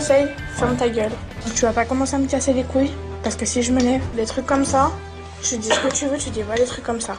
ferme ta gueule. Tu vas pas commencer à me casser les couilles, parce que si je me lève des trucs comme ça, tu dis ce que tu veux, tu dis pas des trucs comme ça.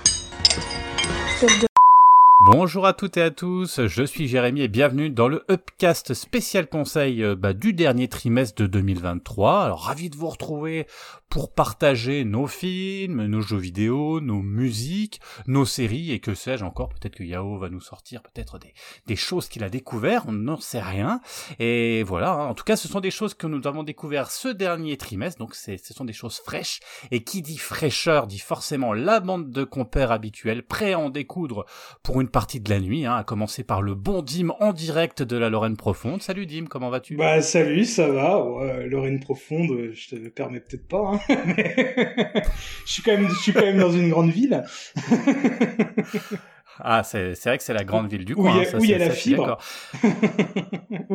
Bonjour à toutes et à tous, je suis Jérémy et bienvenue dans le Upcast spécial conseil euh, bah, du dernier trimestre de 2023. Alors ravi de vous retrouver pour partager nos films, nos jeux vidéo, nos musiques, nos séries et que sais-je encore. Peut-être que Yao va nous sortir peut-être des, des choses qu'il a découvert, on n'en sait rien. Et voilà, hein. en tout cas ce sont des choses que nous avons découvert ce dernier trimestre, donc ce sont des choses fraîches. Et qui dit fraîcheur dit forcément la bande de compères habituels, prêts à en découdre pour une partie de la nuit, hein, à commencer par le bon Dim en direct de la Lorraine Profonde. Salut Dim, comment vas-tu? Bah salut, ça va. Lorraine Profonde, je te permets peut-être pas. Hein. je suis quand même, je suis quand même dans une grande ville. ah, c'est, vrai que c'est la grande ville du coin. Où il y a, la fibre.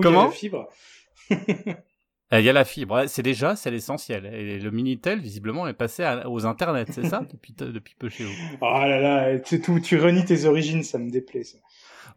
Comment la fibre. Il y a la fibre, c'est déjà, c'est l'essentiel. Et le Minitel, visiblement, est passé aux internets, c'est ça, depuis, depuis peu chez vous? Oh là là, tu, tu, tu renies tes origines, ça me déplaît, ça.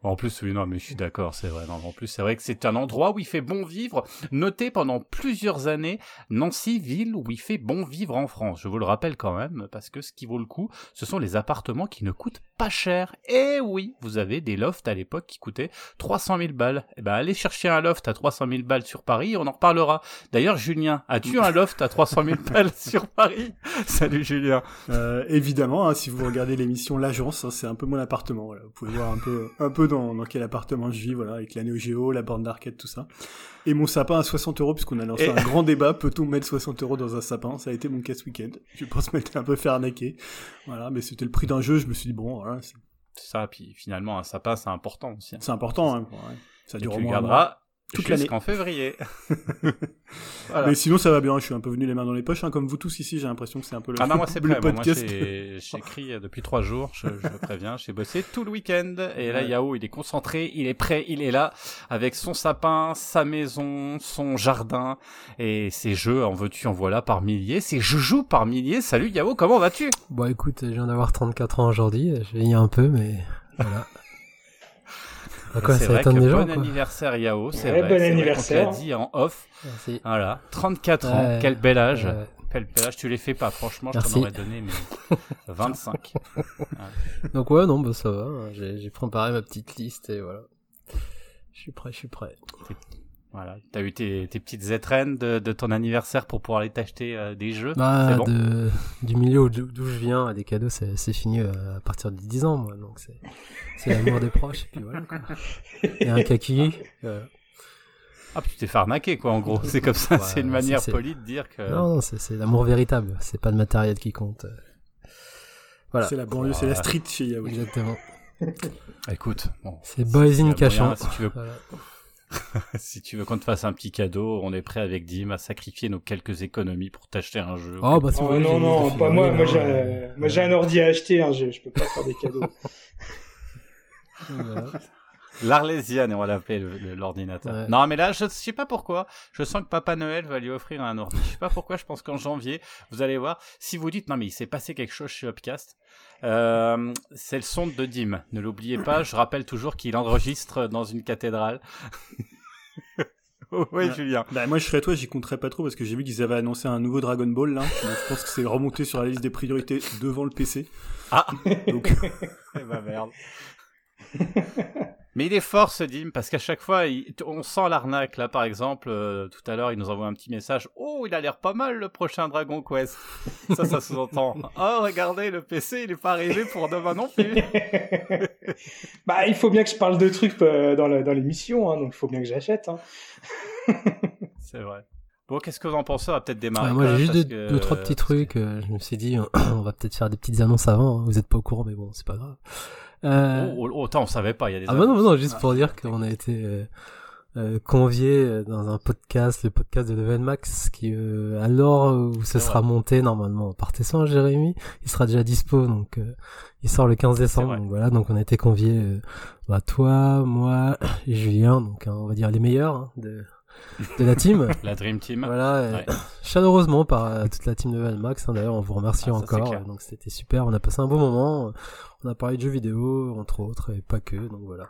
En plus, oui, non, mais je suis d'accord, c'est vrai. Non, en plus, c'est vrai que c'est un endroit où il fait bon vivre. Noté pendant plusieurs années, Nancy, ville où il fait bon vivre en France. Je vous le rappelle quand même, parce que ce qui vaut le coup, ce sont les appartements qui ne coûtent pas cher. Et oui, vous avez des lofts à l'époque qui coûtaient 300 000 balles. Eh ben, allez chercher un loft à 300 000 balles sur Paris, on en reparlera. D'ailleurs, Julien, as-tu un loft à 300 000 balles sur Paris? Salut Julien. Euh, évidemment, hein, si vous regardez l'émission L'Agence, hein, c'est un peu mon appartement. Voilà. Vous pouvez voir un peu, un peu dans, quel appartement je vis, voilà, avec la Neo Geo, la borne d'arcade, tout ça. Et mon sapin à 60 euros, puisqu'on a lancé un grand débat, peut-on mettre 60 euros dans un sapin? Ça a été mon casse week-end. Je pense m'être un peu fait arnaquer. Voilà, mais c'était le prix d'un jeu, je me suis dit, bon, voilà. C'est ça, puis finalement, un sapin, c'est important aussi. Hein. C'est important, hein. Ça dure au moins toute l'année. Jusqu'en février. Mais sinon, ça va bien. Je suis un peu venu les mains dans les poches, hein. comme vous tous ici. J'ai l'impression que c'est un peu le, ah non, moi, c'est le podcast. J'écris euh, depuis trois jours. Je, je préviens. J'ai bossé tout le week-end. Et là, Yao, il est concentré, il est prêt, il est là avec son sapin, sa maison, son jardin et ses jeux. En veux-tu, en voilà par milliers. Ses joujoux par milliers. Salut Yao, comment vas-tu? Bon, écoute, je viens d'avoir 34 ans aujourd'hui. Je vais y un peu, mais voilà. c'est vrai que bon anniversaire Yao, c'est vrai. Bon anniversaire. Tu l'as dit en off. Voilà, 34 ans, quel bel âge. Quel bel âge, tu les fais pas, franchement, je t'en aurais donné mais 25. Donc ouais, non, bah ça va, hein. j'ai préparé ma petite liste et voilà. Je suis prêt, je suis prêt. Voilà, t'as eu tes, tes petites étrennes de, de, ton anniversaire pour pouvoir aller t'acheter euh, des jeux. Bah, bon de, du milieu d'où je viens, des cadeaux, c'est fini euh, à partir de 10 ans, moi. Donc c'est l'amour des proches. Et puis voilà. Quoi. Et un kaki. Euh... Ah, puis tu t'es fait arnaquer, quoi, en gros. C'est comme ça, c'est une manière polie de dire que. Non, non, c'est l'amour véritable. C'est pas le matériel qui compte. Voilà. C'est la banlieue, c'est la street chez Yahoo. Exactement. Écoute, bon, c'est Boys in cachant. Si tu veux. Voilà. si tu veux qu'on te fasse un petit cadeau, on est prêt avec Dim à sacrifier nos quelques économies pour t'acheter un jeu. Oh, bah, oh, non, non, pas moi. Moi, j'ai, moi, j'ai un ordi à acheter. Hein, je, je peux pas faire des cadeaux. L'Arlésienne, on va l'appeler l'ordinateur. Non, mais là, je sais pas pourquoi. Je sens que Papa Noël va lui offrir un ordi. Je sais pas pourquoi. Je pense qu'en janvier, vous allez voir. Si vous dites non, mais il s'est passé quelque chose chez Upcast, euh, c'est le son de Dim. Ne l'oubliez pas. Je rappelle toujours qu'il enregistre dans une cathédrale. oui, Julien. Bah, moi, je serais toi, j'y compterais pas trop parce que j'ai vu qu'ils avaient annoncé un nouveau Dragon Ball là. je pense que c'est remonté sur la liste des priorités devant le PC. Ah. Donc. eh ben merde. Mais il est fort ce Dim parce qu'à chaque fois, on sent l'arnaque. Là, par exemple, euh, tout à l'heure, il nous envoie un petit message. Oh, il a l'air pas mal le prochain Dragon Quest. ça, ça sous-entend. Oh, regardez, le PC, il est pas arrivé pour demain non plus. bah, il faut bien que je parle de trucs euh, dans l'émission, hein, donc il faut bien que j'achète. Hein. C'est vrai. Bon, qu'est-ce que vous en pensez? On va peut-être démarrer. moi, j'ai juste deux, trois petits trucs. Euh, je me suis dit, on va peut-être faire des petites annonces avant. Hein. Vous êtes pas au courant, mais bon, c'est pas grave. Euh... Oh, autant on savait pas, il y a des Ah bah non, non, juste pour dire qu'on a été euh, euh convié euh, dans un podcast, le podcast de Level Max, qui euh, alors où ce sera monté normalement partez sans Jérémy, il sera déjà dispo, donc il sort le 15 décembre, donc voilà, donc on a été conviés, bah, toi, moi et Julien, donc hein, on va dire les meilleurs hein, de de la team. la Dream Team. Voilà, chaleureusement par toute la team de Valmax. Hein, D'ailleurs, on vous remercie ah, encore. Donc c'était super. On a passé un bon moment. On a parlé de jeux vidéo, entre autres, et pas que, donc voilà.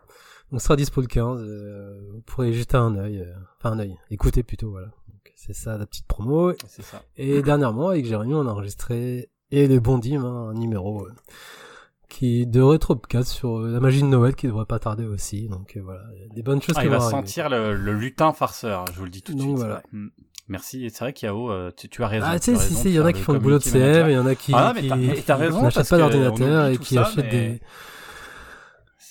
Donc, ce sera dispo le 15. euh, vous pourrez jeter un œil, euh, enfin un œil, écouter plutôt, voilà. C'est ça la petite promo. C'est ça. Et dernièrement, avec Jérémy, on a enregistré et le bon dim, hein, un numéro euh, qui de rétropcast sur euh, la magie de Noël qui devrait pas tarder aussi. Donc euh, voilà, des bonnes choses Ah, qui il va arriver. sentir le, le lutin farceur, je vous le dis tout de suite. voilà. Mm. Merci, c'est vrai qu'Yao, euh, tu, tu as raison. Ah, tu sais, si, si, il y en a qui font le boulot de CM, il y en a qui, Ah, mais qui, t'as- raison, n'achètent pas d'ordinateur et qui ça, achètent mais- des...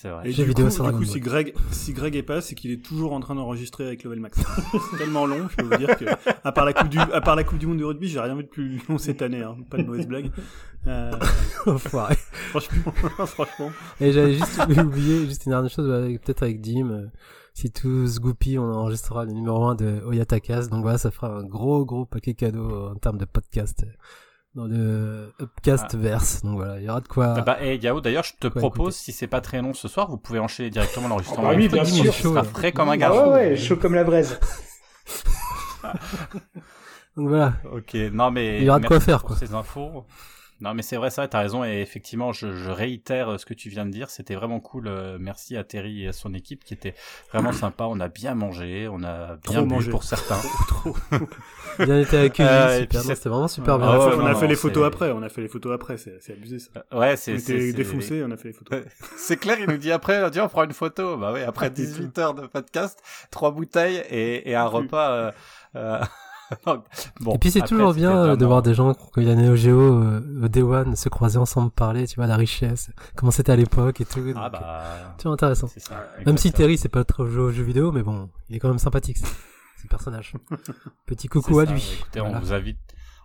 C'est vrai. Et du vidéo coup, sur du Dragon coup Ball. si Greg, si Greg est pas c'est qu'il est toujours en train d'enregistrer avec Level Max. c'est tellement long, je peux vous dire que, à part la coupe du, à part la coupe du monde de rugby, j'ai rien vu de plus long cette année, hein. Pas de mauvaise blague. Euh, Enfoiré. franchement, franchement. Et j'avais juste oublié, juste une dernière chose, peut-être avec Dim, euh, si tous goupilles, on enregistrera le numéro 1 de Oyatakas. Donc voilà, ça fera un gros, gros paquet cadeau euh, en termes de podcast euh, dans le Upcast verse. Donc voilà, il y aura de quoi. Ah bah, et Yao, d'ailleurs, je te propose, écouter. si c'est pas très long ce soir, vous pouvez enchaîner directement l'enregistrement. Ah bah oui, bien sûr. Sera Chaud, là. frais comme un Ah garçon. ouais, ouais, chaud comme la braise. Donc voilà. Ok, non mais Il y aura de quoi faire, quoi. ces infos. Non mais c'est vrai ça, t'as raison et effectivement je, je réitère euh, ce que tu viens de dire, c'était vraiment cool. euh, merci à Terry et à son équipe qui était vraiment sympa. On a bien mangé, on a bien Trop bu mangé. pour certains. Trop. Bien été accueilli, Euh, C'était vraiment super Ah bien. on a ouais, fait, on non, a non, fait les photos après, on a fait les photos après, c'est c'est abusé ça. Euh, ouais, On c'est c'est- était défoncés, on a fait les photos. C'est clair, il nous dit après, on dit on prend une photo. Bah oui, après 18 heures de podcast, trois bouteilles et, et un repas. euh, euh, bon, et puis c'est toujours bien euh, de voir des gens quand il y a Neo Geo euh, au Day One se croiser ensemble parler, tu vois la richesse, comment c'était à l'époque et tout. Ah donc, euh, bah, Tu vois intéressant. ça. Même si. Terry c'est pas trop joué aux jeux vidéo, mais bon, il est quand même sympathique. ce personnage. Petit coucou à lui. Écoutez, Voilà. on vous invite.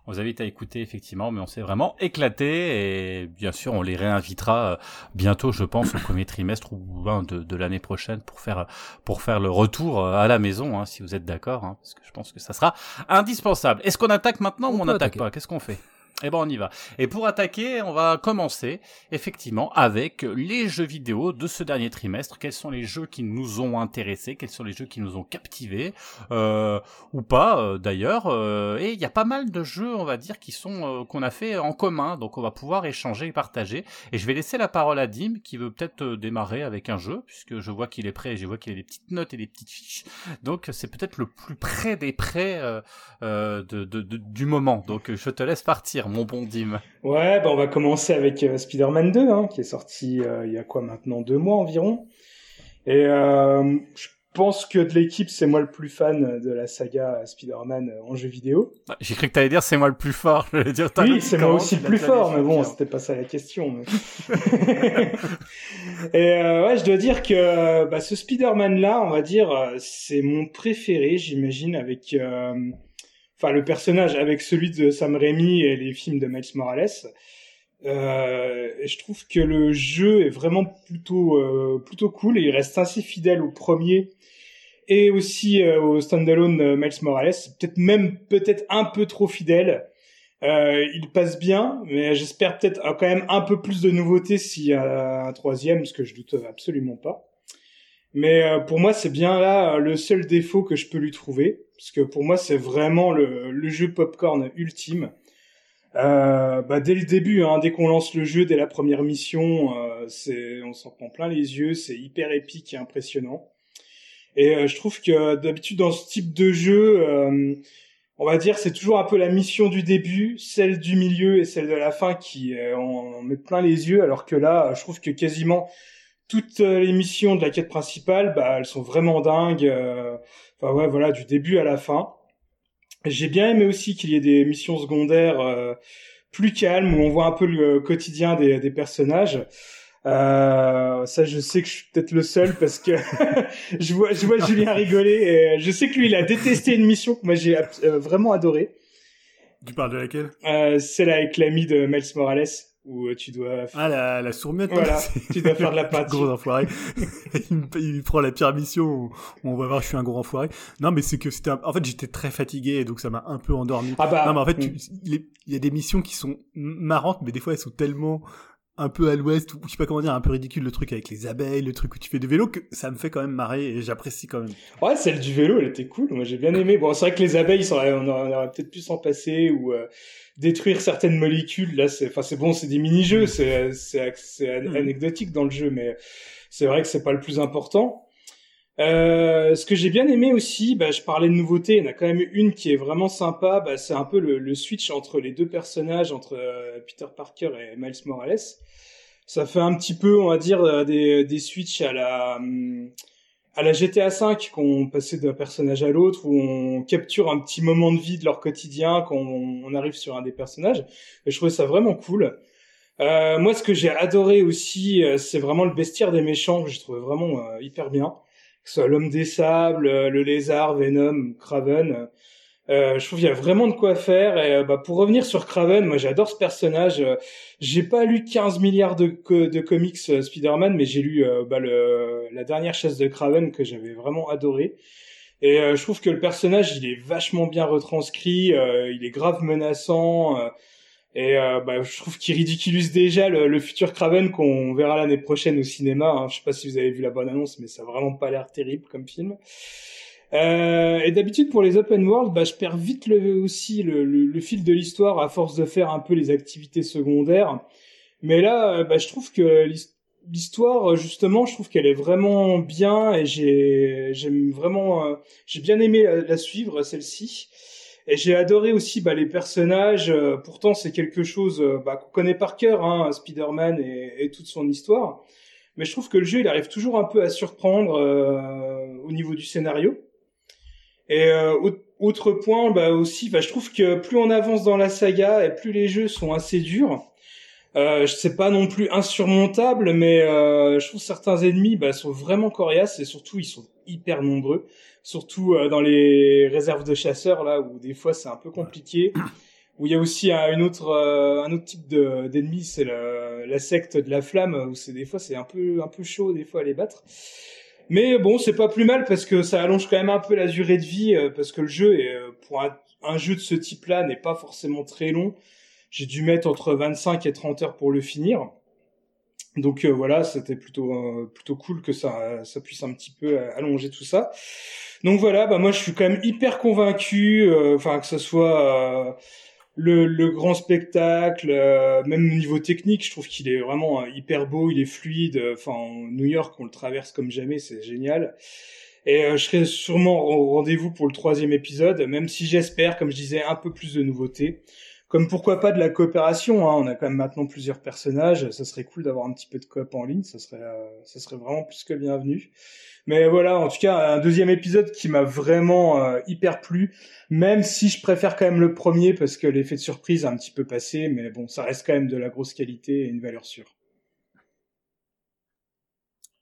On vous invite à écouter effectivement, mais on s'est vraiment éclaté et bien sûr on les réinvitera euh, bientôt, je pense, au premier trimestre ou un de, de l'année prochaine pour faire pour faire le retour euh, à la maison, hein, si vous êtes d'accord, hein, parce que je pense que ça sera indispensable. Est-ce qu'on attaque maintenant On ou on n'attaque pas? Qu'est-ce qu'on fait? Eh ben on y va. Et pour attaquer, on va commencer effectivement avec les jeux vidéo de ce dernier trimestre. Quels sont les jeux qui nous ont intéressés? Quels sont les jeux qui nous ont captivés? Euh, ou pas euh, d'ailleurs euh, Et il y a pas mal de jeux, on va dire, qui sont qu'on a fait en commun. Donc on va pouvoir échanger et partager. Et je vais laisser la parole à Dim qui veut peut-être démarrer avec un jeu puisque je vois qu'il est prêt. et Je vois qu'il a des petites notes et des petites fiches. Donc c'est peut-être le plus près des de- du moment. Donc je te laisse partir, mon bon Dim. Ouais, bah on va commencer avec euh, Spider-Man 2, hein, qui est sorti euh, il y a quoi maintenant deux mois environ. Et euh, je pense que de l'équipe, c'est moi le plus fan de la saga Spider-Man en jeu vidéo. Ah, J'ai cru que t'allais dire c'est moi le plus fort. Je dire t'as Oui, c'est moi aussi le plus fort, mais bon, c'était pas ça la question. mais- Et euh, ouais, je dois dire que bah, ce Spider-Man-là, on va dire, c'est mon préféré, j'imagine, avec, euh, enfin, le personnage avec celui de Sam Raimi et les films de Miles Morales. Euh, et je trouve que le jeu est vraiment plutôt euh, plutôt cool et il reste assez fidèle au premier et aussi euh, au standalone euh, Miles Morales, peut-être même peut-être un peu trop fidèle. Euh, il passe bien, mais j'espère peut-être quand même un peu plus de nouveautés s'il y a un troisième, ce que je doute absolument pas. Mais euh, pour moi, c'est bien là euh, le seul défaut que je peux lui trouver, parce que pour moi, c'est vraiment le, le jeu popcorn ultime. Euh, bah, dès le début, hein, dès qu'on lance le jeu, dès la première mission, euh, on s'en prend plein les yeux, c'est hyper épique et impressionnant. Et euh, je trouve que d'habitude dans ce type de jeu, on va dire c'est toujours un peu la mission du début, celle du milieu et celle de la fin qui on met plein les yeux, alors que là, je trouve que quasiment toutes euh, les missions de la quête principale, bah, elles sont vraiment dingues. euh, Enfin ouais, voilà, du début à la fin. J'ai bien aimé aussi qu'il y ait des missions secondaires euh, plus calmes où on voit un peu le quotidien des, des personnages. Euh, ça, je sais que je suis peut-être le seul parce que je vois, je vois Julien rigoler. Et je sais que lui, il a détesté une mission que moi j'ai euh, vraiment adoré. Tu parles de laquelle? Euh, celle avec l'ami de Miles Morales où euh, tu dois, Ah, la, la sourmette. Voilà, c'est- tu dois faire de la Gros peinture. enfoiré. il, me, il me prend la pire mission où on va voir je suis un gros enfoiré. Non, mais c'est que c'était un- En fait, j'étais très fatigué et donc ça m'a un peu endormi. Ah bah, non, mais en fait, tu- mm. il y a des missions qui sont marrantes, mais des fois elles sont tellement un peu à l'ouest, ou je sais pas comment dire, un peu ridicule, le truc avec les abeilles, le truc où tu fais du vélo, que ça me fait quand même marrer et j'apprécie quand même. Ouais, celle du vélo, elle était cool. Moi, j'ai bien aimé. Bon, c'est vrai que les abeilles, on aurait peut-être pu s'en passer ou euh, détruire certaines molécules. Là, c'est, enfin, c'est bon, c'est des mini-jeux, c'est, c'est, Mhm. anecdotique dans le jeu, mais c'est vrai que c'est pas le plus important. Euh, ce que j'ai bien aimé aussi, bah, je parlais de nouveautés, il y en a quand même une qui est vraiment sympa, bah, c'est un peu le, le, switch entre les deux personnages, entre euh, Peter Parker et Miles Morales. Ça fait un petit peu, on va dire, euh, des, des switches à la à la GTA V, qu'on passait d'un personnage à l'autre, où on capture un petit moment de vie de leur quotidien quand on, arrive sur un des personnages. Je trouvais ça vraiment cool. Euh, moi, ce que j'ai adoré aussi, c'est vraiment le bestiaire des méchants, que je trouvais vraiment hyper bien que ce soit l'homme des sables, euh, le lézard, Venom, Craven. Euh, je trouve qu'il y a vraiment de quoi faire. Et euh, bah, pour revenir sur Craven, moi j'adore ce personnage. Euh, j'ai pas lu 15 milliards de, comics Spider-Man, mais j'ai lu bah, le, la dernière chasse de Craven que j'avais vraiment adoré. Et je trouve que le personnage, il est vachement bien retranscrit, il est grave menaçant. Et euh, bah, je trouve qu'il ridiculise déjà le, le futur Craven qu'on verra l'année prochaine au cinéma. Hein. Je sais pas si vous avez vu la bonne annonce, mais ça a vraiment pas l'air terrible comme film. Euh, et d'habitude pour les open world, bah, je perds vite le, aussi le, le, fil de l'histoire à force de faire un peu les activités secondaires. Mais là, euh, bah, je trouve que l'histoire, justement, je trouve qu'elle est vraiment bien et j'ai j'aime vraiment, euh, j'ai bien aimé la, suivre celle-ci. Et j'ai adoré aussi bah, les personnages. Euh, pourtant, c'est quelque chose euh, bah, qu'on connaît par cœur, hein, Spider-Man et, et, toute son histoire. Mais je trouve que le jeu, il arrive toujours un peu à surprendre euh, au niveau du scénario. Et autre point, bah aussi, bah, je trouve que plus on avance dans la saga et plus les jeux sont assez durs. Euh, sais pas non plus insurmontable, mais euh, je trouve certains ennemis bah, sont vraiment coriaces et surtout ils sont hyper nombreux surtout euh, dans les réserves de chasseurs là où des fois c'est un peu compliqué. Où il y a aussi un, une autre euh, un autre type de d'ennemis, c'est la secte de la flamme où c'est des fois c'est un peu un peu chaud des fois à les battre. Mais bon, c'est pas plus mal parce que ça allonge quand même un peu la durée de vie euh, parce que le jeu est pour un, un jeu de ce type-là n'est pas forcément très long. J'ai dû mettre entre 25 et 30 heures pour le finir. Donc voilà, c'était plutôt plutôt cool que ça ça puisse un petit peu allonger tout ça. Donc voilà, bah moi je suis quand même hyper convaincu, euh, enfin que ce soit euh, le, grand spectacle, euh, même au niveau technique, je trouve qu'il est vraiment hyper beau, il est fluide. Enfin, New York, on le traverse comme jamais, c'est génial. Et je serai sûrement au rendez-vous pour le troisième épisode, même si j'espère, comme je disais, un peu plus de nouveautés. Comme pourquoi pas de la coopération, hein, on a quand même maintenant plusieurs personnages, ça serait cool d'avoir un petit peu de coop en ligne, ça serait, ça serait vraiment plus que bienvenu. Mais voilà, en tout cas, un deuxième épisode qui m'a vraiment euh, hyper plu, même si je préfère quand même le premier parce que l'effet de surprise a un petit peu passé, mais bon, ça reste quand même de la grosse qualité et une valeur sûre.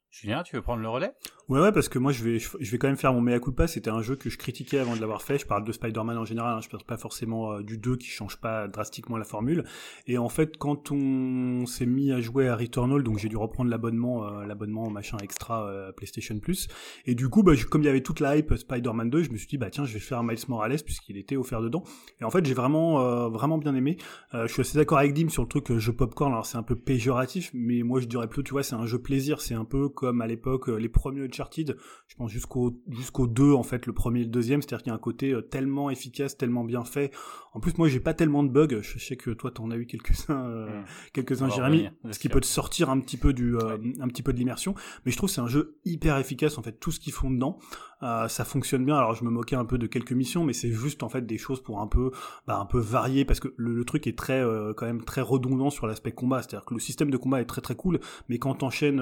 Julien, tu veux prendre le relais? Ouais, ouais, parce que moi, je vais, je vais quand même faire mon mea culpa. C'était un jeu que je critiquais avant de l'avoir fait. Je parle de Spider-Man en général. Hein, je parle pas forcément euh, du 2 qui change pas drastiquement la formule. Et en fait, quand on s'est mis à jouer à Returnal, donc j'ai dû reprendre l'abonnement, euh, l'abonnement machin extra euh, PlayStation Plus. Et du coup, bah, comme il y avait toute la hype Spider-Man 2, je me suis dit, bah tiens, je vais faire un Miles Morales puisqu'il était offert dedans. Et en fait, j'ai vraiment, vraiment bien aimé. je suis assez d'accord avec Dim sur le truc jeu popcorn. Alors c'est un peu péjoratif, mais moi je dirais plutôt, tu vois, c'est un jeu plaisir. C'est un peu comme à l'époque les premiers Uncharted, je pense jusqu'au jusqu'au 2 en fait, le premier et le deuxième, c'est-à-dire qu'il y a un côté euh, tellement efficace, tellement bien fait. En plus moi j'ai pas tellement de bugs, je sais que toi t'en as eu quelques-uns euh, mmh. quelques-uns Jérémy, ce qui peut te sortir un petit peu du euh, un petit peu de l'immersion, mais je trouve c'est un jeu hyper efficace en fait, tout ce qu'ils font dedans. Euh, ça fonctionne bien. Alors je me moquais un peu de quelques missions, mais c'est juste en fait des choses pour un peu, bah, un peu varier parce que le, truc est très euh, quand même très redondant sur l'aspect combat. C'est-à-dire que le système de combat est très très cool, mais quand t'enchaînes 25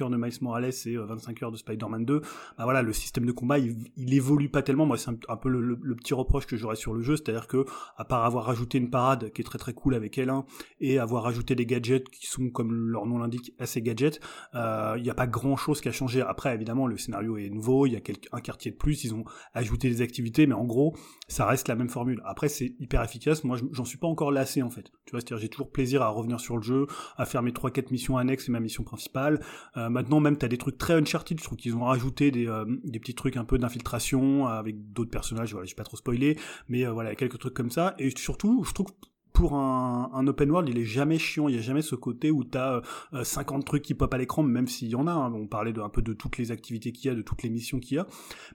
euh, heures de Miles Morales et 25 heures de Spider-Man 2, bah voilà, le système de combat il, il évolue pas tellement. Moi c'est un, peu le, petit reproche que j'aurais sur le jeu, c'est-à-dire que à part avoir rajouté une parade qui est très très cool avec L1 et avoir rajouté des gadgets qui sont comme leur nom l'indique assez gadgets, il n'y a pas grand chose qui a changé. Après évidemment le scénario est nouveau, il y a un quartier de plus, ils ont ajouté des activités, mais en gros, ça reste la même formule. Après, c'est hyper efficace. Moi, j'en suis pas encore lassé en fait. Tu vois, c'est-à-dire j'ai toujours plaisir à revenir sur le jeu, à faire mes 3-4 missions annexes et ma mission principale. Euh, maintenant, même, t'as des trucs très Uncharted. Je trouve qu'ils ont rajouté des, euh, des petits trucs un peu d'infiltration avec d'autres personnages. Voilà, je vais pas trop spoiler, mais euh, voilà, quelques trucs comme ça. Et surtout, je trouve pour un, un, open world, il est jamais chiant. Il y a jamais ce côté où t'as as 50 trucs qui pop à l'écran, même s'il y en a. Hein. On parlait de, un peu de toutes les activités qu'il y a, de toutes les missions qu'il y a.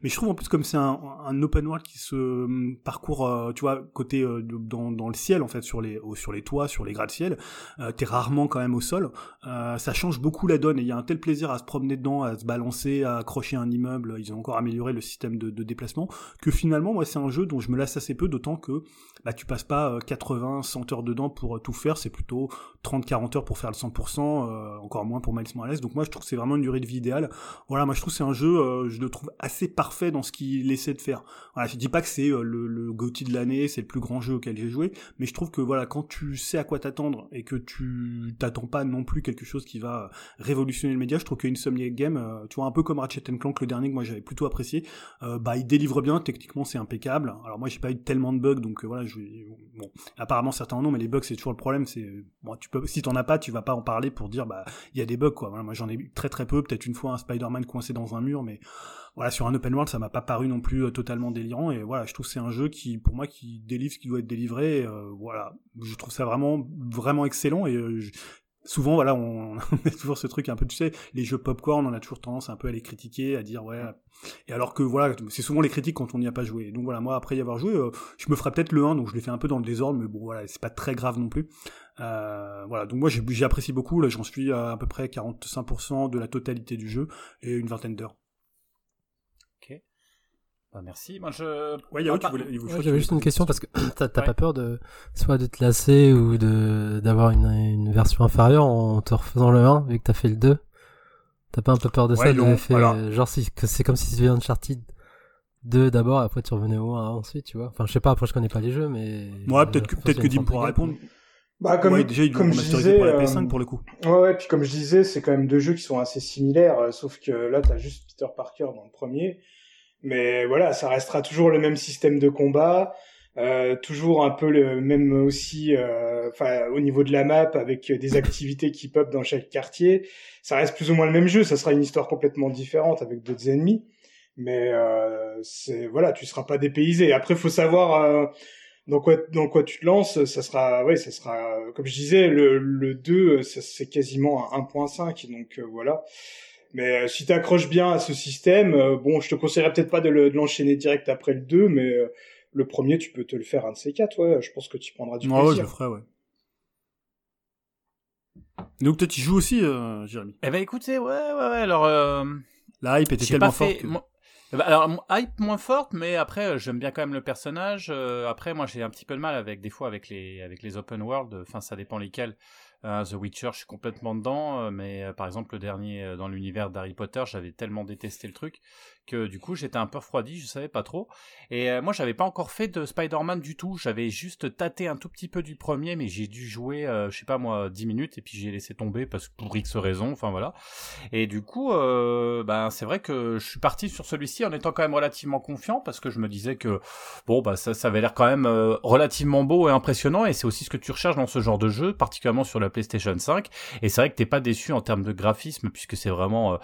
Mais je trouve en plus comme c'est un, un, open world qui se hum, parcourt, euh, tu vois, côté euh, dans, dans, le ciel en fait, sur les sur les toits, sur les gratte-ciel. Euh, T'es rarement quand même au sol. Euh, ça change beaucoup la donne et il y a un tel plaisir à se promener dedans, à se balancer, à accrocher un immeuble. Ils ont encore amélioré le système de, de déplacement que finalement, moi, c'est un jeu dont je me lasse assez peu, d'autant que bah, tu passes pas 80, 100 heures dedans pour tout faire. C'est plutôt 30, 40 heures pour faire le 100%, encore moins pour Miles Morales. Donc moi, je trouve que c'est vraiment une durée de vie idéale. Voilà, moi, je trouve que c'est un jeu, je le trouve assez parfait dans ce qu'il essaie de faire. Voilà, je dis pas que c'est le, le GOTY de l'année, c'est le plus grand jeu auquel j'ai joué, mais je trouve que voilà, quand tu sais à quoi t'attendre et que tu t'attends pas non plus quelque chose qui va révolutionner le média, je trouve qu'Insomniac Game, euh, tu vois, un peu comme Ratchet Clank le dernier que moi j'avais plutôt apprécié, euh, bah il délivre bien, techniquement c'est impeccable. Alors moi j'ai pas eu tellement de bugs, donc euh, voilà, je, bon, apparemment certains en mais les bugs c'est toujours le problème, c'est bon, tu peux, si t'en as pas, tu vas pas en parler pour dire bah il y a des bugs quoi. Moi j'en ai très très peu, peut-être une fois un Spider-Man coincé dans un mur, mais voilà, sur un open world, ça m'a pas paru non plus euh, totalement délirant. Et voilà, je trouve c'est un jeu qui, pour moi, qui délivre ce qui doit être délivré. Euh, voilà, je trouve ça vraiment, vraiment excellent. Et euh, souvent, voilà, on, a toujours ce truc un peu, tu sais, les jeux popcorn, on a toujours tendance un peu à les critiquer, à dire ouais. Et alors que voilà, c'est souvent les critiques quand on n'y a pas joué. Donc voilà, moi après y avoir joué, je me ferai peut-être le 1, donc je l'ai fait un peu dans le désordre, mais bon voilà, c'est pas très grave non plus. Euh, voilà, donc moi j'apprécie beaucoup, là j'en suis à à peu près 45% de la totalité du jeu et une vingtaine d'heures. Bah, merci. Moi, je. Ouais, J'avais juste une question parce que t'as pas peur de soit de te lasser ou de d'avoir une, une version inférieure en te refaisant le 1 vu que t'as fait le 2. T'as pas un peu peur de ça, de fait, genre si, c'est comme si tu viens de Uncharted 2 d'abord, et après tu revenais au 1 ensuite, tu vois? Enfin, je sais pas, après je connais pas les jeux, mais. Ouais, peut-être que, peut-être que Dim pourra répondre. Bah, comme, déjà, comme je disais, pour la PS5 pour le coup. Ouais, ouais, puis comme je disais, c'est quand même deux jeux qui sont assez similaires, euh, sauf que là, t'as juste Peter Parker dans le premier, mais voilà, ça restera toujours le même système de combat, euh, toujours un peu le même aussi, euh, enfin au niveau de la map avec des activités qui pop dans chaque quartier. Ça reste plus ou moins le même jeu. Ça sera une histoire complètement différente avec d'autres ennemis, mais euh, c'est voilà, tu seras pas dépaysé. Après, faut savoir euh, dans quoi dans quoi tu te lances. Ça sera, ouais, ça sera comme je disais, le le 2, c'est quasiment un 1.5, donc euh, voilà. Mais euh, si tu accroches bien à ce système, euh, bon, je te conseillerais peut-être pas de l'enchaîner direct après le 2, mais euh, le premier, tu peux te le faire un de ces quatre, ouais. Je pense que tu prendras du plaisir. Ouais, je le ferai, ouais. Donc toi, tu joues aussi, Jérémy? Eh ben écoutez, ouais, ouais, ouais, alors... La hype était tellement forte eh ben, alors hype moins forte, mais après j'aime bien quand même le personnage. après moi j'ai un petit peu de mal avec des fois avec les avec les open world. Enfin ça dépend lesquels. Euh, The Witcher, je suis complètement dedans, euh, mais euh, par exemple le dernier dans l'univers d'Harry Potter, j'avais tellement détesté le truc que du coup j'étais un peu refroidi, je savais pas trop. Et euh, moi j'avais pas encore fait de Spider-Man du tout, j'avais juste tâté un tout petit peu du premier, mais j'ai dû jouer, euh, je sais pas moi, 10 minutes et puis j'ai laissé tomber parce que pour X raisons, enfin voilà. Et du coup, euh, ben c'est vrai que je suis parti sur celui-ci en étant quand même relativement confiant parce que je me disais que bon bah ça, ça avait l'air quand même euh, relativement beau et impressionnant et c'est aussi ce que tu recherches dans ce genre de jeu, particulièrement sur la PlayStation 5. Et c'est vrai que t'es pas déçu en termes de graphisme puisque c'est vraiment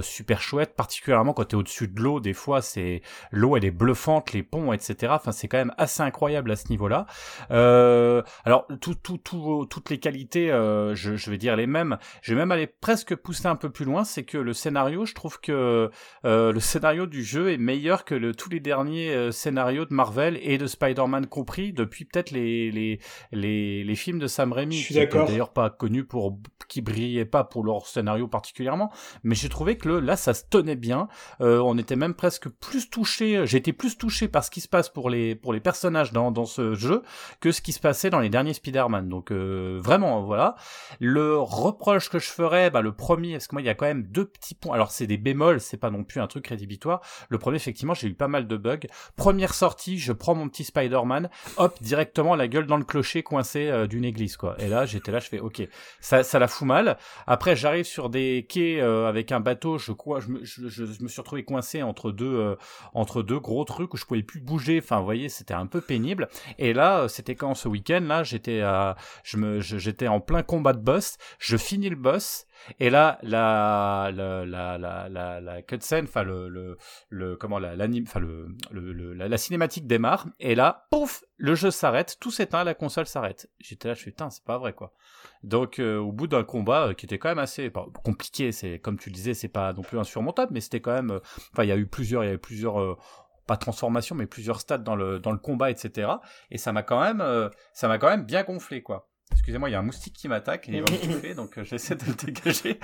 super chouette, particulièrement quand t'es au-dessus de l'eau, des fois, c'est l'eau, elle est bluffante, les ponts, etc. Enfin, c'est quand même assez incroyable à ce niveau-là. Euh, alors, tout, tout, tout, toutes les qualités, euh, je, je, vais dire les mêmes. Je vais même aller presque pousser un peu plus loin, c'est que le scénario, je trouve que euh, le scénario du jeu est meilleur que le, tous les derniers euh, scénarios de Marvel et de Spider-Man compris depuis peut-être les, les, les, les, films de Sam Raimi. Je suis d'accord. D'ailleurs, pas connus pour, qui brillaient pas pour leur scénario particulièrement, mais j'ai trouvé que le, là, ça se tenait bien. Euh, on était même presque plus touché, j'ai été plus touché par ce qui se passe pour les, pour les personnages dans, dans ce jeu que ce qui se passait dans les derniers Spider-Man. Donc euh, vraiment, voilà. Le reproche que je ferais, bah, le premier, parce que moi il y a quand même deux petits points. Alors c'est des bémols, c'est pas non plus un truc rédhibitoire. Le premier, effectivement, j'ai eu pas mal de bugs. Première sortie, je prends mon petit Spider-Man, hop, directement la gueule dans le clocher coincé euh, d'une église, quoi. Et là, j'étais là, je fais, ok, ça, ça la fout mal. Après, j'arrive sur des quais euh, avec un bateau, je, quoi, je, je, je me suis retrouvé coincé entre deux euh, entre deux gros trucs où je pouvais plus bouger. Enfin, vous voyez, c'était un peu pénible. Et là, euh, c'était quand ce week-end là, j'étais à, je me, j'étais en plein combat de boss. Je finis le boss Et là, la la la la la, la cutscene, enfin le, le le comment la enfin le, le, la, cinématique démarre. Et là, pouf, le jeu s'arrête, tout s'éteint, la console s'arrête. J'étais là, je suis putain, c'est pas vrai quoi. Donc euh, au bout d'un combat euh, qui était quand même assez compliqué, c'est comme tu le disais, c'est pas non plus insurmontable, mais c'était quand même. Euh, enfin, il y a eu plusieurs, il y a eu plusieurs pas transformation, mais plusieurs stades dans le, dans le combat, etc. Et ça m'a quand même, ça m'a quand même bien gonflé, quoi. Excusez-moi, il y a un moustique qui m'attaque et il va me toucher, donc euh, j'essaie de le dégager.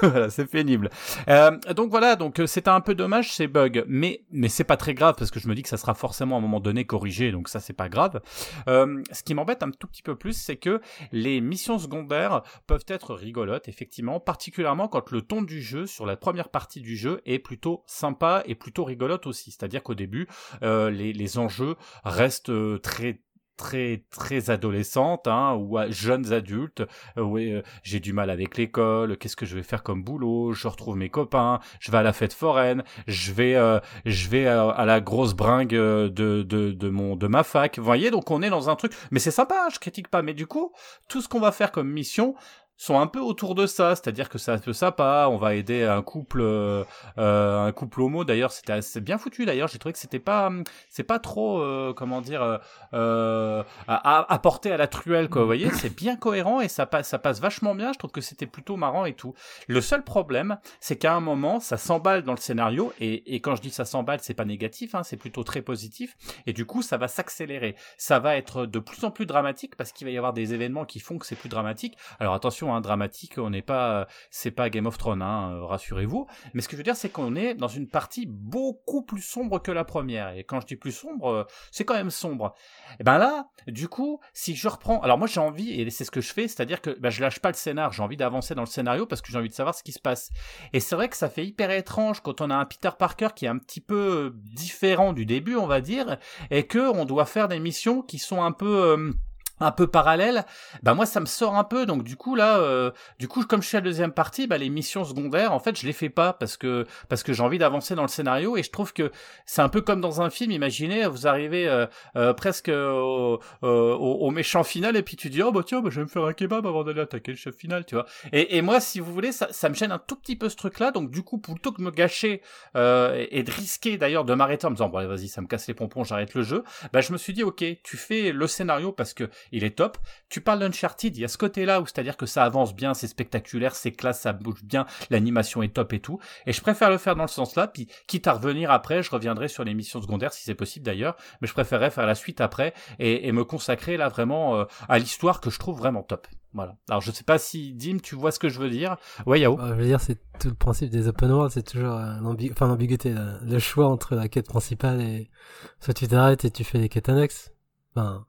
voilà, c'est pénible. Euh, donc voilà, donc euh, c'était un peu dommage ces bugs, mais mais c'est pas très grave parce que je me dis que ça sera forcément à un moment donné corrigé, donc ça c'est pas grave. Euh, ce qui m'embête un tout petit peu plus, c'est que les missions secondaires peuvent être rigolotes, effectivement, particulièrement quand le ton du jeu sur la première partie du jeu est plutôt sympa et plutôt rigolote aussi. C'est-à-dire qu'au début, les, les enjeux restent très très très adolescente hein, ou à jeunes adultes euh, oui euh, j'ai du mal avec l'école qu'est-ce que je vais faire comme boulot je retrouve mes copains je vais à la fête foraine je vais euh, je vais à, la grosse bringue de, de de mon de ma fac. Vous voyez donc on est dans un truc mais c'est sympa hein, je critique pas mais du coup tout ce qu'on va faire comme mission sont un peu autour de ça, c'est-à-dire que c'est un peu sympa, on va aider un couple, euh, euh un couple homo. D'ailleurs, c'était assez bien foutu. D'ailleurs, j'ai trouvé que c'était pas, c'est pas trop, euh, comment dire, euh, euh à, apporter à la truelle, quoi. Vous voyez, c'est bien cohérent et ça passe, ça passe vachement bien. Je trouve que c'était plutôt marrant et tout. Le seul problème, c'est qu'à un moment, ça s'emballe dans le scénario et, et quand je dis ça s'emballe, c'est pas négatif, hein, c'est plutôt très positif. Et du coup, ça va s'accélérer. Ça va être de plus en plus dramatique parce qu'il va y avoir des événements qui font que c'est plus dramatique. Alors attention dramatique, on n'est pas, c'est pas Game of Thrones, hein, euh, rassurez-vous. Mais ce que je veux dire, c'est qu'on est dans une partie beaucoup plus sombre que la première. Et quand je dis plus sombre, euh, c'est quand même sombre. Et ben là, du coup, si je reprends, alors moi j'ai envie, et c'est ce que je fais, c'est-à-dire que ben, je lâche pas le scénar, j'ai envie d'avancer dans le scénario parce que j'ai envie de savoir ce qui se passe. Et c'est vrai que ça fait hyper étrange quand on a un Peter Parker qui est un petit peu différent du début, on va dire, et que on doit faire des missions qui sont un peu euh, un peu parallèle, bah moi ça me sort un peu. Donc du coup là euh, du coup comme je suis à la deuxième partie, bah les missions secondaires en fait je les fais pas parce que parce que j'ai envie d'avancer dans le scénario. Et je trouve que c'est un peu comme dans un film, imaginez vous arrivez euh, euh, presque au, au, méchant final et puis tu dis oh bah tiens bah, je vais me faire un kebab avant d'aller attaquer le chef final, tu vois. Et, et moi si vous voulez ça, ça me gêne un tout petit peu ce truc là donc du coup plutôt que de me gâcher et, de risquer d'ailleurs de m'arrêter en me disant bon vas-y ça me casse les pompons, j'arrête le jeu, bah je me suis dit ok tu fais le scénario parce que il est top. Tu parles d'Uncharted, il y a ce côté-là où c'est-à-dire que ça avance bien, c'est spectaculaire, c'est classe, ça bouge bien, l'animation est top et tout. Et je préfère le faire dans le sens-là, puis quitte à revenir après, je reviendrai sur les missions secondaires si c'est possible d'ailleurs, mais je préférerais faire la suite après et, me consacrer là vraiment euh, à l'histoire que je trouve vraiment top. Voilà. Alors je sais pas si Dim, tu vois ce que je veux dire? Ouais, Yao. Bah, je veux dire, c'est tout le principe des open world, c'est toujours euh, enfin l'ambiguïté, le choix entre la quête principale et soit tu t'arrêtes et tu fais les quêtes annexes. Enfin,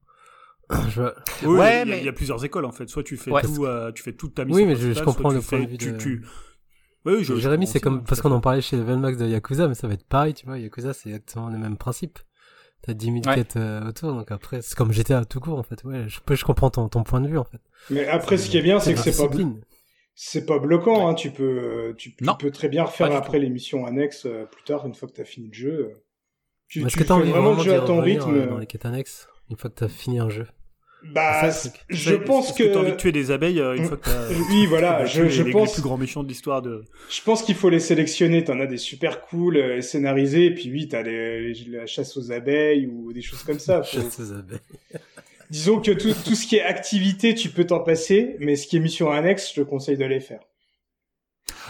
oui, ouais, il y, mais... il y, a plusieurs écoles en fait. Soit tu fais tout, euh, tu fais toute ta mission. Oui, mais je, je comprends le point de vue de... Tu, Oui, je, Jérémy, c'est comme parce qu'on en parlait chez Level Max de Yakuza, mais ça va être pareil, tu vois. Yakuza, c'est exactement le même principe. T'as 10 000 quêtes euh, autour, donc après, c'est comme GTA tout court, en fait. Ouais, je, je comprends ton, ton point de vue, en fait. Mais après, ce qui est bien, c'est que c'est pas, c'est pas bloquant, hein. Tu peux, tu, peux très bien refaire après les missions annexes euh, plus tard, une fois que t'as fini le jeu. Tu, tu fais vraiment le jeu à ton rythme. Dans les quêtes annexes, une fois que t'as fini un jeu? Bah, je pense que. que t'as envie de tuer des abeilles euh, une fois que t'as. Oui, voilà. je, je les, pense. Les plus grands méchants de l'histoire de. Je pense qu'il faut les sélectionner. T'en as des super cool euh, scénarisés. Et puis oui, t'as les, la chasse aux abeilles ou des choses comme ça. chasse aux abeilles. Disons que tout, tout ce qui est activité, tu peux t'en passer, mais ce qui est mission annexe, je te conseille de les faire.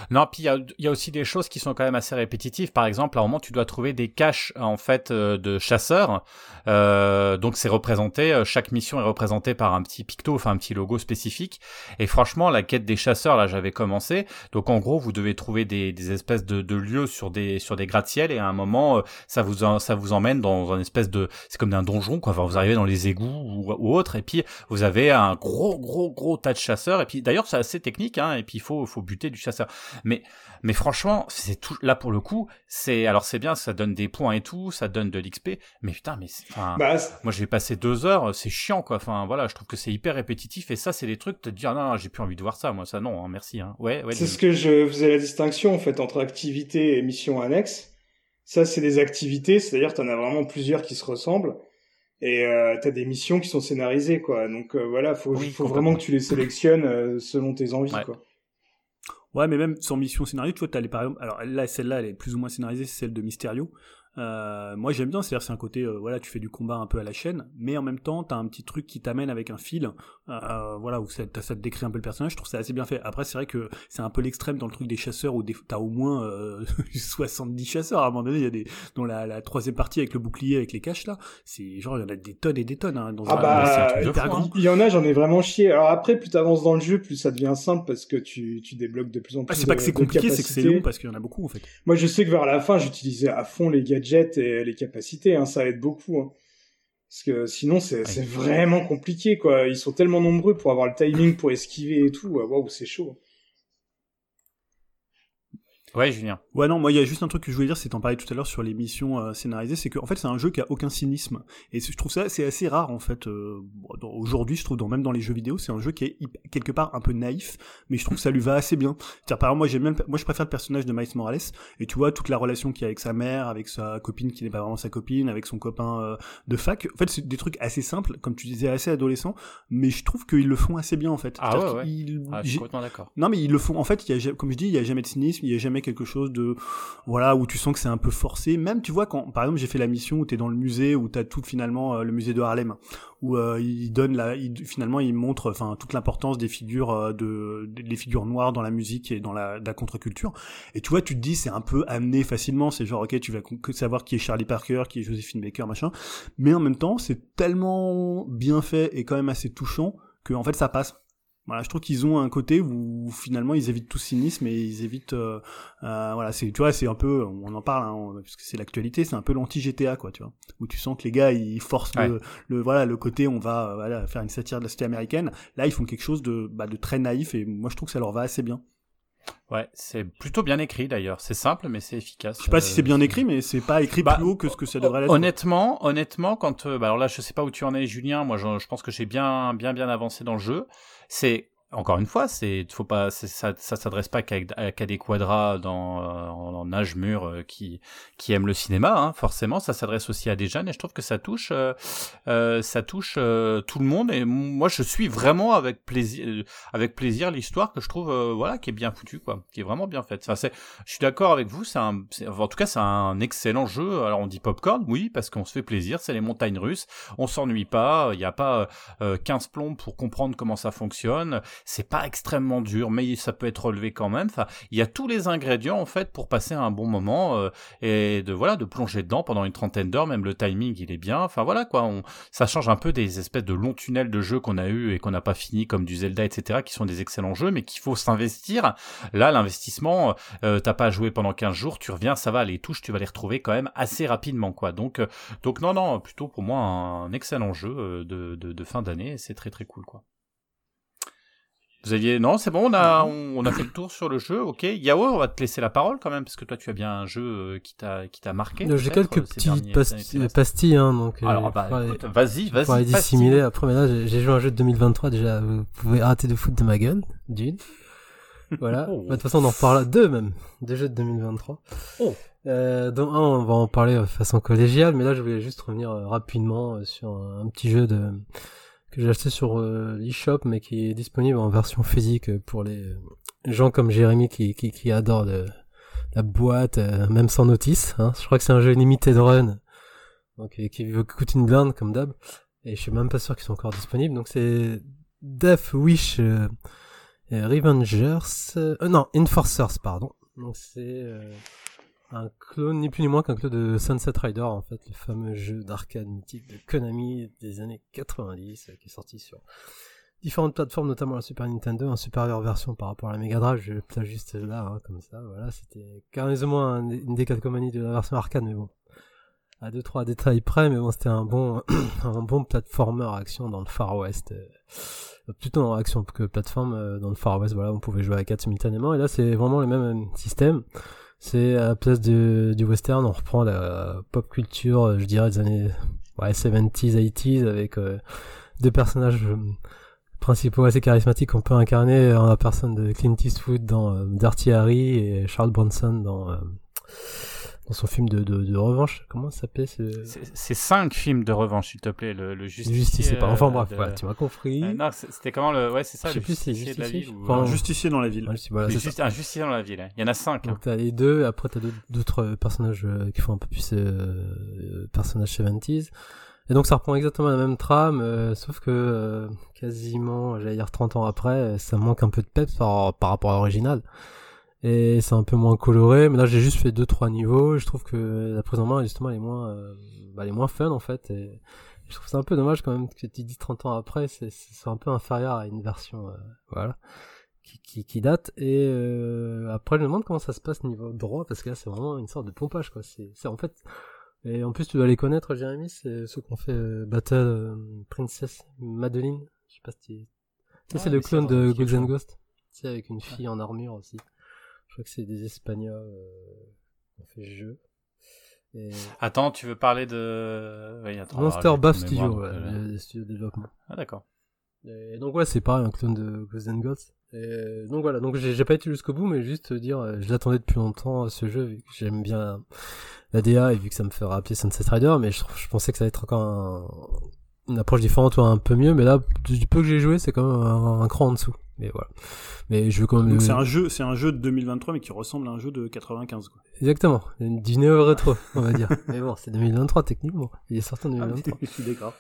Non, puis il y a, aussi des choses qui sont quand même assez répétitives. Par exemple, à un moment, tu dois trouver des caches en fait euh, de chasseurs. Euh, donc c'est représenté, euh, chaque mission est représentée par un petit picto, enfin un petit logo spécifique. Et franchement, la quête des chasseurs, là, j'avais commencé. Donc en gros, vous devez trouver des, des espèces de, de, lieux sur des sur des gratte-ciel et à un moment, ça vous ça vous emmène dans une espèce de, c'est comme un donjon quoi. Enfin, vous arrivez dans les égouts ou, ou autre, et puis vous avez un gros gros gros tas de chasseurs. Et puis d'ailleurs, c'est assez technique, hein. Et puis il faut faut buter du chasseur. Mais, mais franchement, c'est tout, là pour le coup, c'est, alors c'est bien, ça donne des points et tout, ça donne de l'XP, mais putain, mais, enfin, bah, moi j'ai passé deux heures, c'est chiant, quoi. Enfin, voilà, je trouve que c'est hyper répétitif et ça, c'est des trucs, te dire, non, non j'ai plus envie de voir ça, moi, ça, non, hein, merci, hein. Ouais, ouais. C'est ce que je faisais la distinction, en fait, entre activité et mission annexe. Ça, c'est des activités, c'est-à-dire, t'en as vraiment plusieurs qui se ressemblent et euh, t'as des missions qui sont scénarisées quoi donc euh, voilà faut, faut vraiment que tu les sélectionnes euh, selon tes envies quoi Ouais, mais même sans mission scénario, tu vois, t'as les par exemple, alors là, celle-là, elle est plus ou moins scénarisée, c'est celle de Mysterio. Euh, moi j'aime bien, c'est-à-dire c'est un côté, euh, voilà, tu fais du combat un peu à la chaîne, mais en même temps t'as un petit truc qui t'amène avec un fil, euh, voilà, où ça, ça, te décrit un peu le personnage. Je trouve ça assez bien fait. Après c'est vrai que c'est un peu l'extrême dans le truc des chasseurs où t'as au moins 70 chasseurs. À un moment donné, il y a des dans la, la, troisième partie avec le bouclier avec les caches là, c'est genre il y en a des tonnes et des tonnes. Hein, dans ah bah, il y en a, j'en ai vraiment chié. Alors après, plus t'avances dans le jeu, plus ça devient simple parce que tu, tu débloques de plus en ah, plus. Ah, c'est pas que c'est compliqué, c'est que c'est long parce qu'il y en a beaucoup en fait. Moi je sais que vers la fin, j'utilisais à fond les gars et les capacités, hein, ça aide beaucoup. Hein. Parce que sinon, c'est vraiment compliqué, quoi. Ils sont tellement nombreux pour avoir le timing pour esquiver et tout. Waouh, c'est chaud. Ouais, Julien. Ouais, non, moi, il y a juste un truc que je voulais dire, c'est t'en parlais tout à l'heure sur les missions euh, scénarisées, c'est qu'en fait, c'est un jeu qui a aucun cynisme. Et je trouve ça, c'est assez rare, en fait. Euh, Aujourd'hui, je trouve, dans, même dans les jeux vidéo, c'est un jeu qui est quelque part un peu naïf, mais je trouve que ça lui va assez bien. par exemple, moi, j'aime bien, moi, je préfère le personnage de Miles Morales, et tu vois, toute la relation qu'il a avec sa mère, avec sa copine qui n'est pas vraiment sa copine, avec son copain euh, de fac. En fait, c'est des trucs assez simples, comme tu disais, assez adolescents, mais je trouve qu'ils le font assez bien, en fait. Ah ouais, ouais. Ah, je suis complètement d'accord. Non, mais ils le font, en fait, il y a, comme je dis, il y a jamais de cynisme, il y a jamais quelque chose de voilà où tu sens que c'est un peu forcé. Même tu vois quand par exemple j'ai fait la mission où tu es dans le musée où tu as tout finalement euh, le musée de Harlem où euh, il donne la il, finalement il montre enfin toute l'importance des figures euh, de des figures noires dans la musique et dans la, la contre-culture. Et tu vois tu te dis c'est un peu amené facilement. C'est genre OK tu vas savoir qui est Charlie Parker qui est Josephine Baker machin. Mais en même temps c'est tellement bien fait et quand même assez touchant que en fait ça passe voilà, je trouve qu'ils ont un côté où finalement ils évitent tout cynisme et ils évitent, euh, euh, voilà, c'est, tu vois, c'est un peu, on en parle, hein, parce que c'est l'actualité, c'est un peu l'anti GTA, quoi, tu vois, où tu sens que les gars ils forcent le, le, voilà, le côté, on va, voilà, faire une satire de la société américaine. Là, ils font quelque chose de, bah, de très naïf et moi je trouve que ça leur va assez bien. Ouais, c'est plutôt bien écrit d'ailleurs. C'est simple, mais c'est efficace. Je sais pas si c'est bien euh, écrit, mais c'est pas écrit bah, plus haut que ce que ça devrait l'être. Honnêtement, honnêtement, quand, bah alors là, je sais pas où tu en es, Julien. Moi, je, je pense que j'ai bien, bien, bien avancé dans le jeu. C'est encore une fois, c'est faut pas ça, ça s'adresse pas qu'à des quadras dans euh, en, âge mûr euh, qui qui aiment le cinéma, hein, forcément. Ça s'adresse aussi à des jeunes et je trouve que ça touche euh, euh ça touche tout le monde et moi je suis vraiment avec plaisir avec plaisir l'histoire que je trouve voilà qui est bien foutue quoi, qui est vraiment bien faite. Enfin, c'est je suis d'accord avec vous, c'est en tout cas c'est un excellent jeu. Alors on dit popcorn, oui, parce qu'on se fait plaisir, c'est les montagnes russes, on s'ennuie pas, il n'y a pas 15 plombs pour comprendre comment ça fonctionne c'est pas extrêmement dur, mais ça peut être relevé quand même. Enfin, il y a tous les ingrédients en fait pour passer un bon moment euh, et de voilà de plonger dedans pendant une trentaine d'heures. Même le timing, il est bien. Enfin voilà quoi, on, ça change un peu des espèces de longs tunnels de jeux qu'on a eu et qu'on n'a pas fini comme du Zelda, etc. qui sont des excellents jeux, mais qu'il faut s'investir. Là, l'investissement, euh, t'as pas joué pendant 15 jours, tu reviens, ça va, les touches, tu vas les retrouver quand même assez rapidement quoi. Donc euh, donc non non, plutôt pour moi un excellent jeu euh, de, de, de fin d'année. C'est très très cool quoi. Vous aviez non, c'est bon, on a on, a fait le tour sur le jeu. OK, Yao, on va te laisser la parole quand même parce que toi tu as bien un jeu euh, qui t'a qui t'a marqué. J'ai quelques euh, petites pastilles hein, donc euh, Alors bah, vas-y, vas-y. Pour les dissimuler après mais là j'ai joué un jeu de 2023 déjà vous pouvez arrêter de foutre de ma gueule d'une. Voilà. Oh. Bah, de toute façon on en reparlera deux même, deux jeux de 2023. Oh. Euh, donc un, on va en parler de façon collégiale, mais là je voulais juste revenir rapidement sur un petit jeu de que j'ai acheté sur euh, l'eShop mais qui est disponible en version physique pour les gens comme Jérémy qui, qui, qui adore la boîte, euh, même sans notice. Hein. Je crois que c'est un jeu limited run, donc qui coûte une blinde comme d'hab. Et je suis même pas sûr qu'ils sont encore disponibles. Donc c'est Death Wish euh, Revengers, non Enforcers pardon. Donc c'est un clone, ni plus ni moins qu'un clone de Sunset Rider, en fait, le fameux jeu d'arcade mythique de Konami des années 90, euh, qui est sorti sur différentes plateformes, notamment la Super Nintendo, en supérieure version par rapport à la Mega Drive, je place juste là, hein, comme ça, voilà, c'était carrément un, une décalcomanie de la version arcade, mais bon, à deux trois détails près, mais bon, c'était un bon, un bon platformer action dans le Far West, euh, plutôt en action que plateforme euh, dans le Far West, voilà, on pouvait jouer à 4 simultanément, et là, c'est vraiment le même système. C'est à la place de, du western, on reprend la pop culture, je dirais des années ouais, 70s, 80s, avec euh, deux personnages euh, principaux assez charismatiques qu'on peut incarner en la personne de Clint Eastwood dans euh, Dirty Harry et Charles Bronson dans dans son film de, de, de revanche. Comment ça s'appelait ce... C'est cinq films de revanche, s'il te plaît. Le, le Justicier. Justicier, pas. Enfin euh, bref, de- voilà, tu m'as compris. Euh, non, c'était comment le. Ouais, c'est ça. Je sais le plus si c'est Justicier de la Justicier, ville. ou- enfin, Un justicier dans la ville. Ouais, voilà, juste- un justicier dans la ville. hein. Il y en a cinq. hein. Donc t'as les deux, après t'as d'autres- d'autres personnages euh, qui font un peu plus euh, euh, personnages 70s. Et donc ça reprend exactement la même trame, euh, sauf que euh, quasiment, j'allais dire 30 ans après, ça manque un peu de peps par, par rapport à l'original. Et c'est un peu moins coloré, mais là j'ai juste fait deux trois niveaux, je trouve que la prise en main justement elle est moins, euh, bah, elle est moins fun en fait. Et je trouve ça un peu dommage quand même que tu dis 30 ans après, c'est c'est un peu inférieur à une version, euh, voilà qui, qui, qui date. Et euh, après je me demande comment ça se passe niveau droit parce que là c'est vraiment une sorte de pompage quoi. C'est c'est en fait et en plus tu dois les connaître Jérémy c'est ceux qui ont fait euh, Battle euh, Princess Madeline. Je sais pas si tu Ouais, c'est le clone de quelque Ghost sais avec une fille en armure aussi je crois que c'est des Espagnols euh, qui ont fait ce jeu et Attends, tu veux parler de. Oui, attends, Monster Buff Studio ouais, euh, le, studio de développement Ah, d'accord. Et donc ouais, c'est pareil, un clone de Ghost and Gods. Et donc voilà, donc j'ai pas été jusqu'au bout, mais juste dire, euh, je l'attendais depuis longtemps ce jeu, vu que j'aime bien la DA et vu que ça me fait rappeler Sunset Rider, mais je, je pensais que ça allait être encore un- une approche différente ou un peu mieux, mais là, du peu que j'ai joué, c'est quand même un, un cran en dessous. Mais voilà. Mais je veux quand même. Donc c'est un jeu, c'est un jeu de 2023 mais qui ressemble à un jeu de 95 quoi. Exactement, du néo-rétro, on va dire. mais bon, c'est 2023 techniquement. Il est sorti en 2023. Je suis d'accord.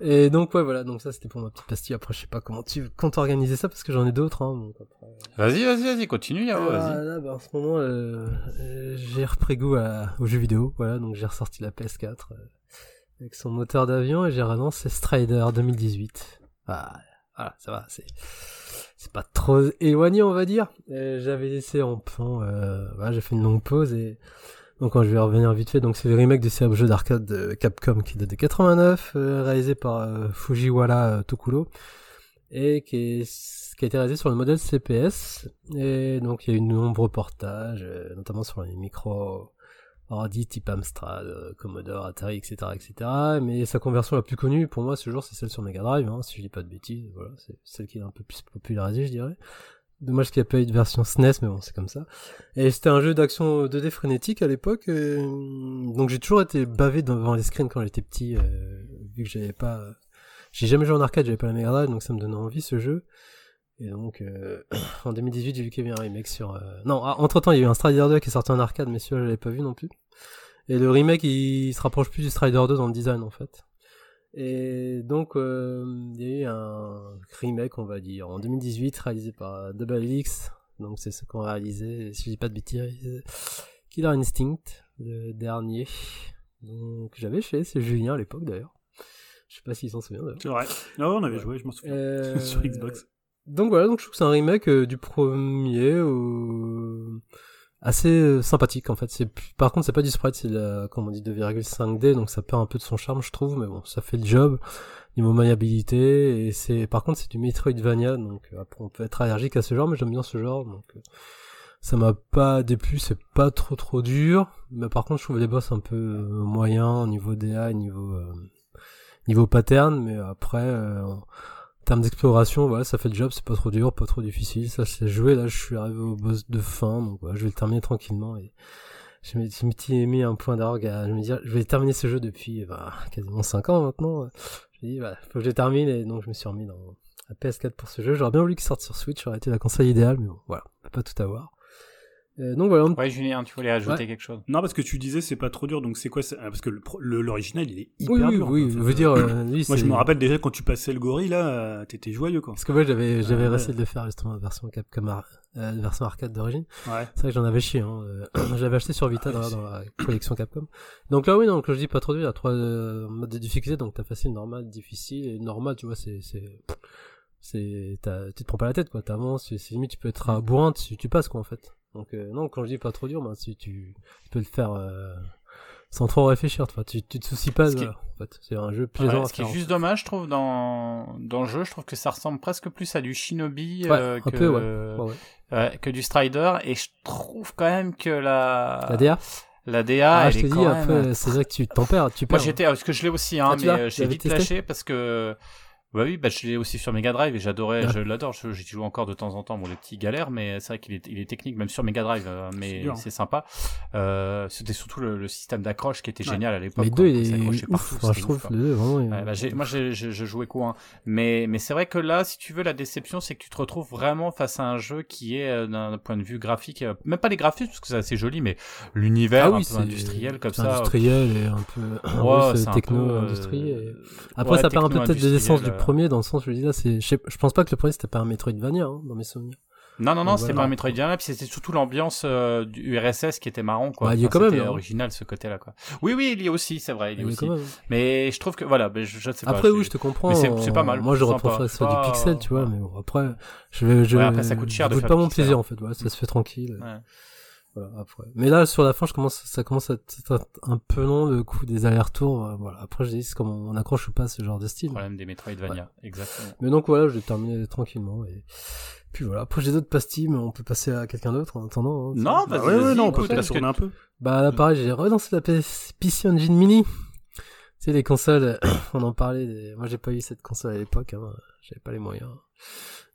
Et donc ouais voilà, donc ça c'était pour ma petite pastille. Après je sais pas comment tu comptes organiser ça parce que j'en ai d'autres. Hein, donc après... Vas-y, vas-y, vas-y, continue, Yao, Euh, vas-y. là, bah, en ce moment, euh, euh, j'ai repris goût à- aux jeux vidéo. Voilà, donc j'ai ressorti la PS4 euh, avec son moteur d'avion et j'ai relancé Strider 2018. Ah, voilà, ça va, c'est c'est pas trop éloigné, on va dire. Euh, J'avais laissé en plan, euh, j'ai fait une longue pause et donc quand je vais revenir vite fait, donc c'est le remake du célèbre jeu d'arcade de Capcom qui date de 89, euh, réalisé par euh, Fujiwara euh, Tokulo et qui, est, qui a été réalisé sur le modèle CPS. Et donc il y a eu de nombreux reportages, euh, notamment sur les micros ordi type Amstrad, euh, Commodore, Atari, etc., etc. Mais sa conversion la plus connue pour moi ce jour, c'est celle sur Mega Drive, hein, si je dis pas de bêtises. Voilà, c'est celle qui est un peu plus popularisée, je dirais. Dommage qu'il n'y ait pas eu de version SNES, mais bon, c'est comme ça. Et c'était un jeu d'action 2D frénétique à l'époque, euh, donc j'ai toujours été bavé devant les screens quand j'étais petit, euh, vu que j'avais pas, j'ai jamais joué en arcade, j'avais pas la Mega Drive, donc ça me donnait envie ce jeu. Et donc, euh, en 2018, j'ai vu qu'il y avait un remake sur... euh, Non, entre temps, il y a eu un Strider 2 qui est sorti en arcade, mais celui-là, je l'avais pas vu non plus. Et le remake, il se rapproche plus du Strider 2 dans le design, en fait. Et donc, euh, il y a eu un remake, on va dire, en 2018, réalisé par Double Helix. Donc, c'est ce qu'on a réalisé, si je dis pas de bêtises, Killer Instinct, le dernier. Donc, j'avais fait, c'est Julien à l'époque, d'ailleurs. Je sais pas s'il s'en souvient, d'ailleurs. C'est vrai. Ah ouais, on avait joué, je m'en souviens. Euh, Sur Xbox. Donc voilà, donc je trouve que c'est un remake euh, du premier euh, assez euh, sympathique en fait. C'est par contre c'est pas du sprite, c'est comme on dit 2,5D, donc ça perd un peu de son charme je trouve, mais bon ça fait le job niveau maniabilité et c'est par contre c'est du Metroidvania, donc euh, après on peut être allergique à ce genre, mais j'aime bien ce genre, donc euh, ça m'a pas déplu, c'est pas trop trop dur, mais par contre je trouve les boss un peu moyens au niveau DA, niveau euh, niveau pattern, mais après euh, termes d'exploration, voilà, ça fait le job, c'est pas trop dur, pas trop difficile, ça c'est joué, là je suis arrivé au boss de fin, donc voilà, je vais le terminer tranquillement et je m'étais mis un point d'orgue à je me dire, je vais terminer ce jeu depuis bah, quasiment 5 ans maintenant. Je me dis, voilà, faut que je le termine et donc je me suis remis dans la PS4 pour ce jeu. J'aurais bien voulu qu'il sorte sur Switch, ça aurait été la console idéale, mais bon, voilà, on peut pas tout avoir. Euh, donc voilà, Ouais, Julien, tu voulais ajouter Ouais. quelque chose Non, parce que tu disais c'est pas trop dur, donc c'est quoi ça- ah, Parce que le pro- le- l'original il est hyper oui, oui, dur. oui, Enfin, veux dire, euh, oui, Moi je me rappelle déjà quand tu passais le gorille là, euh, t'étais joyeux quoi. Parce que moi j'avais j'avais Ah ouais. essayé de le faire justement la version Capcom ar- euh, la version arcade d'origine. Ouais. C'est vrai que j'en avais chié. Hein. euh, je l'avais acheté sur Vita Ah, dans, la collection Capcom. Donc là oui, donc je dis pas trop dur. Il y a trois euh, modes de difficulté. Donc t'as facile, normal, difficile. Et normal, tu vois, c'est c'est c'est t'as- tu te prends pas la tête quoi. T'avances. C'est c'est limite tu peux être à bourrin, tu, tu passes quoi en fait. Donc euh, non, quand je dis pas trop dur, ben si tu, tu peux le faire euh, sans trop réfléchir. Enfin, tu tu te soucies pas. Ce qui est- voilà, en fait, c'est un jeu plaisant Ouais, à ce qui est juste dommage, je trouve, dans, dans le jeu, je trouve que ça ressemble presque plus à du Shinobi Ouais, euh, que, peu, ouais. Que du Strider, et je trouve quand même que la, La DA. la DA, Ah, elle je te est dis, quand même... après, c'est vrai que tu t'en perds, tu Moi perds. j'étais, parce que je l'ai aussi, hein, Ah, mais euh, j'ai vite lâché parce que Bah oui, bah je l'ai aussi sur Mega Drive et j'adorais, je l'adore, j'y joue encore de temps en temps, bon les petits galères, mais c'est vrai qu'il est, il est technique même sur Mega Drive, euh, mais c'est sympa. Euh, c'était surtout le, système d'accroche qui était génial à l'époque. Les deux, il est ouf, je trouve les deux vraiment. Ouais, bah, moi je, jouais quoi, hein. mais mais c'est vrai que là, si tu veux, la déception, c'est que tu te retrouves vraiment face à un jeu qui est euh, d'un point de vue graphique, même pas les graphismes parce que c'est assez joli, mais l'univers ah un peu industriel comme ça. Industriel et un peu ouais, techno industriel. Après, ça perd un peu peut-être des essences du premier dans le sens où je dis là, c'est, je, pense pas que le premier c'était pas un Metroidvania hein, dans mes souvenirs. Non, non, non, c'était pas un Metroidvania, puis c'était surtout l'ambiance euh, du RSS qui était marrant, quoi. Bah, il y a quand même. Hein. original, ce côté-là, quoi. Oui, oui, il y a aussi, c'est vrai, il y a aussi. Mais je trouve que, voilà, je, je sais pas. Après, oui, je te comprends. C'est pas mal. Moi, je retrouve ça du pixel, tu vois, mais bon, après, je vais, je. Ouais, après, ça coûte cher de faire pas mon plaisir, en fait, ouais, ça se fait tranquille. Ouais. Voilà, après. Mais là, sur la fin, je commence, ça commence à être un peu long, le coup des allers-retours. Euh, voilà. Après, je dis, c'est comme on accroche ou pas ce genre de style. Problème des Metroidvania, exactement. Mais donc, voilà, je vais terminer tranquillement et, puis voilà. Après, j'ai d'autres pastilles, mais on peut passer à quelqu'un d'autre en attendant. Hein, non, bah, ouais, ouais, non, on peut passer un peu. Bah, là, pareil, j'ai relancé la PC Engine Mini. Tu sais, les consoles, on en parlait. Moi, j'ai pas eu cette console à l'époque, hein. J'avais pas les moyens.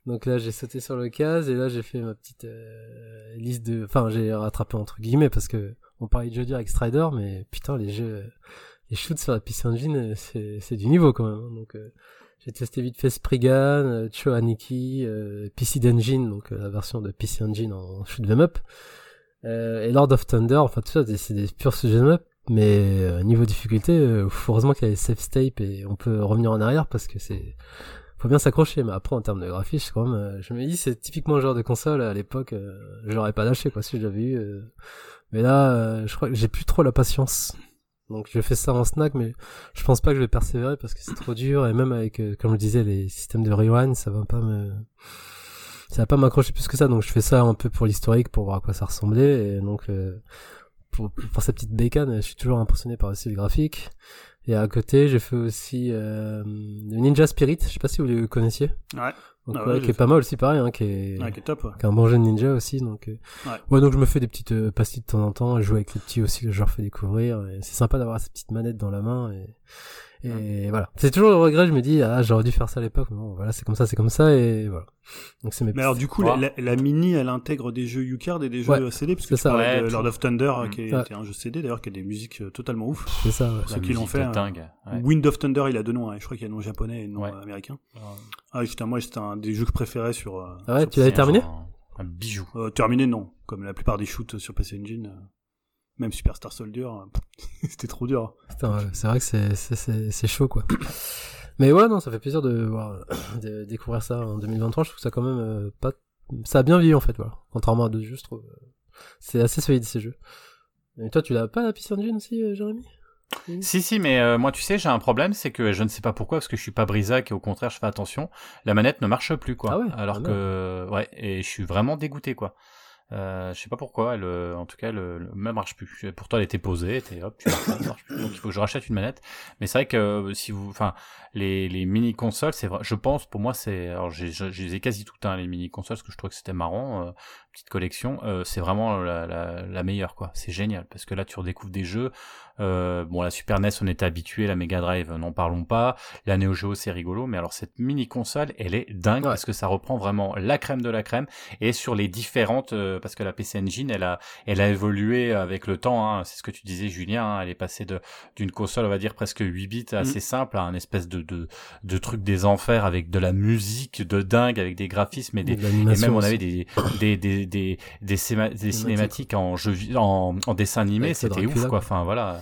Donc là, j'ai sauté sur le case et là, j'ai fait ma petite euh, liste de. Enfin, j'ai rattrapé entre guillemets parce que on parlait de jeux durs avec Strider, mais putain, les jeux, les shoots sur la PC Engine, c'est du niveau quand même. Hein. Donc, euh, j'ai testé vite fait Spriggan, euh, Choaniki, euh, PC Engine, donc la version de PC Engine en shoot them up, et Lord of Thunder. Enfin, tout ça, c'est des purs shoot up. Mais niveau difficulté, heureusement qu'il y a les save state et on peut revenir en arrière parce que c'est faut bien s'accrocher. Mais après, en termes de graphisme, quand même, euh, je me dis, c'est typiquement le genre de console à l'époque, euh, j'aurais pas lâché quoi si j'avais eu. Euh. Mais là, je crois que j'ai plus trop la patience. Donc je fais ça en snack, mais je pense pas que je vais persévérer parce que c'est trop dur et même avec, comme je disais, les systèmes de rewind, ça va pas me, ça va pas m'accrocher plus que ça. Donc je fais ça un peu pour l'historique, pour voir à quoi ça ressemblait et donc pour, pour cette petite bécane, je suis toujours impressionné par le style graphique. Et à côté, j'ai fait aussi euh, Ninja Spirit. Je sais pas si vous le connaissiez. Ouais. Donc, ah ouais, qui est pas mal aussi, pareil, hein, qui est, ouais, qui est top. Ouais. Qui est un bon jeu de ninja aussi. Donc, euh... ouais. ouais. donc je me fais des petites euh, pastilles de temps en temps. Je joue avec les petits aussi que je leur fais découvrir. C'est sympa d'avoir cette petite manette dans la main. Et et voilà. C'est toujours le regret, je me dis, ah, j'aurais dû faire ça à l'époque. Bon, voilà, c'est comme ça, c'est comme ça, et voilà. Donc c'est mes Mais alors, du coup, la, la, mini, elle intègre des jeux U-Card et des jeux CD, parce que tu parlais de Lord of Thunder, mm. qui était un jeu CD, d'ailleurs, qui a des musiques euh, totalement ouf. C'est ça, ouais. Ceux qui l'ont fait. Hein. Dingue. Wind of Thunder, il a deux noms, hein. je crois qu'il y a un nom japonais et un nom américain. Ah, justement, moi, c'était un des jeux que je préférais sur. Euh, ah ouais, tu l'avais terminé? Un bijou. Euh, terminé, non. Comme la plupart des shoots sur PC Engine. Même Super Star Soldier, euh, c'était trop dur. C'est vrai que c'est chaud, quoi. Mais ouais, non, ça fait plaisir de, voir, de découvrir ça en 2023. Je trouve ça quand même euh, pas. Ça a bien vieilli en fait, voilà. Contrairement à d'autres jeux, je trouve. Euh, c'est assez solide ces jeux. Et toi, tu l'as pas la PC Engine aussi, Jérémy? Si, si, mais moi, tu sais, j'ai un problème, c'est que je ne sais pas pourquoi, parce que je suis pas brisac et au contraire, je fais attention. La manette ne marche plus, quoi. Ah ouais, alors ah que, ouais, et je suis vraiment dégoûté, quoi. Euh, je sais pas pourquoi, elle, euh, en tout cas, elle, ne marche plus. Pourtant, elle était posée, était hop, tu marche plus. Donc, il faut que je rachète une manette. Mais c'est vrai que euh, si vous, enfin, les, les mini consoles, c'est vrai. Je pense, pour moi, c'est, alors, j'ai, j'ai quasi tout hein, les mini consoles, parce que je trouve que c'était marrant, euh, petite collection. c'est vraiment la, la, la, meilleure, quoi. C'est génial, parce que là, tu redécouvres des jeux. Bon, la Super NES, on était habitué, la Mega Drive, n'en parlons pas. La Neo Geo, c'est rigolo, mais alors cette mini console, elle est dingue parce que ça reprend vraiment la crème de la crème et sur les différentes parce que la PC Engine, elle a, elle a évolué avec le temps. Hein, c'est ce que tu disais, Julien. Hein, elle est passée de d'une console, on va dire presque 8 bits, assez mm. simple, à un espèce de, de de truc des enfers avec de la musique de dingue, avec des graphismes et des et même on avait des des des des, des, cinématiques en jeu en, en dessin animé. C'était ouf, quoi. Enfin voilà.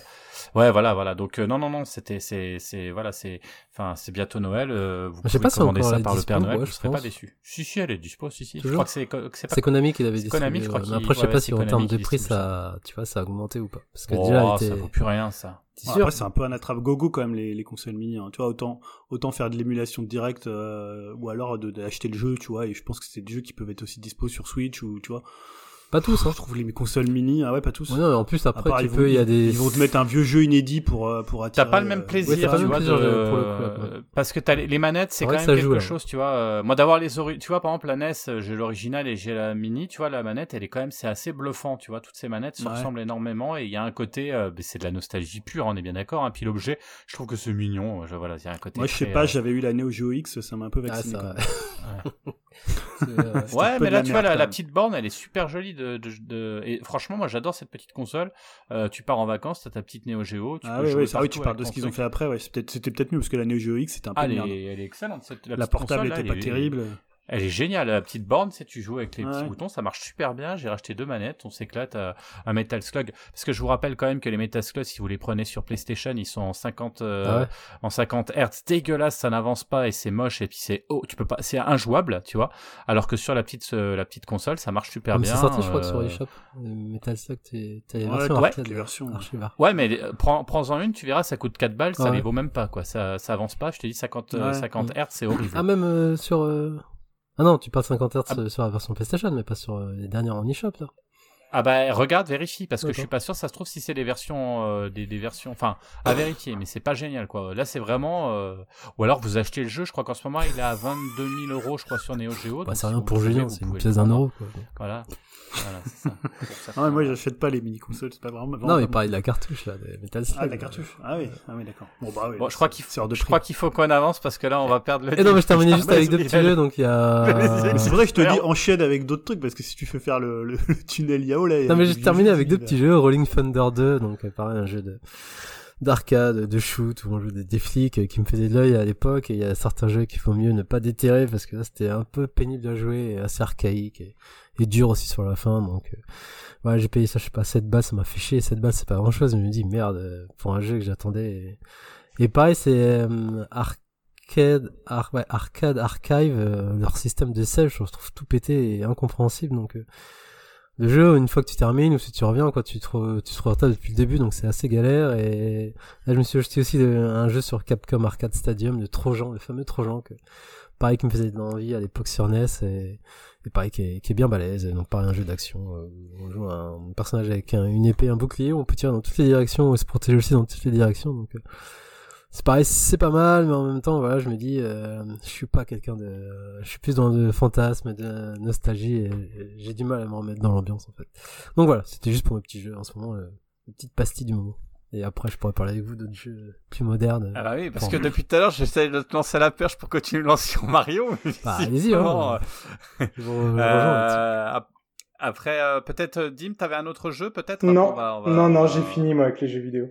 Ouais, voilà, voilà. Donc euh, non, non, non, c'était, c'est, c'est, voilà, c'est, enfin, c'est bientôt Noël. Euh, vous pouvez pas commander ça par le Père Noël. je serais pas déçu. Si, si, elle est dispo. Si, si. Je crois que c'est, c'est pas. Konami qui l'avait dit. Konami, je crois. Mais après, je sais pas si en termes de prix, ça, tu vois, ça a augmenté ou pas. Parce que oh, déjà, était... ça vaut plus rien, ça. après, c'est un peu un attrape gogo quand même les, les consoles mini. Hein. Tu vois, autant autant faire de l'émulation directe euh, ou alors d'acheter le jeu, tu vois. Et je pense que c'est des jeux qui peuvent être aussi dispo sur Switch ou tu vois Pas tous, hein. Je trouve les consoles mini, ah ouais, pas tous. Ouais, non, en plus, après, part, tu ils peux, vont- il y a des... Ils vont te mettre un vieux jeu inédit pour, euh, pour attirer. T'as pas le même euh, plaisir, ouais, t'as pas tu le vois, même plaisir, de- pour le coup, ouais. parce que t'as les, manettes, c'est quand vrai même quelque joue, chose, tu vois. euh, moi, d'avoir les ori... tu vois, par exemple, la NES, j'ai l'original et j'ai la mini, tu vois, la manette, elle est quand même, c'est assez bluffant, tu vois. Toutes ces manettes se Ouais. ressemblent énormément et il y a un côté, euh, ben, c'est de la nostalgie pure, on est bien d'accord. Hein. Puis l'objet, je trouve que c'est mignon. Je, voilà, il y a un côté. Moi, je sais pas, euh, j'avais eu la Neo Geo X, ça m'a un peu Ah, vacciné. euh, Ouais, mais là, la tu vois, la, la petite borne, elle est super jolie. De, de, de- Et franchement, moi, j'adore cette petite console. Euh, tu pars en vacances, t'as ta petite Neo Geo. Tu Ah peux oui, oui, ça, oui, tu parles de ce qu'ils ont fait après, ouais. C'était peut-être mieux parce que la Neo Geo X, c'était un peu Ah, merde. est, elle est excellente. Cette, La petite portable console, là, était elle pas terrible. Elle est géniale, la petite borne, c'est tu joues avec les petits boutons, ça marche super bien. J'ai racheté deux manettes, on s'éclate à un Metal Slug. Parce que je vous rappelle quand même que les Metal Slug, si vous les prenez sur PlayStation, ils sont en 50, euh, Ah ouais en 50 Hz, dégueulasse, ça n'avance pas et c'est moche et puis c'est oh, tu peux pas, c'est injouable, tu vois. Alors que sur la petite, euh, la petite console, ça marche super Comme bien. c'est sorti, je crois, que sur euh, eShop. Euh, Metal Slug, t'es- t'as les versions ouais, arcade. les versions, ouais. mais euh, prends, prends-en une, tu verras, ça coûte 4 balles, ça les vaut même pas, quoi. Ça, ça avance pas, je te dis 50, euh, Ouais. 50 Hz, c'est horrible. Ah, même euh, sur... Ah non, tu parles 50 Hz euh, sur la version PlayStation, mais pas sur euh, les dernières en eShop, là. Ah bah regarde, vérifie parce que je suis pas sûr. Ça se trouve si c'est des versions, euh, des, des versions, enfin à vérifier, mais c'est pas génial quoi. Là c'est vraiment, euh, ou alors vous achetez le jeu. Je crois qu'en ce moment il est à 22 000 euros, je crois sur Neo Geo. Bah, c'est si rien vous pour Julien, c'est une pièce d'un euro, quoi. Voilà, voilà c'est ça. Pour ça Ah moi, j'achète pas les mini consoles, c'est pas vraiment. Non, mais pareil de la cartouche, là, de Metal Slug. Ah, de la cartouche. Ah oui, ah oui, d'accord. Bon, bah oui. Bon, je crois qu'il de je crois qu'il faut qu'on avance parce que là on va perdre le. Et Eh non, mais je terminais juste Vas-y, avec deux petits jeux, donc il y a... Mais c'est vrai que je te dis enchaîne avec d'autres trucs parce que si tu fais faire le tunnel Yao là. Non mais des j'ai terminé avec deux petits jeux, Rolling Thunder 2, donc euh, pareil un jeu de d'arcade, de shoot où on joue des, des flics euh, qui me faisaient de l'œil à l'époque et il y a certains jeux qu'il faut mieux ne pas déterrer parce que là c'était un peu pénible à jouer et assez archaïque et, et dur aussi sur la fin donc euh, voilà j'ai payé ça je sais pas 7 balles ça m'a fait chier 7 balles c'est pas grand chose je me dis merde euh, pour un jeu que j'attendais et, et pareil c'est euh, arcade ar- ouais, arcade archive euh, leur système de save je trouve tout pété et incompréhensible donc le jeu, une fois que tu termines ou si tu reviens, quoi, tu te, tu te depuis le début, donc c'est assez galère. Et là, je me suis acheté aussi de- un jeu sur Capcom Arcade Stadium, le Trojan, le fameux Trojan, que, pareil, qui me faisait de l'envie à l'époque sur NES, et, et pareil, qui est, bien balèze. Donc, pareil, un jeu d'action, euh, on joue un personnage avec un- une épée, un bouclier, on peut tirer dans toutes les directions, et se protéger aussi dans toutes les directions, euh, c'est pareil, c'est pas mal, mais en même temps, voilà, je me dis, euh, je suis pas quelqu'un de, je suis plus dans le fantasme, de nostalgie, et, j'ai du mal à me remettre dans l'ambiance, en fait. Donc voilà, c'était juste pour mes petits jeux, en ce moment, euh, les petites pastilles du moment. Et après, je pourrais parler avec vous d'autres jeux plus modernes. Ah bah oui, parce Bon. que depuis tout à l'heure, j'essaie de te lancer la perche pour que tu me lances sur Mario. Bah, allez-y, hein. euh, là-dessus. euh, ap- après, euh, peut-être, euh, Dim, t'avais un autre jeu, peut-être? Non, va- va- non, non, j'ai fini moi avec les jeux vidéo.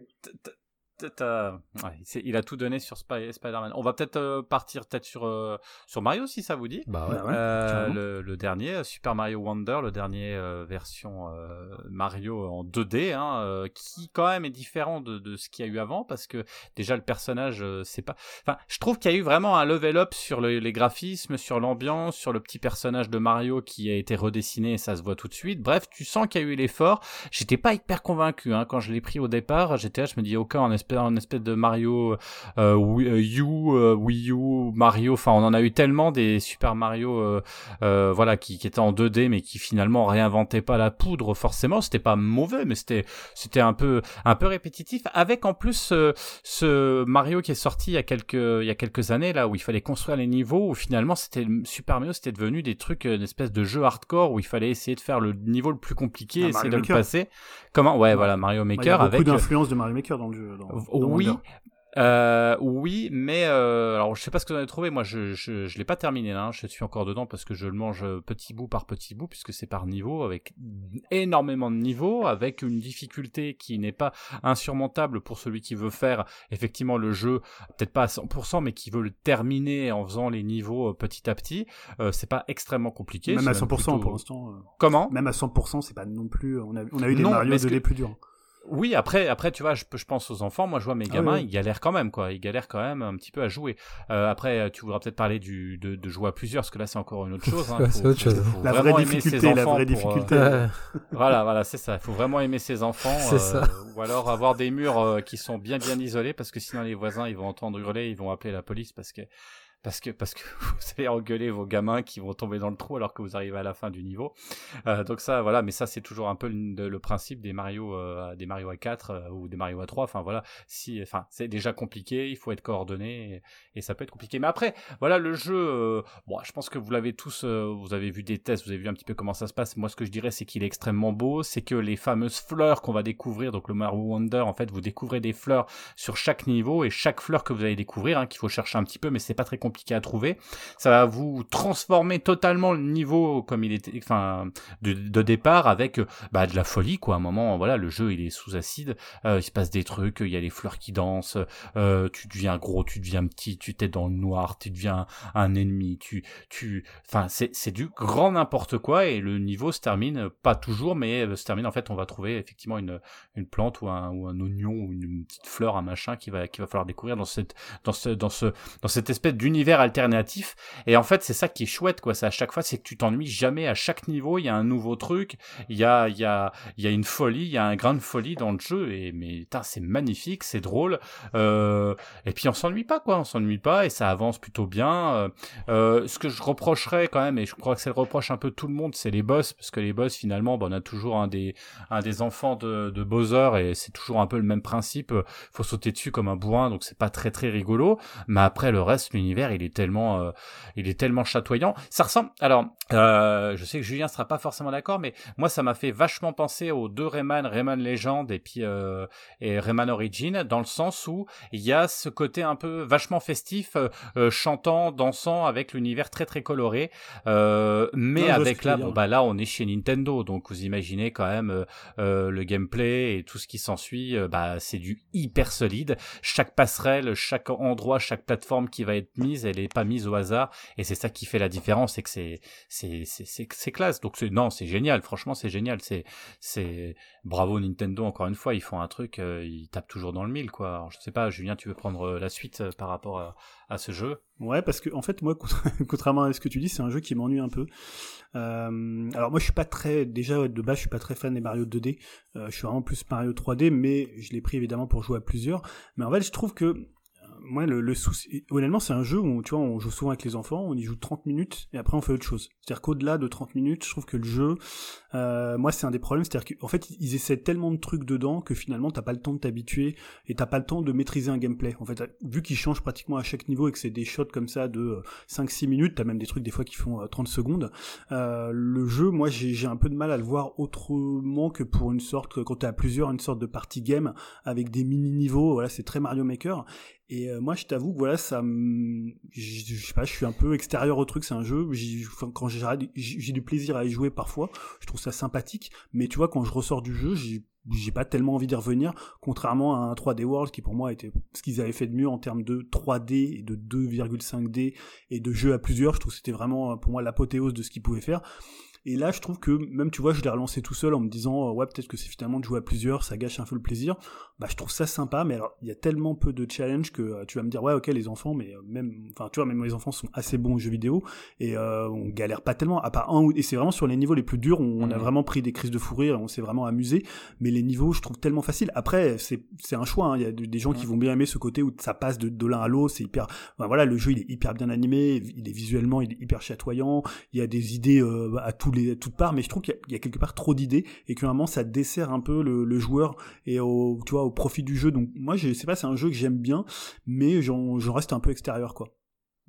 Euh, ouais, il a tout donné sur Spider-Man. On va peut-être euh, partir peut-être sur euh, sur Mario si ça vous dit. Bah ouais. Ouais, Euh, le, le dernier euh, Super Mario Wonder, le dernier euh, version euh, Mario en 2D, hein, euh, qui quand même est différent de, de ce qu'il y a eu avant parce que déjà le personnage euh, c'est pas. Enfin, je trouve qu'il y a eu vraiment un level up sur le- les graphismes, sur l'ambiance, sur le petit personnage de Mario qui a été redessiné et ça se voit tout de suite. Bref, tu sens qu'il y a eu l'effort. J'étais pas hyper convaincu hein, quand je l'ai pris au départ. J'étais là, je me dis ok, en espèce, en espèce de Mario euh, Wii, euh, U, euh, Wii U, Mario. Enfin, on en a eu tellement des Super Mario, euh, euh, voilà, qui, qui étaient en 2D, mais qui finalement réinventaient pas la poudre forcément. C'était pas mauvais, mais c'était c'était un peu un peu répétitif. Avec en plus ce Mario qui est sorti il y a quelques il y a quelques années là où il fallait construire les niveaux, où finalement c'était Super Mario, c'était devenu des trucs, une espèce de jeu hardcore où il fallait essayer de faire le niveau le plus compliqué, Ah, essayer Mario de Maker. le passer. Comment? Ouais, voilà, Mario Ouais, Il y Maker a beaucoup avec d'influence de Mario Maker dans le jeu. dans oui, euh, oui, mais euh, alors je sais pas ce que vous en avez trouvé. Moi, je je, je l'ai pas terminé là. hein. Je suis encore dedans parce que je le mange euh, petit bout par petit bout puisque c'est par niveau avec énormément de niveaux, avec une difficulté qui n'est pas insurmontable pour celui qui veut faire effectivement le jeu, peut-être pas à 100%, mais qui veut le terminer en faisant les niveaux euh, petit à petit. Euh, c'est pas extrêmement compliqué. Même à 100% plutôt- pour l'instant. euh, Comment? Même à 100%, c'est pas non plus. On a, on a eu des Non, Mario 2D que- plus durs. Oui, après, après, tu vois, je, je pense aux enfants. Moi, je vois mes Ah gamins, oui. ils galèrent quand même, quoi. Ils galèrent quand même un petit peu à jouer. Euh, après, tu voudras peut-être parler du, de, de jouer à plusieurs, parce que là, c'est encore une autre chose. Hein. Faut- c'est autre chose. faut La vraie difficulté, la vraie pour, euh, difficulté. Voilà, voilà, c'est ça. Il faut vraiment aimer ses enfants. C'est ça. Ou alors avoir des murs euh, qui sont bien, bien isolés, parce que sinon les voisins, ils vont entendre hurler, ils vont appeler la police, parce que parce que parce que vous allez engueuler vos gamins qui vont tomber dans le trou alors que vous arrivez à la fin du niveau. Euh, donc ça, voilà, mais ça c'est toujours un peu le, principe des Mario, euh, des Mario A4 euh, ou des Mario A3. Enfin voilà, si, enfin c'est déjà compliqué, il faut être coordonné et, ça peut être compliqué. Mais après, voilà, le jeu, euh, bon, je pense que vous l'avez tous, vous avez vu des tests, vous avez vu un petit peu comment ça se passe. Moi, ce que je dirais, c'est qu'il est extrêmement beau, c'est que les fameuses fleurs qu'on va découvrir, donc le Mario Wonder, en fait, vous découvrez des fleurs sur chaque niveau et chaque fleur que vous allez découvrir, hein, qu'il faut chercher un petit peu, mais c'est pas très compliqué à trouver. Ça va vous transformer totalement le niveau comme il était, enfin, de, départ avec bah, de la folie, quoi. Un moment, voilà, le jeu il est sous acide, euh, il se passe des trucs, il y a les fleurs qui dansent, euh, tu deviens gros, tu deviens petit, tu t'es dans le noir, tu deviens un ennemi, tu, tu, enfin, c'est, c'est du grand n'importe quoi et le niveau se termine, pas toujours, mais se termine en fait, on va trouver effectivement une, une plante ou un, ou un oignon ou une petite fleur, un machin qui va, qui va falloir découvrir dans cette, dans ce, dans ce, dans cette espèce d'univers alternatif. Et en fait, c'est ça qui est chouette, quoi. C'est à chaque fois, c'est que tu t'ennuies jamais. À chaque niveau, il y a un nouveau truc. Il y a, il y a, il y a une folie, il y a un grain de folie dans le jeu. Et mais c'est magnifique, c'est drôle. Euh, et puis on s'ennuie pas, quoi. On s'ennuie pas et ça avance plutôt bien. Euh, euh ce que je reprocherais quand même, et je crois que c'est le reproche un peu tout le monde, c'est les boss, parce que les boss finalement, bon, on a toujours un des, un des enfants de, de Bowser et c'est toujours un peu le même principe. Faut sauter dessus comme un bourrin, donc c'est pas très très rigolo. Mais après le reste, l'univers, il est tellement, euh, il est tellement chatoyant. Ça ressemble. Alors, euh, je sais que Julien sera pas forcément d'accord, mais moi, ça m'a fait vachement penser aux deux Rayman, Rayman Legend et puis euh, et Rayman Origin, dans le sens où il y a ce côté un peu vachement festif, chantant, dansant, avec l'univers très très coloré. mais avec là, bon bah là, on est chez Nintendo, donc vous imaginez quand même le gameplay et tout ce qui s'ensuit. bah, c'est du hyper solide. Chaque passerelle, chaque endroit, chaque plateforme qui va être mise, elle est pas mise au hasard et c'est ça qui fait la différence, c'est que c'est c'est c'est classe. Donc non, c'est génial, franchement c'est génial, c'est c'est bravo Nintendo encore une fois, ils font un truc, euh, ils tapent toujours dans le mille quoi. Alors, je sais pas, Julien, tu veux prendre euh, la suite euh, par rapport à, ce jeu? Ouais, parce que en fait moi, contrairement à ce que tu dis, c'est un jeu qui m'ennuie un peu. Alors moi je suis pas très déjà de base je suis pas très fan des Mario 2D. je suis vraiment plus Mario 3D, mais je l'ai pris évidemment pour jouer à plusieurs. Mais en fait je trouve que moi, le, le souci, honnêtement, c'est un jeu où, tu vois, on joue souvent avec les enfants, on y joue 30 minutes et après on fait autre chose. C'est-à-dire qu'au-delà de 30 minutes, je trouve que le jeu, euh, moi, c'est un des problèmes, c'est-à-dire qu'en fait, ils essaient tellement de trucs dedans que finalement, t'as pas le temps de t'habituer et t'as pas le temps de maîtriser un gameplay. En fait, vu qu'ils changent pratiquement à chaque niveau et que c'est des shots comme ça de 5-6 minutes, t'as même des trucs des fois qui font 30 euh, secondes, euh, le jeu, moi, j'ai un peu de mal à le voir autrement que pour une sorte, quand t'es à plusieurs, une sorte de party game avec des mini-niveaux, voilà, c'est très Mario Maker. Et euh, moi, je t'avoue que voilà, ça, je sais pas, je suis un peu extérieur au truc. C'est un jeu. Quand j'ai du plaisir à y jouer parfois, je trouve ça sympathique. Mais tu vois, quand je ressors du jeu, j'ai pas tellement envie d'y revenir, contrairement à un 3D World qui pour moi était ce qu'ils avaient fait de mieux en termes de 3D et de 2,5D et de jeu à plusieurs. Je trouve que c'était vraiment pour moi l'apothéose de ce qu'ils pouvaient faire. Et là, je trouve que même, tu vois, je l'ai relancé tout seul en me disant, euh, ouais, peut-être que c'est finalement de jouer à plusieurs, ça gâche un peu le plaisir. Bah, je trouve ça sympa, mais alors, il y a tellement peu de challenge que euh, tu vas me dire, ouais, ok, les enfants, mais euh, même, enfin, tu vois, même les enfants sont assez bons aux jeux vidéo et on galère pas tellement, à part un ou, et c'est vraiment sur les niveaux les plus durs, on, on a mmh. vraiment pris des crises de fou rire, on s'est vraiment amusé, mais les niveaux, je trouve tellement facile. Après, c'est, c'est un choix, hein. il y a des gens qui vont bien aimer ce côté où ça passe de, de l'un à l'autre, c'est hyper, voilà, le jeu, il est hyper bien animé, il est visuellement, il est hyper chatoyant, il y a des idées à tous à toutes parts, mais je trouve qu'il y, a quelque part trop d'idées et qu'à un moment ça dessert un peu le, joueur et au, tu vois, au profit du jeu. Donc moi, je sais pas, c'est un jeu que j'aime bien, mais j'en reste un peu extérieur, quoi.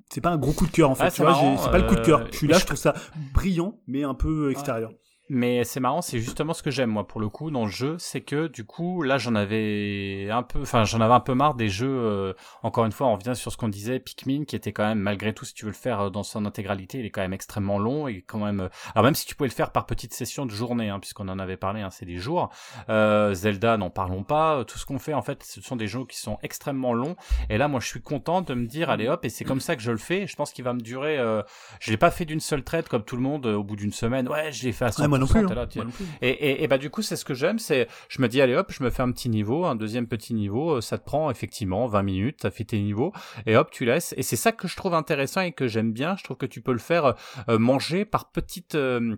C'est pas un gros coup de cœur en fait, ah, tu vois, c'est pas le coup de cœur. Euh, je suis là, je trouve ça brillant, mais un peu extérieur. Mais c'est marrant, c'est justement ce que j'aime moi pour le coup dans le jeu, c'est que du coup là j'en avais un peu, enfin j'en avais un peu marre des jeux. Euh, encore une fois, on revient sur ce qu'on disait, Pikmin qui était quand même malgré tout, si tu veux le faire euh, dans son intégralité, il est quand même extrêmement long et quand même. Euh, alors même si tu pouvais le faire par petites sessions de journée, hein, puisqu'on en avait parlé, hein, c'est des jours. Euh, Zelda, n'en parlons pas. Tout ce qu'on fait en fait, ce sont des jeux qui sont extrêmement longs. Et là, moi, je suis content de me dire, allez hop, et c'est comme ça que je le fais. Je pense qu'il va me durer. Euh... Je l'ai pas fait d'une seule traite comme tout le monde au bout d'une semaine. Ouais, je l'ai fait à 100%. Non plus. Hein. Et, et, et, bah du coup, c'est ce que j'aime, c'est je me dis allez hop, je me fais un petit niveau, un deuxième petit niveau, euh, ça te prend effectivement 20 minutes, t'as fait tes niveaux, et hop, tu laisses. Et c'est ça que je trouve intéressant et que j'aime bien. Je trouve que tu peux le faire euh, manger par petites euh,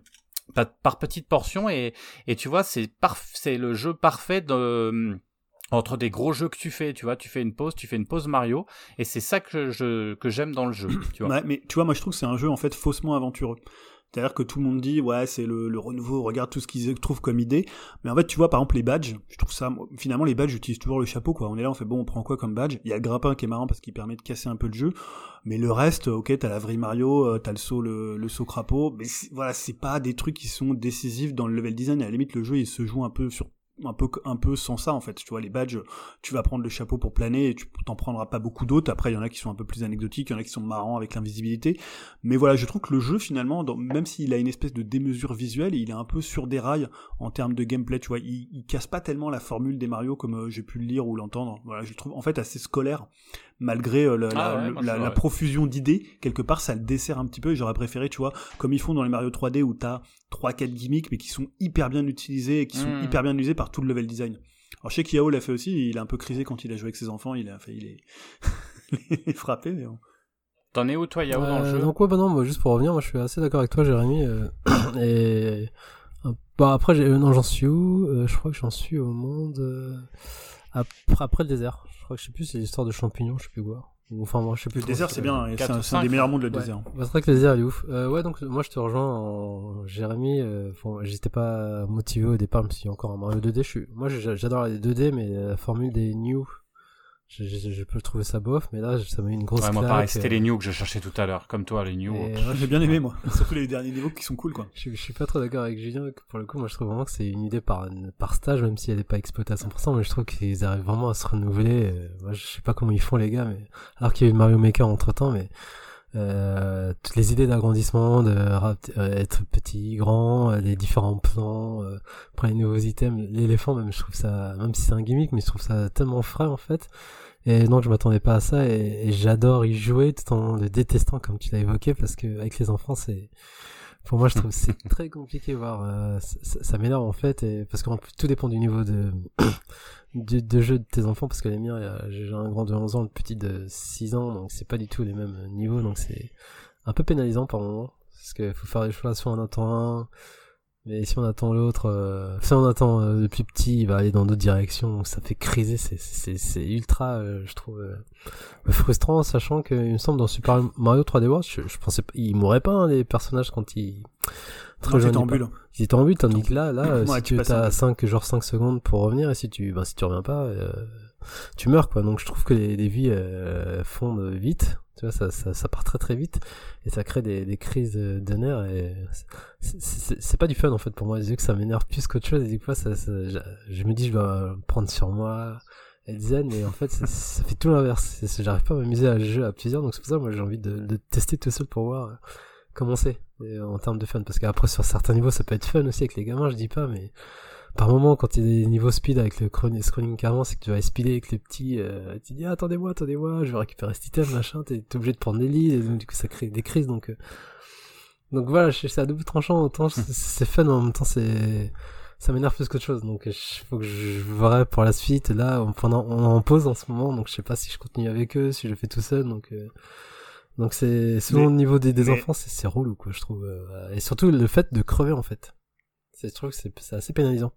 par, petites portions et, et tu vois, c'est c'est le jeu parfait de entre des gros jeux que tu fais, tu vois, tu fais une pause, tu fais une pause Mario, et c'est ça que je que j'aime dans le jeu, tu vois. Ouais, mais tu vois, moi je trouve que c'est un jeu en fait faussement aventureux. C'est-à-dire que tout le monde dit, ouais, c'est le, le, renouveau, regarde tout ce qu'ils trouvent comme idée. Mais en fait, tu vois, par exemple, les badges, je trouve ça, finalement, les badges, j'utilise toujours le chapeau, quoi. On est là, on fait, bon, on prend quoi comme badge? Il y a grappin qui est marrant parce qu'il permet de casser un peu le jeu. Mais le reste, ok, t'as la vraie Mario, euh, t'as le saut, le, le saut crapaud. Mais voilà, c'est pas des trucs qui sont décisifs dans le level design. À la limite, le jeu, il se joue un peu sur un peu sans ça en fait. Tu vois les badges tu vas prendre le chapeau pour planer et tu t'en prendras pas beaucoup d'autres. Après il y en a qui sont un peu plus anecdotiques il y en a qui sont marrants avec l'invisibilité. Mais voilà je trouve que le jeu finalement même s'il a une espèce de démesure visuelle il est un peu sur des rails en termes de gameplay tu vois. Il, il casse pas tellement la formule des Mario comme euh, j'ai pu le lire ou l'entendre. Voilà je le trouve en fait assez scolaire malgré euh, la, Ah ouais, moi, la, je- la ouais. profusion d'idées quelque part ça le dessert un petit peu et j'aurais préféré tu vois comme ils font dans les Mario 3D où t'as 3-4 gimmicks mais qui sont hyper bien utilisés et qui sont Mm. hyper bien utilisés par tout le level design alors je sais qu'Yao l'a fait aussi, il a un peu crisé quand il a joué avec ses enfants, il a fait, il est, il est frappé, mais bon. T'en es où toi, Yao, dans le Euh, jeu donc ouais, bah non, moi, juste pour revenir, moi je suis assez d'accord avec toi, Jérémy. euh, et euh, bah après, j'ai- non, j'en suis où? Euh, Je crois que j'en suis au monde euh, après, après le désert. Je crois que je sais plus, c'est l'histoire de champignons, je sais plus quoi. Ou, Enfin, moi, je sais plus. Le désert c'est- bien, c'est un, ou c'est un des meilleurs mondes le Ouais. désert. Bah, c'est vrai que le désert il est ouf. Euh, ouais, donc moi je te rejoins en Jérémy. Euh, bon, j'étais pas motivé au départ, même s'il y a encore un Mario 2D. Je suis... Moi j'a- j'adore les 2D, mais la formule des new, je, je, je peux trouver ça bof, mais là ça m'a eu une grosse Ouais, moi claque, pareil, c'était euh, les news que je cherchais tout à l'heure, comme toi, les ouais, J'ai bien aimé moi, surtout les derniers niveaux qui sont cool quoi. je, je suis pas trop d'accord avec Julien. que Pour le coup, moi je trouve vraiment que c'est une idée par, par stage, même si elle est pas exploitée à 100%, mais je trouve qu'ils arrivent vraiment à se renouveler. Euh, Moi je sais pas comment ils font les gars, mais alors qu'il y a eu Mario Maker entre temps, mais euh, toutes les idées d'agrandissement, de euh, être petit, grand, euh, les différents plans, euh, après les nouveaux items, l'éléphant même, je trouve ça, même si c'est un gimmick, mais je trouve ça tellement frais en fait. Et donc je m'attendais pas à ça et, et j'adore y jouer tout en le détestant comme tu l'as évoqué parce que avec les enfants c'est pour moi je trouve c'est très compliqué voir euh, ça, ça- m'énerve en fait et parce que tout dépend du niveau de de, de jeu de tes enfants parce que les miens il j'ai un grand de 11 ans, une petite de 6 ans donc c'est pas du tout les mêmes niveaux donc c'est un peu pénalisant par moment parce que faut faire des choix soit on attend un mais si on attend l'autre euh, si on attend euh, le plus petit il va aller dans d'autres directions donc ça fait criser c'est ultra euh, je trouve euh, frustrant sachant que il me semble dans Super Mario 3D World je, je pensais pas ils mourraient pas hein, les personnages quand ils Non, jeune, t'étais en bulle. ils étaient en tandis que là, là, Ouais, si tu as but. 5, genre 5 secondes pour revenir, et si tu, ben, si tu reviens pas, euh, tu meurs, quoi. Donc, je trouve que les, les vies, euh, fondent vite. Tu vois, ça, ça, ça part très très vite. Et ça crée des, des crises de nerfs et c'est- pas du fun, en fait, pour moi. Vu que ça m'énerve plus qu'autre chose, et du coup, ça, ça- je, je me dis, je dois prendre sur moi, être zen, mais en fait, ça, ça fait tout l'inverse. J'arrive pas à m'amuser à jouer à plusieurs, donc c'est pour ça, moi, j'ai envie de, de tester tout seul pour voir comment c'est euh, en termes de fun. Parce qu'après sur certains niveaux ça peut être fun aussi avec les gamins je dis pas mais par moment quand il y a des niveaux speed avec le scrolling carrément c'est que tu vas speeder avec les petits euh, tu dis ah, attendez-moi attendez-moi je vais récupérer cet item machin t'es obligé de prendre les leads et donc du coup ça crée des crises donc euh, donc voilà je- c'est à double tranchant autant c'est- c'est fun mais en même temps c'est ça m'énerve plus qu'autre chose donc il faut que je verrai pour la suite. Là on, pendant, on en pause en ce moment donc je sais pas si je continue avec eux si je le fais tout seul donc euh, donc c'est selon Mais- le niveau des, des mais- enfants, c'est c'est relou quoi, je trouve. euh, Et surtout le fait de crever en fait. C'est je trouve que c'est c'est assez pénalisant.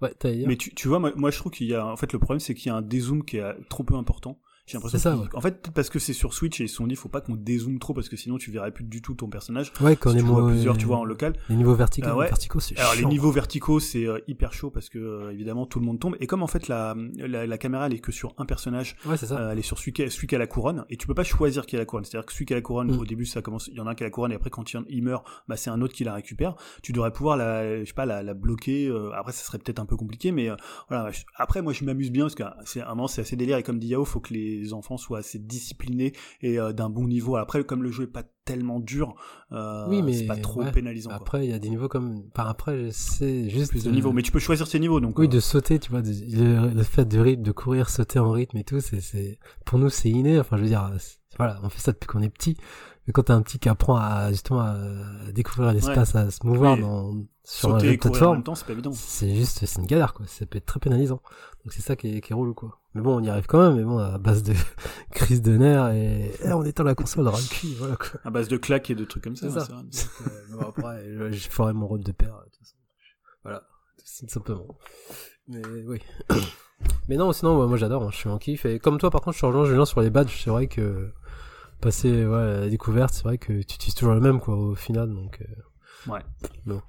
Ouais, dire Mais tu, tu vois, moi, moi, je trouve qu'il y a, en fait, le problème, c'est qu'il y a un dézoom qui est euh, trop peu important. J'ai l'impression C'est ça, ouais. En fait, peut-être parce que c'est sur Switch et ils se sont dit, faut pas qu'on dézoome trop parce que sinon tu verrais plus du tout ton personnage. Ouais, quand Si tu vois plusieurs, tu vois, en local. Les niveaux verticaux, Ah ouais. verticaux c'est Alors les niveaux verticaux c'est euh, hyper chaud parce que euh, évidemment tout le monde tombe et comme en fait la, la, la caméra elle est que sur un personnage Ouais, c'est ça. euh, elle est sur celui qui, a, celui qui a la couronne et tu peux pas choisir qui a la couronne c'est à dire que celui qui a la couronne Mm. au début ça commence il y en a un qui a la couronne et après quand il, meurt bah c'est un autre qui la récupère tu devrais pouvoir la je sais pas la, la bloquer euh, après ça serait peut-être un peu compliqué mais euh, voilà après moi je m'amuse bien parce que c'est un moment c'est assez délire et comme dit Yao faut que les enfants soient assez disciplinés et euh, d'un bon niveau après comme le jeu est pas tellement dur euh, Oui, mais c'est pas trop ouais. pénalisant. Après, il y a des niveaux comme par après, c'est juste plus de niveaux mais tu peux choisir tes niveaux donc Oui, euh, de sauter, tu vois, de- le, le fait de rythme, de courir, sauter en rythme et tout, c'est, pour nous, c'est inné. Enfin, je veux dire, voilà, on fait ça depuis qu'on est petit. Mais quand t'as un petit qui apprend à, justement, à découvrir l'espace, à se mouvoir Oui. dans, sur sauter en plateforme, même temps c'est pas évident c'est juste, c'est une galère, quoi. Ça peut être très pénalisant. Donc c'est ça qui est, qui est relou, quoi. Mais bon, on y arrive quand même, mais bon, à base de crise de nerfs et, eh, on éteint la console, ras le voilà, quoi. à base de claques et de trucs comme ça, C'est ouais, ça. Donc, euh, bon, après, je, ferai mon rôle de père, de toute façon. Voilà. Tout simplement. Mais oui. Mais non, sinon, moi j'adore, hein, je suis en kiff. Et comme toi, par contre, je suis rejoint Julien sur les badges. C'est vrai que passer ouais, la découverte, c'est vrai que tu utilises toujours le même, quoi, au final. Donc, euh, ouais. Non.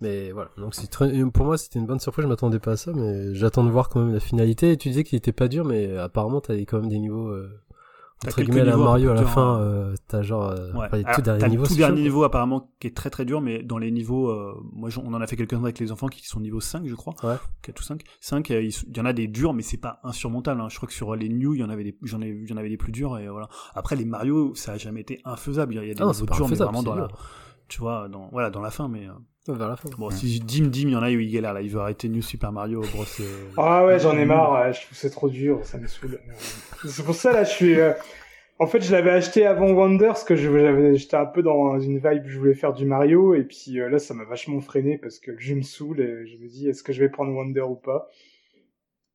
Mais voilà, donc c'est très... pour moi c'était une bonne surprise, je m'attendais pas à ça, mais j'attends de voir quand même la finalité. Et tu disais qu'il était pas dur, mais apparemment t'as quand même des niveaux euh, entre guillemets à Mario à la fin, euh, t'as genre euh, les tout derniers niveaux. tout dernier niveau apparemment qui est très très dur, mais dans les niveaux, euh, moi on en a fait quelques-uns avec les enfants qui sont niveau 5 je crois, ouais. 4 ou 5. 5, il y en a des durs, mais c'est pas insurmontable. Hein. Je crois que sur les new, il y en avait des, j'en ai, il y en avait des plus durs et voilà. Après les Mario, ça a jamais été infaisable. Il y a des ah niveaux durs, mais vraiment dans la, tu vois, dans voilà dans la fin, mais vers la fin. Bon, si Dim Dim, il y en a, il galère là. Il veut arrêter New Super Mario Bros. Ah ouais, j'en ai marre. Je trouve c'est trop dur. Ça me saoule. c'est pour ça là, je suis. En fait, je l'avais acheté avant Wonder parce que j'avais, j'étais un peu dans une vibe, je voulais faire du Mario, et puis euh, là, ça m'a vachement freiné parce que le jeu me saoule et je me dis, est-ce que je vais prendre Wonder ou pas?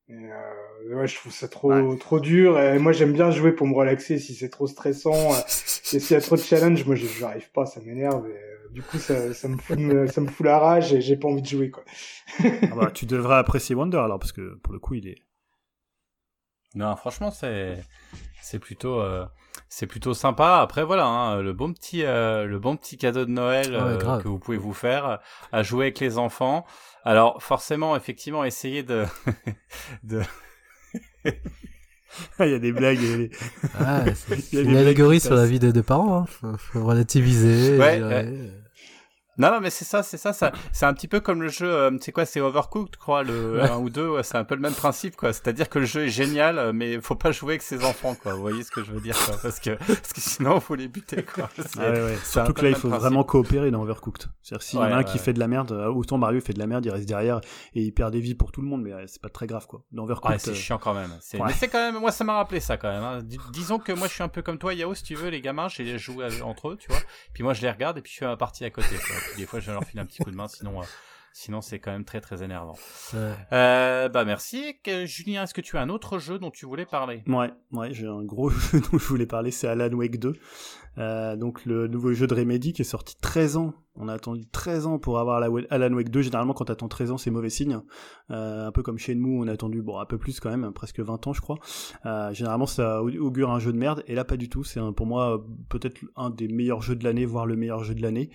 Et euh, ouais, je trouve ça trop trop dur. Et moi, j'aime bien jouer pour me relaxer. Si c'est trop stressant, euh, et s'il y a trop de challenge, moi, j'arrive pas, ça m'énerve. Et, euh, du coup, ça, ça me fout, ça me fout la rage et j'ai pas envie de jouer, quoi. ah bah, tu devrais apprécier Wonder alors, parce que pour le coup, il est. Non, franchement, c'est c'est plutôt euh, c'est plutôt sympa. Après voilà, hein, le bon petit euh, le bon petit cadeau de Noël ah euh, que vous pouvez vous faire à jouer avec les enfants. Alors forcément, effectivement, essayez de de il y a des blagues. Il y a, ah, c'est une allégorie sur la vie de, de parents. Hein. Faut, relativiser. Ouais, ouais. Non, non, mais c'est ça, c'est ça, ça c'est un petit peu comme le jeu, euh, c'est quoi, c'est Overcooked, quoi, le 1 ou 2, c'est un peu le même principe, quoi. C'est-à-dire que le jeu est génial, mais faut pas jouer avec ses enfants, quoi. Vous voyez ce que je veux dire, quoi, parce que, parce que sinon, faut les buter, quoi. Ah ouais, ouais. Surtout que là, il faut vraiment coopérer dans Overcooked. C'est-à-dire, s'il y en a un qui fait de la merde, euh, autant Mario fait de la merde, il reste derrière et il perd des vies pour tout le monde, mais c'est pas très grave, quoi. Dans Overcooked. Ouais, c'est chiant quand même. Mais c'est quand même, moi, ça m'a rappelé ça, quand même. Hein. disons que moi, je suis un peu comme toi, Yao, si tu veux, les gamins, j'ai joué entre eux, tu vois. Puis moi, je les regarde et puis je fais ma partie à côté, quoi. Des fois, je leur file un petit coup de main, sinon, euh, sinon c'est quand même très très énervant. Euh, bah merci. Julien, est-ce que tu as un autre jeu dont tu voulais parler? Ouais, ouais, j'ai un gros jeu dont je voulais parler, c'est Alan Wake 2. Euh, donc le nouveau jeu de Remedy qui est sorti 13 ans on a attendu 13 ans pour avoir la Alan Wake 2. Généralement, quand t'attends 13 ans, c'est mauvais signe. Euh, un peu comme Shenmue, on a attendu bon un peu plus quand même, presque 20 ans, je crois. Euh, généralement, ça augure un jeu de merde. Et là, pas du tout. C'est pour moi peut-être un des meilleurs jeux de l'année, voire le meilleur jeu de l'année.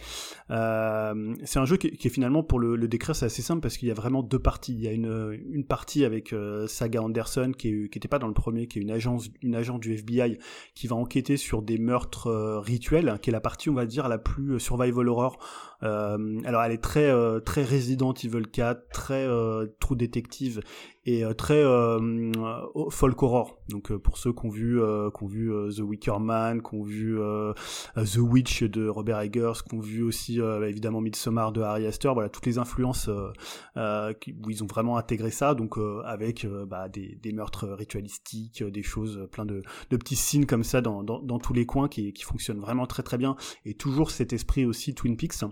C'est un jeu qui, est finalement, pour le, décrire, c'est assez simple parce qu'il y a vraiment deux parties. Il y a une, partie avec Saga Anderson qui, est, qui était pas dans le premier, qui est une agence, une agent du FBI qui va enquêter sur des meurtres euh, rituels, qui est la partie, on va dire, la plus survival horror. Euh, alors elle est très euh, très Resident Evil 4, très euh, True Detective et euh, très euh, folk horror. Donc euh, pour ceux qui ont vu, qui ont vu The Wicker Man, qui ont vu The Witch de Robert Eggers, qui ont vu aussi évidemment Midsommar de Harry Astor, voilà toutes les influences où ils ont vraiment intégré ça, donc avec bah, des, meurtres ritualistiques, des choses, plein de, petits signes comme ça dans, tous les coins qui, qui, fonctionnent vraiment très très bien, et toujours cet esprit aussi Twin Peaks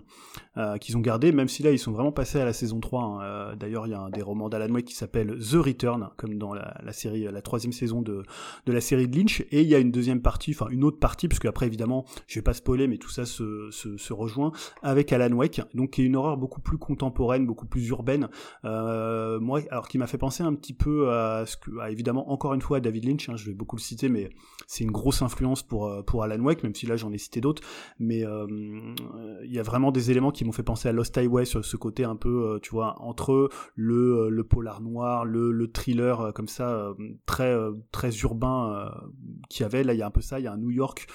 qu'ils ont gardé, même si là ils sont vraiment passés à la saison 3. Hein. D'ailleurs il y a un des romans d'Alan Wake qui s'appelle The Return, comme dans la, série, la troisième saison de, de la série de Lynch, et il y a une deuxième partie, enfin une autre partie, parce qu'après évidemment, je vais pas spoiler, mais tout ça se, se, rejoint avec Alan Wake, donc qui est une horreur beaucoup plus contemporaine, beaucoup plus urbaine, euh, moi, alors qui m'a fait penser un petit peu à ce que, évidemment encore une fois à David Lynch, hein, je vais beaucoup le citer, mais c'est une grosse influence pour euh, pour Alan Wake, même si là j'en ai cité d'autres, mais euh, il y a vraiment des éléments qui m'ont fait penser à Lost Highway sur ce côté un peu, tu vois, entre le le polar noir, le le, thriller euh, comme ça euh, très euh, très urbain qui avait. Là il y a un peu ça il y a un New York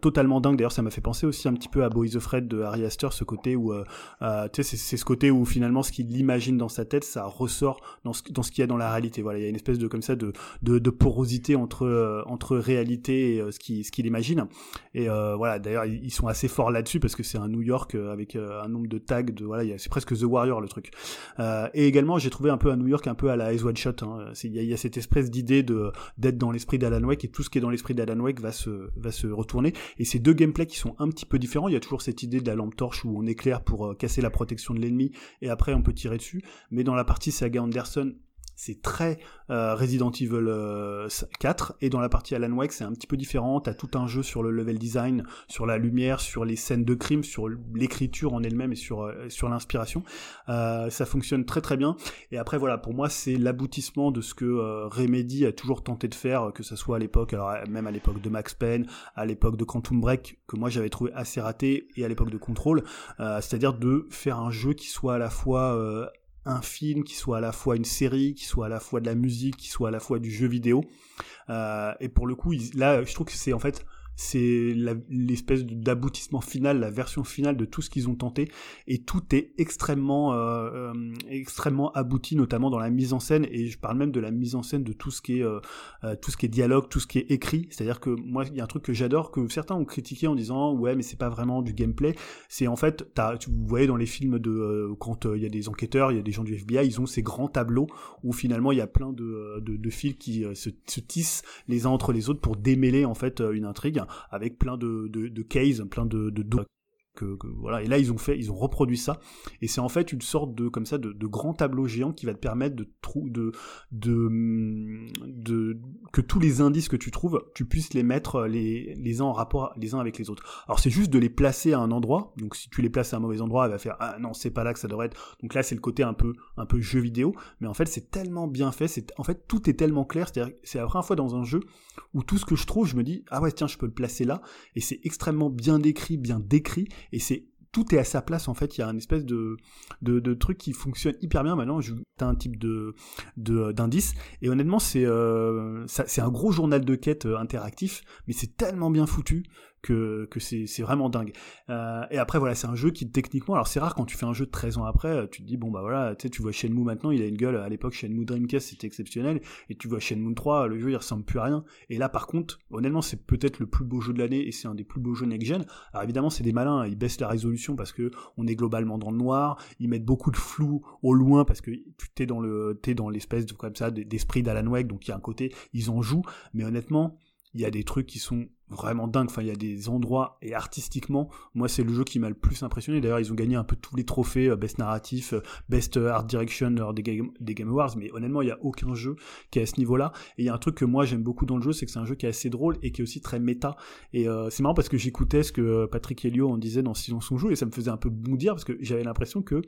totalement dingue. D'ailleurs ça m'a fait penser aussi un petit peu à Boys of Fred de Harry Astor ce côté où tu sais c'est ce côté où finalement ce qu'il imagine dans sa tête ça ressort dans ce dans ce qu'il y a dans la réalité. Voilà il y a une espèce de comme ça de de, porosité entre entre réalité et ce qui ce qu'il imagine. Et voilà d'ailleurs ils sont assez forts là-dessus parce que c'est un New York avec un nombre de tags de voilà c'est presque The Warrior le truc. Et également j'ai trouvé un peu un New York un peu à la One Shot. Hein. Il y, a cette espèce d'idée de d'être dans l'esprit d'Alan Wake et tout ce qui est dans l'esprit d'Alan Wake va se va se retourner. Et ces deux gameplays qui sont un petit peu différents. Il y a toujours cette idée de la lampe torche où on éclaire pour euh, casser la protection de l'ennemi et après on peut tirer dessus. Mais dans la partie Saga Anderson, c'est très euh, Resident Evil 4 et dans la partie Alan Wake c'est un petit peu différent. T'as tout un jeu sur le level design, sur la lumière, sur les scènes de crime, sur l'écriture en elle-même et sur sur l'inspiration. ça fonctionne très très bien. Et après voilà, pour moi c'est l'aboutissement de ce que Remedy a toujours tenté de faire, que ce soit à l'époque, alors même à l'époque de Max Payne, à l'époque de Quantum Break que moi j'avais trouvé assez raté et à l'époque de Control, c'est-à-dire de faire un jeu qui soit à la fois euh, un film, qui soit à la fois une série, qui soit à la fois de la musique, qui soit à la fois du jeu vidéo. Euh, et pour le coup, là, je trouve que c'est en fait c'est l'espèce d'aboutissement final, la version finale de tout ce qu'ils ont tenté, et tout est extrêmement, euh, euh, extrêmement abouti, notamment dans la mise en scène, et je parle même de la mise en scène de tout ce qui est, euh, tout ce qui est dialogue, tout ce qui est écrit. C'est-à-dire que moi, il y a un truc que j'adore, que certains ont critiqué en disant ouais, mais c'est pas vraiment du gameplay. C'est en fait, as, vous voyez dans les films de quand il y a des enquêteurs, il y a des gens du FBI, ils ont ces grands tableaux où finalement il y a plein de, de, de fils qui se, se, tissent les uns entre les autres pour démêler en fait une intrigue avec plein de, de, de cases, plein de, de, voilà. Et là ils ont fait ils ont reproduit ça. Et c'est en fait une sorte de comme ça de, grand tableau géant qui va te permettre de de, de de que tous les indices que tu trouves tu puisses les mettre les les uns en rapport les uns avec les autres. Alors c'est juste de les placer à un endroit. Donc si tu les places à un mauvais endroit elle va faire ah non c'est pas là que ça devrait être. Donc là c'est le côté un peu un peu jeu vidéo. Mais en fait c'est tellement bien fait. C'est en fait tout est tellement clair. C'est la première fois dans un jeu où tout ce que je trouve je me dis ah ouais tiens je peux le placer là. Et c'est extrêmement bien décrit bien décrit et c'est tout est à sa place en fait. Il y a un espèce de, truc qui fonctionne hyper bien. Maintenant, as un type d'indice et honnêtement, c'est euh, c'est un gros journal de quête euh, interactif, mais c'est tellement bien foutu que, c'est vraiment dingue. Euh, et après, voilà, c'est un jeu qui, techniquement, alors c'est rare quand tu fais un jeu de 13 ans après, euh, tu te dis, bon, bah voilà, tu sais, tu vois Shenmue maintenant, il a une gueule, à l'époque, Shenmue Dreamcast, c'était exceptionnel, et tu vois Shenmue 3, le jeu, il ressemble plus à rien. Et là, par contre, honnêtement, c'est peut-être le plus beau jeu de l'année, et c'est un des plus beaux jeux next-gen. Alors évidemment, c'est des malins, ils baissent la résolution parce que on est globalement dans le noir, ils mettent beaucoup de flou au loin parce que tu t'es dans le, dans l'espèce de, comme ça, d'esprit d'Alan Wake, donc il y a un côté, ils en jouent, mais honnêtement, il y a des trucs qui sont vraiment dingue. Enfin, il y a des endroits et artistiquement, moi, c'est le jeu qui m'a le plus impressionné. D'ailleurs, ils ont gagné un peu tous les trophées, euh, best narratif, euh, best art direction des Game, des Game Awards. Mais honnêtement, il n'y a aucun jeu qui est à ce niveau-là. Et il y a un truc que moi j'aime beaucoup dans le jeu, c'est que c'est un jeu qui est assez drôle et qui est aussi très méta. Et euh, c'est marrant parce que j'écoutais ce que Patrick Helio en disait dans Silence son jeu et ça me faisait un peu bondir parce que j'avais l'impression que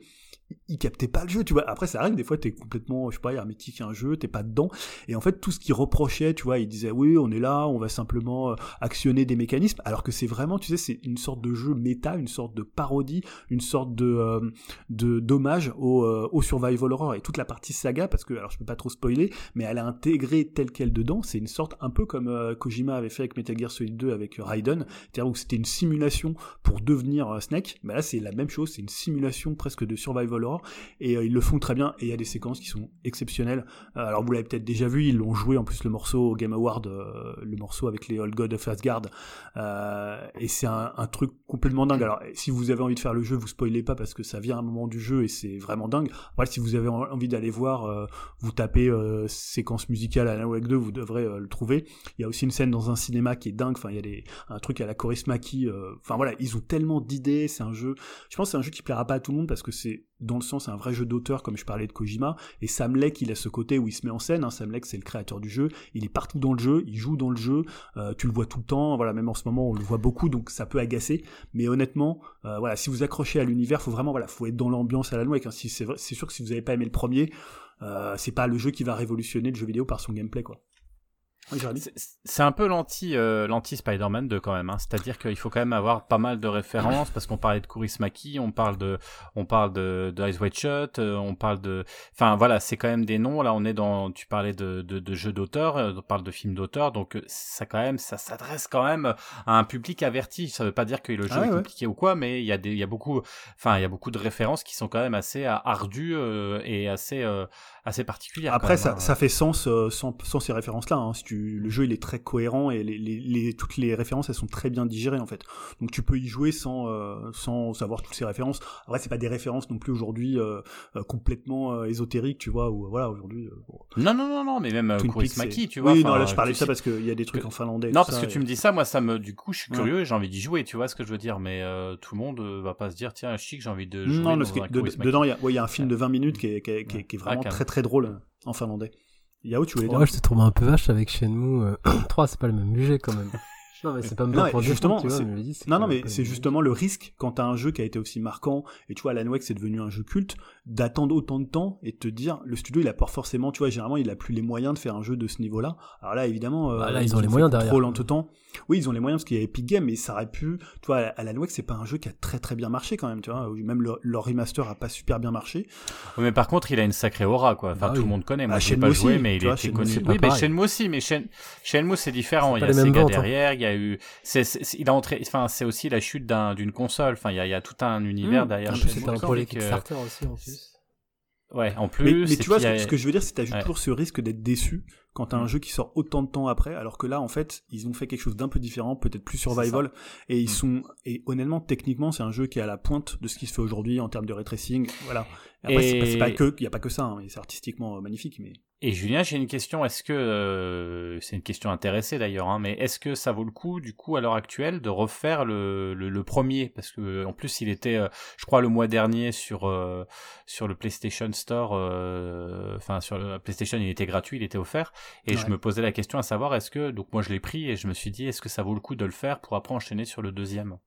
il captait pas le jeu, tu vois. Après, ça arrive, des fois, t'es complètement, je sais pas, hermétique à un jeu, t'es pas dedans. Et en fait, tout ce qu'il reprochait, tu vois, il disait, oui, on est là, on va simplement actionner des mécanismes. Alors que c'est vraiment, tu sais, c'est une sorte de jeu méta, une sorte de parodie, une sorte de euh, de dommage au, euh, au survival horror. Et toute la partie saga, parce que alors je peux pas trop spoiler, mais elle a intégré telle qu'elle dedans, c'est une sorte un peu comme euh, Kojima avait fait avec Metal Gear Solid 2 avec Raiden, c'est-à-dire c'était une simulation pour devenir Snake, mais là c'est la même chose, c'est une simulation presque de survival et ils le font très bien et il y a des séquences qui sont exceptionnelles. alors vous l'avez peut-être déjà vu, ils l'ont joué en plus le morceau au Game Award, le morceau avec les Old God of Asgard. Euh, et c'est un, truc complètement dingue. Alors, si vous avez envie de faire le jeu, vous spoilez pas parce que ça vient à un moment du jeu et c'est vraiment dingue. Après, si vous avez envie d'aller voir, euh, vous tapez euh, séquence musicale à la Wake 2, vous devrez euh, le trouver. Il y a aussi une scène dans un cinéma qui est dingue. Enfin, il y a un truc à la Chorus Maki. Enfin voilà, ils ont tellement d'idées. C'est un jeu. Je pense que c'est un jeu qui plaira pas à tout le monde parce que c'est dans le sens, un vrai jeu d'auteur, comme je parlais de Kojima, et Sam Lake, il a ce côté où il se met en scène, hein. Sam Lake, c'est le créateur du jeu, il est partout dans le jeu, il joue dans le jeu, euh, tu le vois tout le temps, voilà, même en ce moment, on le voit beaucoup, donc ça peut agacer, mais honnêtement, euh, voilà, si vous accrochez à l'univers, faut vraiment, voilà, faut être dans l'ambiance à la loi, hein. c'est sûr que si vous n'avez pas aimé le premier, euh, c'est pas le jeu qui va révolutionner le jeu vidéo par son gameplay, quoi. C'est un peu l'anti euh, l'anti Spider-Man 2 quand même. Hein. C'est-à-dire qu'il faut quand même avoir pas mal de références parce qu'on parlait de Kurismaki, on parle de on parle de, de Ice White Shot, euh, on parle de enfin voilà c'est quand même des noms. Là on est dans tu parlais de de, de jeux d'auteur, euh, on parle de films d'auteur donc ça quand même ça s'adresse quand même à un public averti. Ça veut pas dire que le jeu ah est compliqué ou quoi, mais il y a des il y a beaucoup enfin il y a beaucoup de références qui sont quand même assez ardues et assez assez particulières. Après ça, hein. ça fait sens sans, sans ces références là. Hein. Si tu le jeu il est très cohérent et les, les, les, toutes les références elles sont très bien digérées en fait. Donc tu peux y jouer sans euh, sans savoir toutes ces références. Après c'est pas des références non plus aujourd'hui euh, euh, complètement ésotériques, tu vois, ou voilà aujourd'hui. Non non non non, mais même Kurismaki, tu vois. Oui, non là je parlais de ça parce qu'il y a des trucs en finlandais. Non parce que tu me dis ça, moi ça me, du coup je suis curieux et j'ai envie d'y jouer, tu vois ce que je veux dire. Mais tout le monde va pas se dire tiens chic j'ai envie de jouer. Non, dans un dedans il y a, un film de 20 minutes qui est, qui vraiment très très drôle en finlandais. Yao, tu voulais dire Ouais, je te trouve un peu vache avec Shenmue 3, euh, c'est pas le même budget quand même. Non, mais c'est pas non, pour justement, tu vois, mais non, non, mais c'est justement le risque quand t'as un jeu qui a été aussi marquant et tu vois, Alan Wake c'est devenu un jeu culte d'attendre autant de temps et de te dire le studio il a pas forcément, tu vois, généralement il a plus les moyens de faire un jeu de ce niveau-là. Alors là, évidemment, euh, bah, là, ils, ont, les moyens derrière. Trop temps. Oui, ils ont les moyens parce qu'il y a Epic Games, mais ça aurait pu, tu vois, Alan Wake c'est pas un jeu qui a très très bien marché quand même, tu vois, même leur remaster a pas super bien marché. Oui, mais par contre, il a une sacrée aura, quoi. Enfin, bah tout le monde connaît. Moi, ah, j'ai pas joué, mais il était connu. Oui, mais Shenmue aussi, mais Shenmue c'est différent. Il y a Sega hein. derrière, il y a eu, il a entré, enfin, c'est aussi la chute d'une console. Enfin, il y a, y a, tout un univers mmh. derrière. C'est un projet Kickstarter aussi. Ouais, en plus. Mais, tu vois, ce que je veux dire, c'est que tu as toujours ce risque d'être déçu quand t'as un mm. jeu qui sort autant de temps après, alors que là, en fait, ils ont fait quelque chose d'un peu différent, peut-être plus survival, et ils mm. sont, et honnêtement, techniquement, c'est un jeu qui est à la pointe de ce qui se fait aujourd'hui en termes de ray tracing, voilà. Après, c'est pas, que, il y a pas que ça, hein, c'est artistiquement magnifique, mais. Et Julien, j'ai une question. Est-ce que euh, c'est une question intéressée d'ailleurs, hein, mais est-ce que ça vaut le coup, du coup, à l'heure actuelle, de refaire le, le, premier? Parce que en plus, il était, euh, je crois, le mois dernier sur euh, sur le PlayStation Store. Enfin, sur le PlayStation, il était gratuit, il était offert. Et je me posais la question à savoir, est-ce que donc moi je l'ai pris et je me suis dit, est-ce que ça vaut le coup de le faire pour après enchaîner sur le deuxième?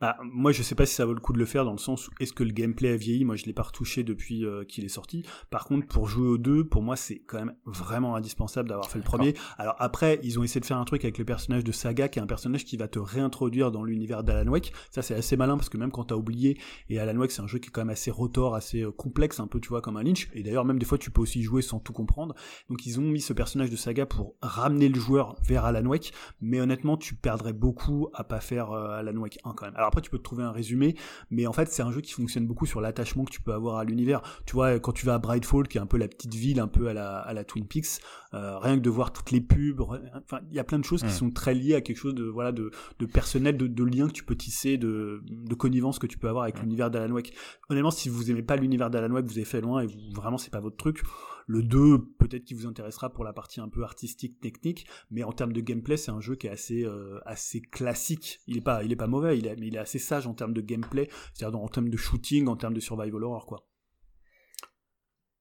Bah, moi, je sais pas si ça vaut le coup de le faire dans le sens où est-ce que le gameplay a vieilli. Moi, je l'ai pas retouché depuis euh, qu'il est sorti. Par contre, pour jouer aux deux, pour moi, c'est quand même vraiment indispensable d'avoir fait le premier. Alors après, ils ont essayé de faire un truc avec le personnage de Saga, qui est un personnage qui va te réintroduire dans l'univers d'Alan Wake. Ça, c'est assez malin parce que même quand t'as oublié, et Alan Wake, c'est un jeu qui est quand même assez rotor, assez euh, complexe, un peu, tu vois, comme un Lynch. Et d'ailleurs, même des fois, tu peux aussi jouer sans tout comprendre. Donc, ils ont mis ce personnage de Saga pour ramener le joueur vers Alan Wake. Mais honnêtement, tu perdrais beaucoup à pas faire euh, Alan Wake 1 quand même. Alors après, tu peux te trouver un résumé, mais en fait c'est un jeu qui fonctionne beaucoup sur l'attachement que tu peux avoir à l'univers. Tu vois, quand tu vas à Brightfall, qui est un peu la petite ville, un peu à la, à la Twin Peaks, euh, rien que de voir toutes les pubs, enfin il y a plein de choses qui sont très liées à quelque chose de voilà de, de personnel, de, de lien que tu peux tisser, de, de connivence que tu peux avoir avec l'univers d'Alan Wake. Honnêtement, si vous aimez pas l'univers d'Alan Wake, vous avez fait loin et vous, vraiment c'est pas votre truc. Le 2, peut-être qu'il vous intéressera pour la partie un peu artistique, technique, mais en termes de gameplay, c'est un jeu qui est assez, euh, assez classique. Il est pas, mauvais, il est, mais il est assez sage en termes de gameplay, c'est-à-dire en termes de shooting, en termes de survival horror, quoi.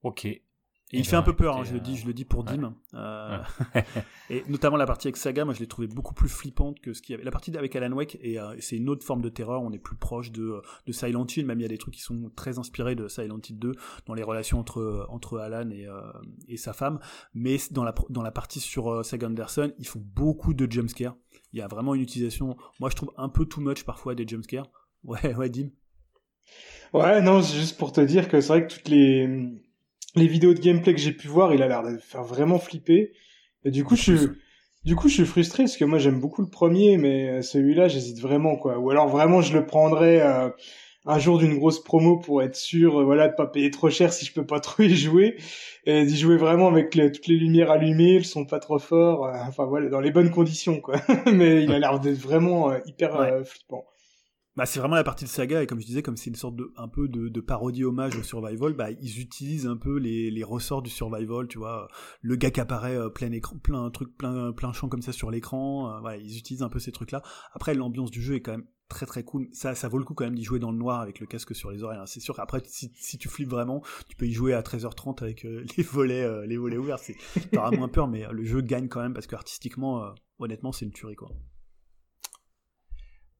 Ok, il fait un peu peur, hein, je le dis, je le dis pour Dim. Euh, et notamment la partie avec Saga, moi je l'ai trouvé beaucoup plus flippante que ce qu'il y avait. La partie avec Alan Wake, et euh, c'est une autre forme de terreur, on est plus proche de, de Silent Hill, même il y a des trucs qui sont très inspirés de Silent Hill 2 dans les relations entre, entre Alan et, euh, et sa femme. Mais dans la, dans la partie sur Saga Anderson, ils font beaucoup de jumpscares. Il y a vraiment une utilisation, moi je trouve un peu too much parfois des jumpscares. Ouais, ouais, Dim. Ouais, non, c'est juste pour te dire que c'est vrai que toutes les les vidéos de gameplay que j'ai pu voir, il a l'air de faire vraiment flipper. Et du coup, je suis, du coup, je suis frustré parce que moi j'aime beaucoup le premier, mais celui-là, j'hésite vraiment quoi. Ou alors vraiment, je le prendrais euh, un jour d'une grosse promo pour être sûr, euh, voilà, de pas payer trop cher si je peux pas trop y jouer et d'y jouer vraiment avec toutes les lumières allumées, le son pas trop fort, euh, enfin voilà, dans les bonnes conditions quoi. mais il a l'air d'être vraiment hyper flippant. Bah, c'est vraiment la partie de saga et comme je disais comme c'est une sorte de un peu de, parodie hommage au survival bah ils utilisent un peu les, ressorts du survival tu vois. Le gars qui apparaît euh, plein écran plein truc plein plein champ comme ça sur l'écran euh, ils utilisent un peu ces trucs là après l'ambiance du jeu est quand même très très cool. Ça ça vaut le coup quand même d'y jouer dans le noir avec le casque sur les oreilles hein. c'est sûr. Qu'après si, tu flippes vraiment tu peux y jouer à 13h30 avec euh, les volets les volets ouverts c'est t'auras moins peur mais le jeu gagne quand même parce que artistiquement honnêtement c'est une tuerie quoi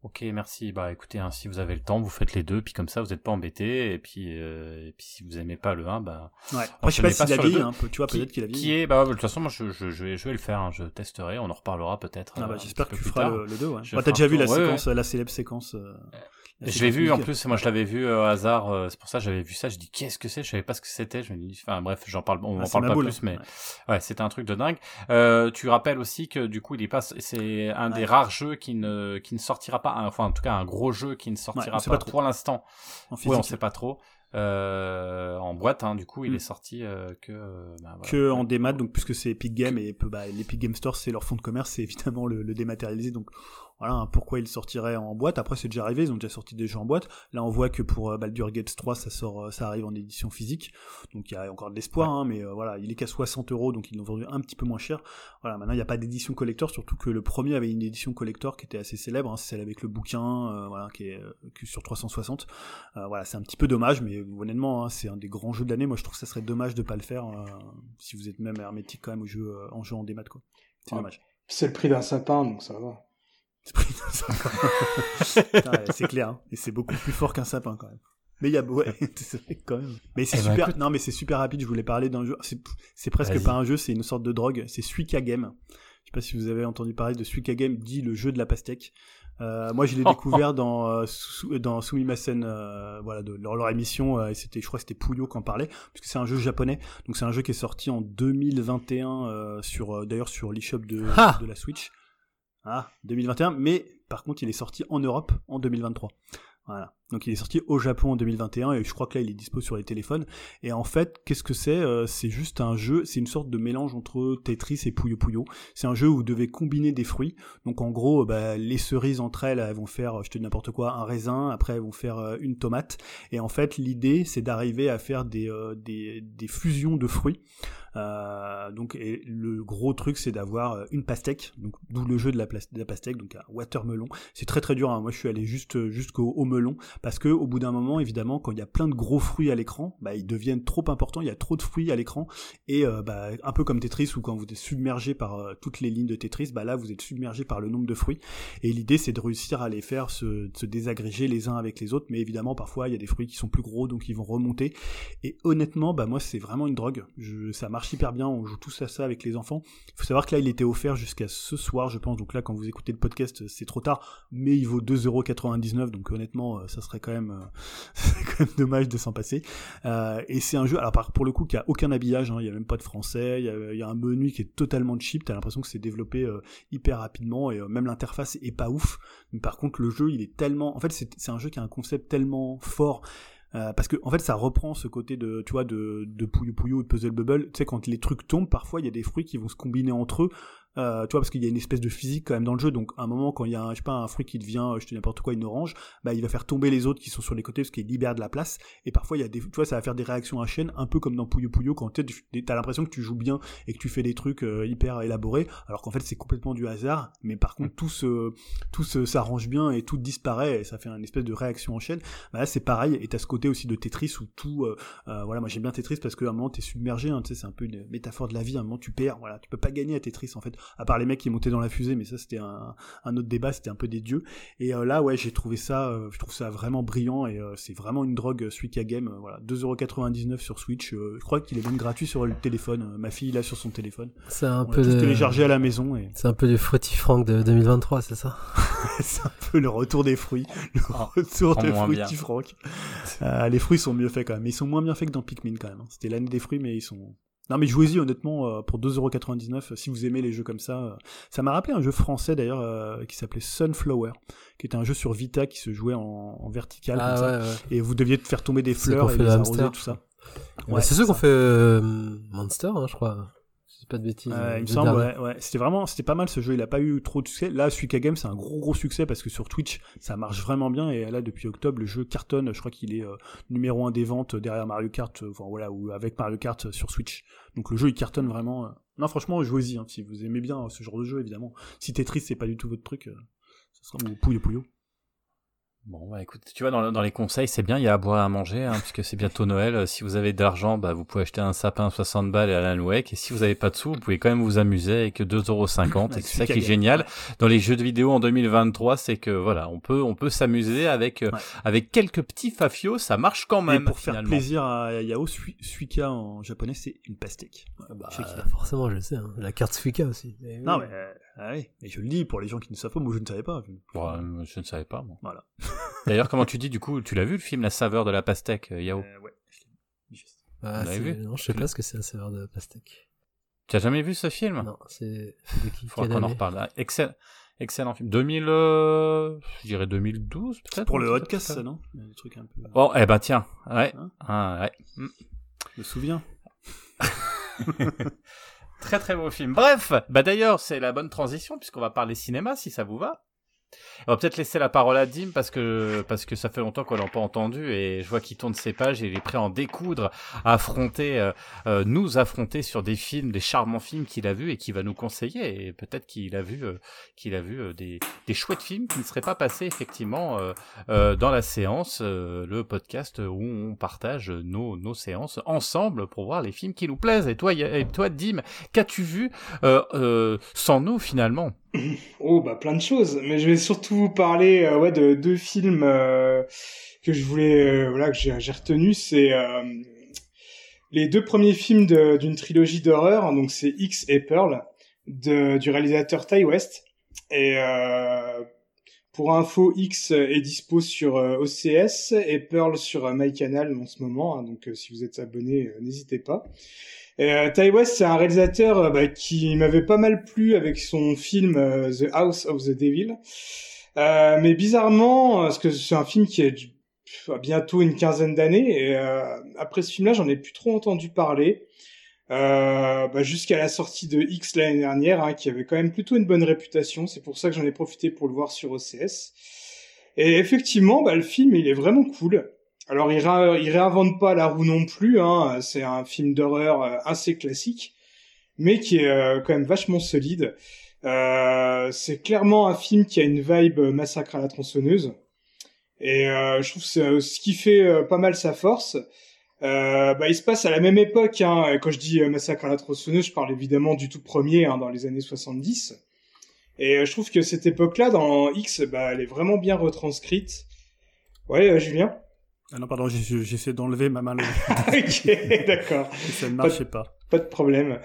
Ok, merci. Bah écoutez, hein, si vous avez le temps, vous faites les deux, puis comme ça, vous n'êtes pas embêté. Et puis, euh, et puis si vous aimez pas le 1, bah. Ouais. Après, je sais pas s'il a vieilli, hein, tu vois, peut-être qu'il a. Qui est, bah, de toute façon, moi, je, je, je, vais, je vais le faire, hein, je testerai, on en reparlera peut-être. Ah bah, euh, j'espère que tu feras le, le, 2, ouais. Bah, t'as déjà vu la séquence, la célèbre séquence. Euh... Je l'ai vu en plus, moi je l'avais vu euh, au hasard, euh, c'est pour ça que j'avais vu ça, je dis qu'est-ce que c'est, je savais pas ce que c'était, je me dis, enfin bref, j'en parle, on ah, en parle pas plus, mais ouais, c'était un truc de dingue. Euh, tu rappelles aussi que du coup il est pas, c'est un des rares jeux qui ne qui ne sortira pas, enfin en tout cas un gros jeu qui ne sortira pas, pour l'instant. Oui, on sait pas trop. Euh, en boîte, hein, du coup, il Mm. est sorti euh, que bah, voilà. que en démat, donc puisque c'est Epic Games et bah, l'Epic Game Store c'est leur fonds de commerce, c'est évidemment le, le dématérialisé. Donc voilà hein, pourquoi ils sortiraient en boîte. Après c'est déjà arrivé, ils ont déjà sorti des jeux en boîte. Là on voit que pour euh, Baldur's Gate 3 ça sort, euh, ça arrive en édition physique, donc il y a encore de l'espoir. hein, mais euh, voilà, il est qu'à 60 euros, donc ils l'ont vendu un petit peu moins cher. Voilà, maintenant il n'y a pas d'édition collector, surtout que le premier avait une édition collector qui était assez célèbre, hein, c'est celle avec le bouquin, euh, voilà, qui est euh, sur 360. Euh, voilà, c'est un petit peu dommage, mais honnêtement, hein, c'est un des grands jeux de l'année. Moi, je trouve que ça serait dommage de pas le faire euh, si vous êtes même hermétique quand même au jeu, euh, en jeu en démat, quoi. C'est dommage. C'est le prix d'un sapin, donc ça va. C'est ouais, c'est clair, hein. et c'est beaucoup plus fort qu'un sapin quand même. Mais il y a, ouais, c'est vrai quand même. Mais c'est Eh ben, super. écoute. Non, mais c'est super rapide. Je voulais parler d'un jeu. C'est, presque pas un jeu, c'est une sorte de drogue. C'est Suika Game. Je sais pas si vous avez entendu parler de Suika Game, dit le jeu de la pastèque. Euh, moi, je l'ai découvert dans euh, Sou- dans Sumimasen, euh, voilà, de leur, leur émission. euh, et c'était, je crois, que c'était Puyo qui en parlait, puisque c'est un jeu japonais. Donc c'est un jeu qui est sorti en 2021 euh, sur, euh, d'ailleurs, sur l'eShop de, Ah de la Switch. Ah, 2021. Mais par contre, il est sorti en Europe en 2023. Voilà. Donc il est sorti au Japon en 2021 et je crois que là il est dispo sur les téléphones. Et en fait, qu'est-ce que c'est Euh, C'est juste un jeu, c'est une sorte de mélange entre Tetris et Puyo Puyo. C'est un jeu où vous devez combiner des fruits. Donc en gros, bah, les cerises entre elles, elles vont faire, je te dis n'importe quoi, un raisin. Après, elles vont faire euh, une tomate. Et en fait, l'idée, c'est d'arriver à faire des, euh, des, des fusions de fruits. Euh, donc et le gros truc, c'est d'avoir euh, une pastèque. Donc d'où le jeu de la, pastèque, donc un watermelon. C'est très très dur. hein. Moi, je suis allé juste jusqu'au au melon parce que au bout d'un moment, évidemment, quand il y a plein de gros fruits à l'écran, bah, ils deviennent trop importants. Il y a trop de fruits à l'écran et euh, bah, un peu comme Tetris ou quand vous êtes submergé par euh, toutes les lignes de Tetris, bah là vous êtes submergé par le nombre de fruits. Et l'idée c'est de réussir à les faire se, désagréger les uns avec les autres. Mais évidemment, parfois il y a des fruits qui sont plus gros donc ils vont remonter. Et honnêtement, bah moi c'est vraiment une drogue. Ça marche hyper bien. On joue tous à ça avec les enfants. Il faut savoir que là il était offert jusqu'à ce soir, je pense. Donc là quand vous écoutez le podcast, c'est trop tard. Mais il vaut 2,99€. Donc honnêtement, euh, ça serait euh, quand même dommage de s'en passer. Euh, et c'est un jeu, alors par- pour le coup, qui a aucun habillage, hein, il y a même pas de français, il y y a un menu qui est totalement cheap, t'as l'impression que c'est développé euh, hyper rapidement et euh, même l'interface est pas ouf. Mais par contre, le jeu, il est tellement, en fait, c'est un jeu qui a un concept tellement fort. euh, parce que en fait ça reprend ce côté de tu vois de de ou de Puzzle Bubble tu sais quand les trucs tombent parfois il y a des fruits qui vont se combiner entre eux euh, tu vois parce qu'il y a une espèce de physique quand même dans le jeu. Donc à un moment quand il y a un, je sais pas un fruit qui devient euh, je te n'importe quoi une orange bah il va faire tomber les autres qui sont sur les côtés parce qu'il libère de la place. Et parfois il y a des tu vois ça va faire des réactions à chaîne un peu comme dans Puyo Puyo quand tu as l'impression que tu joues bien et que tu fais des trucs euh, hyper élaborés alors qu'en fait c'est complètement du hasard. Mais par contre tout se tout se- s'arrange bien et tout disparaît et ça fait une espèce de réaction en chaîne. Bah là c'est pareil. Et t'as ce côté aussi de Tetris où tout euh, euh, voilà moi j'aime bien Tetris parce qu'à un moment t'es submergé hein, tu sais c'est un peu une métaphore de la vie. À un moment tu perds voilà tu peux pas gagner à Tetris en fait à part les mecs qui montaient dans la fusée mais ça c'était un, un autre débat c'était un peu des dieux. Et euh, là ouais j'ai trouvé ça euh, je trouve ça vraiment brillant et euh, c'est vraiment une drogue Suika Game voilà 2,99€ sur Switch. Euh, je crois qu'il est même gratuit sur le téléphone. Ma fille l'a sur son téléphone. C'est un on peu de... téléchargé à la maison et C'est un peu du Fruity Frank de 2023, c'est ça? C'est un peu le retour des fruits. Le Ah, retour de Fruity. Frank Euh, les fruits sont mieux faits quand même. Mais ils sont moins bien faits que dans Pikmin quand même hein. c'était l'année des fruits mais ils sont non mais jouez-y honnêtement euh, pour 2,99€ si vous aimez les jeux comme ça. euh. Ça m'a rappelé un jeu français d'ailleurs euh, qui s'appelait Sunflower, qui était un jeu sur Vita qui se jouait en, en vertical Ah comme ça. ouais. Et vous deviez faire tomber des fleurs et les le arroser tout ça. Ouais, Ouais, c'est ceux c'est qu'on fait euh, Monster, hein, je crois. Pas de bêtises. Euh, euh, il me le semble, ouais, ouais. C'était vraiment, c'était pas mal ce jeu. Il a pas eu trop de succès. Là, Suika Game, c'est un gros gros succès parce que sur Twitch, ça marche vraiment bien. Et là, depuis octobre, le jeu cartonne. Je crois qu'il est euh, numéro un des ventes derrière Mario Kart, euh, enfin voilà, ou avec Mario Kart euh, sur Switch. Donc le jeu, il cartonne vraiment. euh. Non, franchement, jouez-y hein, si vous aimez bien euh, ce genre de jeu, évidemment. Si Tetris, c'est pas du tout votre truc, euh, ça sera ou Puyo Puyo. Bon, bah écoute, tu vois, dans, dans les conseils, c'est bien, il y a à boire et à manger, hein, puisque c'est bientôt Noël. Euh, Si vous avez de l'argent, bah, vous pouvez acheter un sapin à 60 balles et Alan Wake. Et si vous avez pas de sous, vous pouvez quand même vous amuser avec 2,50€. et c'est ça qui est génial dans les jeux de vidéo en 2023, c'est que voilà, on peut, on peut s'amuser avec, euh, Ouais. avec quelques petits fafios, ça marche quand même. Et pour faire finalement. plaisir à Yao, Sui- Suika en japonais, c'est une pastèque. Bah, Je sais qu'il a- forcément, je le sais. hein. La carte Suika aussi. Mais Non, oui. mais, euh, ah oui. Et je le dis pour les gens qui ne savent pas, moi je ne savais pas. Euh, je ne savais pas, moi. Voilà. D'ailleurs, comment tu dis, du coup, tu l'as vu le film La saveur de la pastèque, euh, Yao? Euh, ouais, je l'ai juste. Ah, Vous l'avez c'est- vu? Non, je sais pas ce que c'est un saveur de pastèque. Tu as jamais vu ce film? Non, c'est de qui? Faudra qu'on en reparle. Ah, excell- Excellent film. 2000, euh, je dirais 2012 peut-être. Pour le podcast, ça, non? Des trucs un peu. Oh, eh ben tiens, ouais. Hein? Ah, ouais. Mm. Je me souviens. très très beau film. Bref, bah d'ailleurs, c'est la bonne transition puisqu'on va parler cinéma si ça vous va. On va peut-être laisser la parole à Dim parce que parce que ça fait longtemps qu'on l'a pas entendu et je vois qu'il tourne ses pages et il est prêt à en découdre, à affronter, euh, euh, nous affronter sur des films, des charmants films qu'il a vus et qui va nous conseiller et peut-être qu'il a vu euh, qu'il a vu des, des chouettes films qui ne seraient pas passés effectivement dans la séance, le podcast où on partage nos nos séances ensemble pour voir les films qui nous plaisent. Et toi, et toi, Dim, qu'as-tu vu sans nous finalement? Oh bah plein de choses, mais je vais surtout vous parler euh, ouais de deux films euh, que je voulais euh, voilà que j'ai retenu, c'est les deux premiers films d'une trilogie d'horreur, donc c'est X et Pearl du réalisateur Ty West. Et pour info, X est dispo sur OCS et Pearl sur MyCanal en ce moment, hein, donc si vous êtes abonné, n'hésitez pas. Euh, Ty West, c'est un réalisateur euh, bah, qui m'avait pas mal plu avec son film euh, The House of the Devil. Euh, mais bizarrement, parce que c'est un film qui a bientôt une quinzaine d'années, et après ce film-là, j'en ai plus trop entendu parler. Bah, jusqu'à la sortie de X l'année dernière, hein, qui avait quand même plutôt une bonne réputation. C'est pour ça que j'en ai profité pour le voir sur OCS. Et effectivement, bah, le film, il est vraiment cool. Alors il, réinvente pas la roue non plus, hein. c'est un film d'horreur euh, assez classique, mais qui est euh, quand même vachement solide. Euh, c'est clairement un film qui a une vibe massacre à la tronçonneuse, et je trouve que ce qui fait pas mal sa force. bah, il se passe à la même époque. Hein. Quand je dis massacre à la tronçonneuse, je parle évidemment du tout premier, hein, dans les années 70. Et je trouve que cette époque-là, dans X, bah, elle est vraiment bien retranscrite. Ouais, Julien? Ah non, pardon, j'essaie d'enlever ma main. ok, d'accord. ça ne marchait pas. Pas de problème.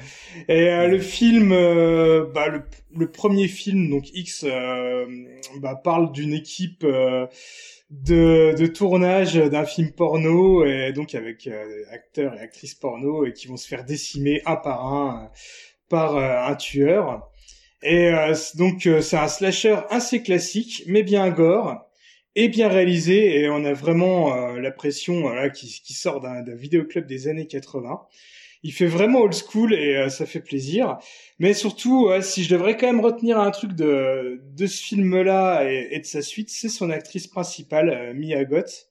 Et euh, le film, euh, bah, le, premier film, donc X, euh, bah, parle d'une équipe de, de tournage d'un film porno, et donc avec acteurs et actrices porno, et qui vont se faire décimer un par un par un tueur. Et donc c'est un slasher assez classique, mais bien gore est bien réalisé et on a vraiment euh, la pression là qui, qui sort d'un vidéoclub des années 80. Il fait vraiment old school et euh, ça fait plaisir. Mais surtout, si je devrais quand même retenir un truc de, de ce film-là et, de sa suite, c'est son actrice principale, euh, Mia Goth,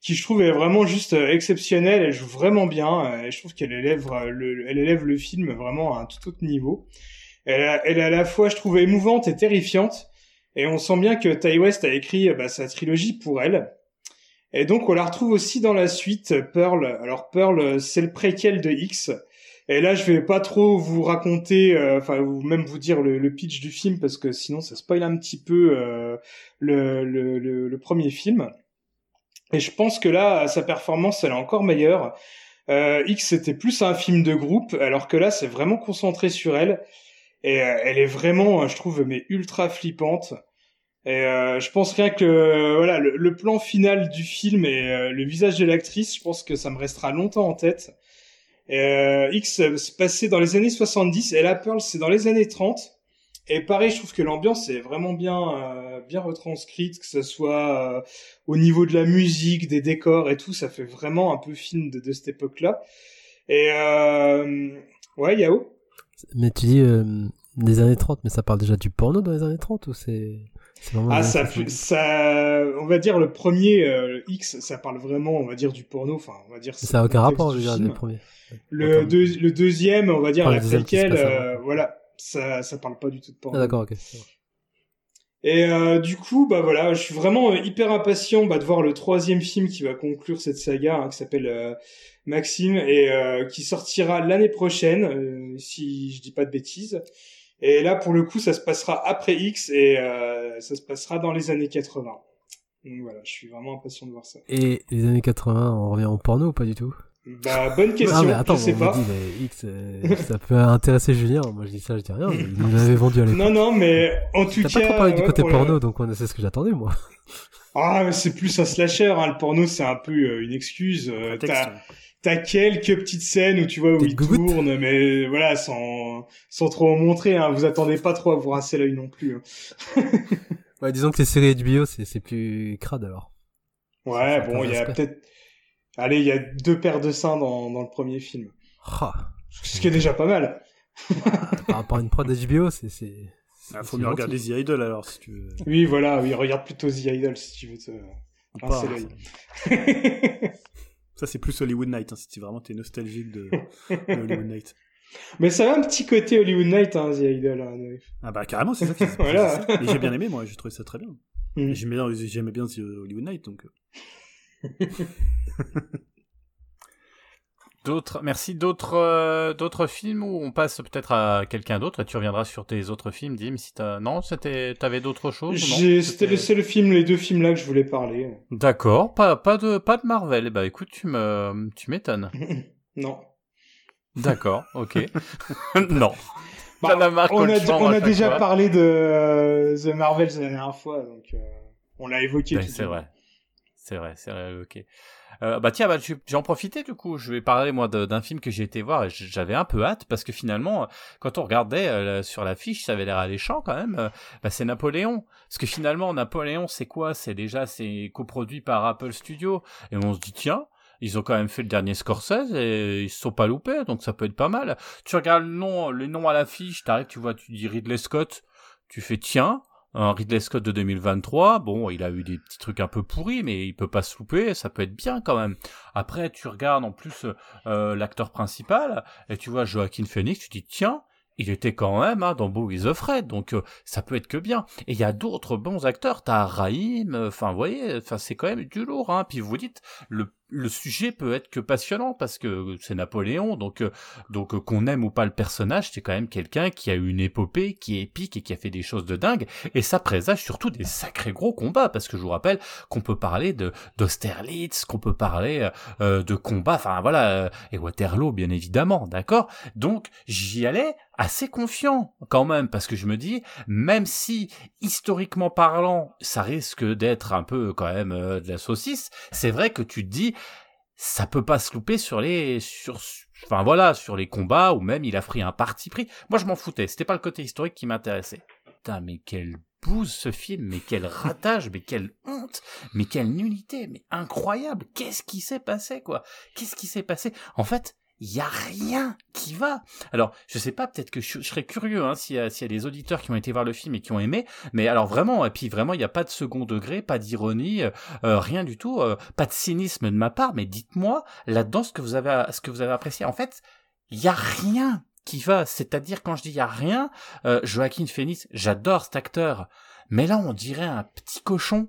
qui je trouve est vraiment juste exceptionnelle. Elle joue vraiment bien et je trouve qu'elle élève le, élève le film vraiment à un tout autre niveau. Elle est à la fois, je trouve, émouvante et terrifiante. Et on sent bien que Ty West a écrit bah, sa trilogie pour elle. Et donc on la retrouve aussi dans la suite, Pearl. Alors Pearl, c'est le préquel de X. Et là, je vais pas trop vous raconter, euh, enfin, ou même vous dire le, pitch du film parce que sinon, ça spoil un petit peu euh, le, le, le, premier film. Et je pense que là, sa performance, elle est encore meilleure. Euh, X, c'était plus un film de groupe, alors que là, c'est vraiment concentré sur elle. Et euh, elle est vraiment, je trouve, mais ultra flippante. Et euh, je pense rien que voilà le, plan final du film et euh, le visage de l'actrice, je pense que ça me restera longtemps en tête. Et, X se passait dans les années 70 et la Pearl c'est dans les années 30. Et pareil, je trouve que l'ambiance est vraiment bien bien retranscrite, que ce soit au niveau de la musique, des décors et tout, ça fait vraiment un peu film de, de cette époque-là. Et ouais, Yao? Mais tu dis euh, des années 30, mais ça parle déjà du porno dans les années 30 ou c'est ah ça, ça, on va dire le premier euh, X, ça parle vraiment, on va dire du porno, enfin on va dire. Ça n'a aucun rapport, je veux dire, les premiers. Le, le deuxième, on va dire la préquelle, euh, voilà, ça, ça parle pas du tout de porno. Ah, d'accord, ok. Et euh, du coup, bah voilà, je suis vraiment hyper impatient bah, de voir le troisième film qui va conclure cette saga, hein, qui s'appelle Maxime et euh, qui sortira l'année prochaine, euh, si je dis pas de bêtises. Et là, pour le coup, ça se passera après X et euh, ça se passera dans les années 80. Donc voilà, je suis vraiment impatient de voir ça. Et les années 80, on revient en porno ou pas du tout? Bah, bonne question. Ah, mais attends, je sais pas. Dit, mais X, ça peut intéresser Julien. Moi, je dis ça, je dis rien. Il nous l'avait vendu à l'époque. Non, non, mais en tout cas. T'as pas trop parlé du côté porno, donc c'est ce que j'attendais, moi. Ah, c'est plus un slasher. Hein. Le porno, c'est un peu euh, une excuse. Euh, t'as, t'as quelques petites scènes où tu vois où il tourne, mais voilà, sans sans trop en montrer. Hein. Vous attendez pas trop à vous rincer l'œil non plus. Hein. ouais, disons que les séries HBO, c'est c'est plus crade alors. Ouais, bon, il y a peut-être. Allez, il y a deux paires de seins dans dans le premier film. Ah. Ce qui est déjà pas mal. Par rapport à une prod HBO, c'est c'est ah, faut mieux regarder The Idol alors si tu veux. Oui, voilà, oui, regarde plutôt The Idol si tu veux te pincer l'œil. ça, c'est plus Hollywood Night, hein, si vraiment t'es nostalgique de, Hollywood Night. Mais ça a un petit côté Hollywood Night, hein, The Idol. Hein, ah bah carrément, c'est ça qui voilà. Et j'ai bien aimé, moi, j'ai trouvé ça très bien. Mm. J'aimais bien, j'aimais bien Hollywood Night, donc. D'autres, merci. D'autres, euh, d'autres films où on passe peut-être à quelqu'un d'autre et tu reviendras sur tes autres films, Dim. Si t'as, non, c'était, t'avais d'autres choses. c'était le seul film, les deux films là que je voulais parler. D'accord, pas, pas de, pas de Marvel. Bah écoute, tu me, tu m'étonnes. non. D'accord, ok. non. Bah, on a, on a déjà parlé de euh, The Marvels la dernière fois, donc euh, on l'a évoqué. Ben, c'est vrai. C'est vrai, c'est vrai, ok. Euh, bah tiens, bah, j'en profitais du coup. Je vais parler moi d'un film que j'ai été voir et j'avais un peu hâte parce que finalement, quand on regardait euh, sur l'affiche, ça avait l'air alléchant quand même. Euh, bah, c'est Napoléon. Parce que finalement, Napoléon, c'est quoi? C'est déjà c'est coproduit par Apple Studio et on se dit tiens. Ils ont quand même fait le dernier Scorsese et ils se sont pas loupés, donc ça peut être pas mal. Tu regardes le nom, le nom à l'affiche, t'arrives, tu vois, tu dis Ridley Scott, tu fais tiens, un Ridley Scott de 2023, bon, il a eu des petits trucs un peu pourris, mais il peut pas se louper, ça peut être bien quand même. Après, tu regardes en plus euh, l'acteur principal, et tu vois Joaquin Phoenix, tu dis, tiens, il était quand même hein, dans Beau is Fred, donc euh, ça peut être que bien. Et il y a d'autres bons acteurs, t'as Raïm, enfin, vous voyez, enfin, c'est quand même du lourd, hein. Puis vous dites, le le sujet peut être que passionnant parce que c'est Napoléon, donc euh, donc euh, qu'on aime ou pas le personnage, c'est quand même quelqu'un qui a eu une épopée qui est épique et qui a fait des choses de dingue, et ça présage surtout des sacrés gros combats parce que je vous rappelle qu'on peut parler de d'Austerlitz, qu'on peut parler euh, de combats, enfin voilà, et Waterloo bien évidemment, d'accord? Donc j'y allais assez confiant quand même parce que je me dis même si historiquement parlant ça risque d'être un peu quand même de la saucisse c'est vrai que tu te dis ça peut pas se louper sur les sur enfin voilà sur les combats ou même il a pris un parti pris. Moi je m'en foutais. C'était pas le côté historique qui m'intéressait. Putain mais quelle bouse ce film. Mais quel ratage mais quelle honte. Mais quelle nullité mais incroyable. Qu'est-ce qui s'est passé quoi? Qu'est-ce qui s'est passé? En fait il y a rien qui va. Alors, je sais pas, peut-être que je, serais curieux hein, s'il y, a des auditeurs qui ont été voir le film et qui ont aimé, mais alors vraiment, et puis vraiment, il n'y a pas de second degré, pas d'ironie, euh, euh, rien du tout, euh, pas de cynisme de ma part, mais dites-moi là-dedans ce que vous avez, ce que vous avez apprécié. En fait, il y a rien qui va. C'est-à-dire quand je dis il y a rien, Joaquin Phoenix, j'adore cet acteur, mais là on dirait un petit cochon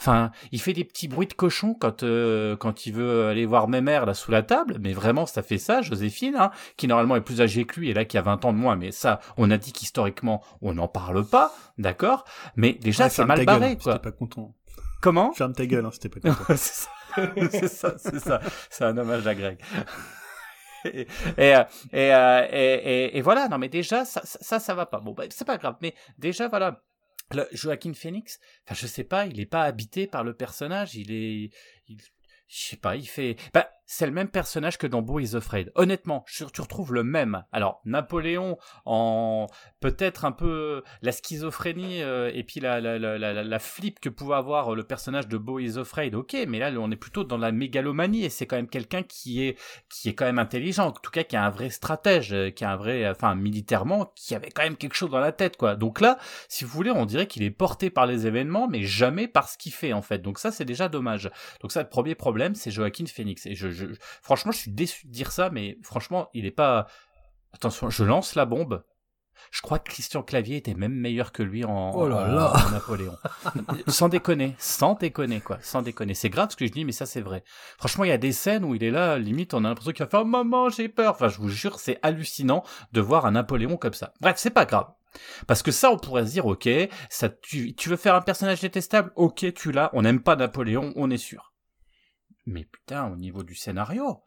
Enfin, il fait des petits bruits de cochon quand euh, quand il veut aller voir mère là sous la table, mais vraiment ça fait ça, Joséphine, hein, qui normalement est plus âgée que lui et là qui a 20 ans de moins, mais ça, on a dit qu'historiquement on n'en parle pas, d'accord? Mais déjà c'est mal barré quoi. pas content. Comment? Ferme ta gueule, hein, c'était pas content. c'est ça, c'est ça, c'est un hommage à Greg. et, et, et, et, et, voilà, non mais déjà ça, ça, ça va pas. Bon, bah, c'est pas grave, mais déjà voilà le Joaquin Phoenix, enfin je sais pas, il est pas habité par le personnage, il est, je sais pas, il fait, bah c'est le même personnage que dans Beau is Afraid. Honnêtement, tu retrouves le même. Alors, Napoléon, en peut-être un peu la schizophrénie euh, et puis la, la, la, la, flip que pouvait avoir le personnage de Beau is Afraid, ok, mais là, on est plutôt dans la mégalomanie et c'est quand même quelqu'un qui est, qui est quand même intelligent, en tout cas qui a un vrai stratège, euh, qui a un vrai, enfin, militairement, qui avait quand même quelque chose dans la tête, quoi. Donc là, si vous voulez, on dirait qu'il est porté par les événements, mais jamais par ce qu'il fait, en fait. Donc ça, c'est déjà dommage. Donc ça, le premier problème, c'est Joaquin Phoenix. Et je franchement, je suis déçu de dire ça, mais franchement, il est pas. Attention, je lance la bombe. Je crois que Christian Clavier était même meilleur que lui en, oh Napoléon. sans déconner, sans déconner quoi, sans déconner. C'est grave ce que je dis, mais ça c'est vrai. Franchement, il y a des scènes où il est là, limite, on a l'impression qu'il va faire maman, j'ai peur. Enfin, je vous jure, c'est hallucinant de voir un Napoléon comme ça. Bref, c'est pas grave. Parce que ça, on pourrait se dire, ok, ça, tu, tu veux faire un personnage détestable, ok, tu l'as. On n'aime pas Napoléon, on est sûr. Mais putain, au niveau du scénario,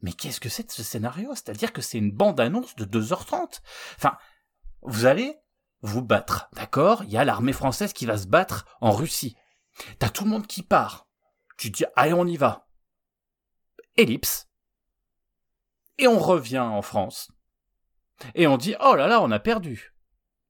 mais qu'est-ce que c'est de ce scénario? C'est-à-dire que c'est une bande-annonce de 2h30. Enfin, vous allez vous battre, d'accord? Il y a l'armée française qui va se battre en Russie. T'as tout le monde qui part. Tu dis, allez, on y va. Ellipse. Et on revient en France. Et on dit, oh là là, on a perdu.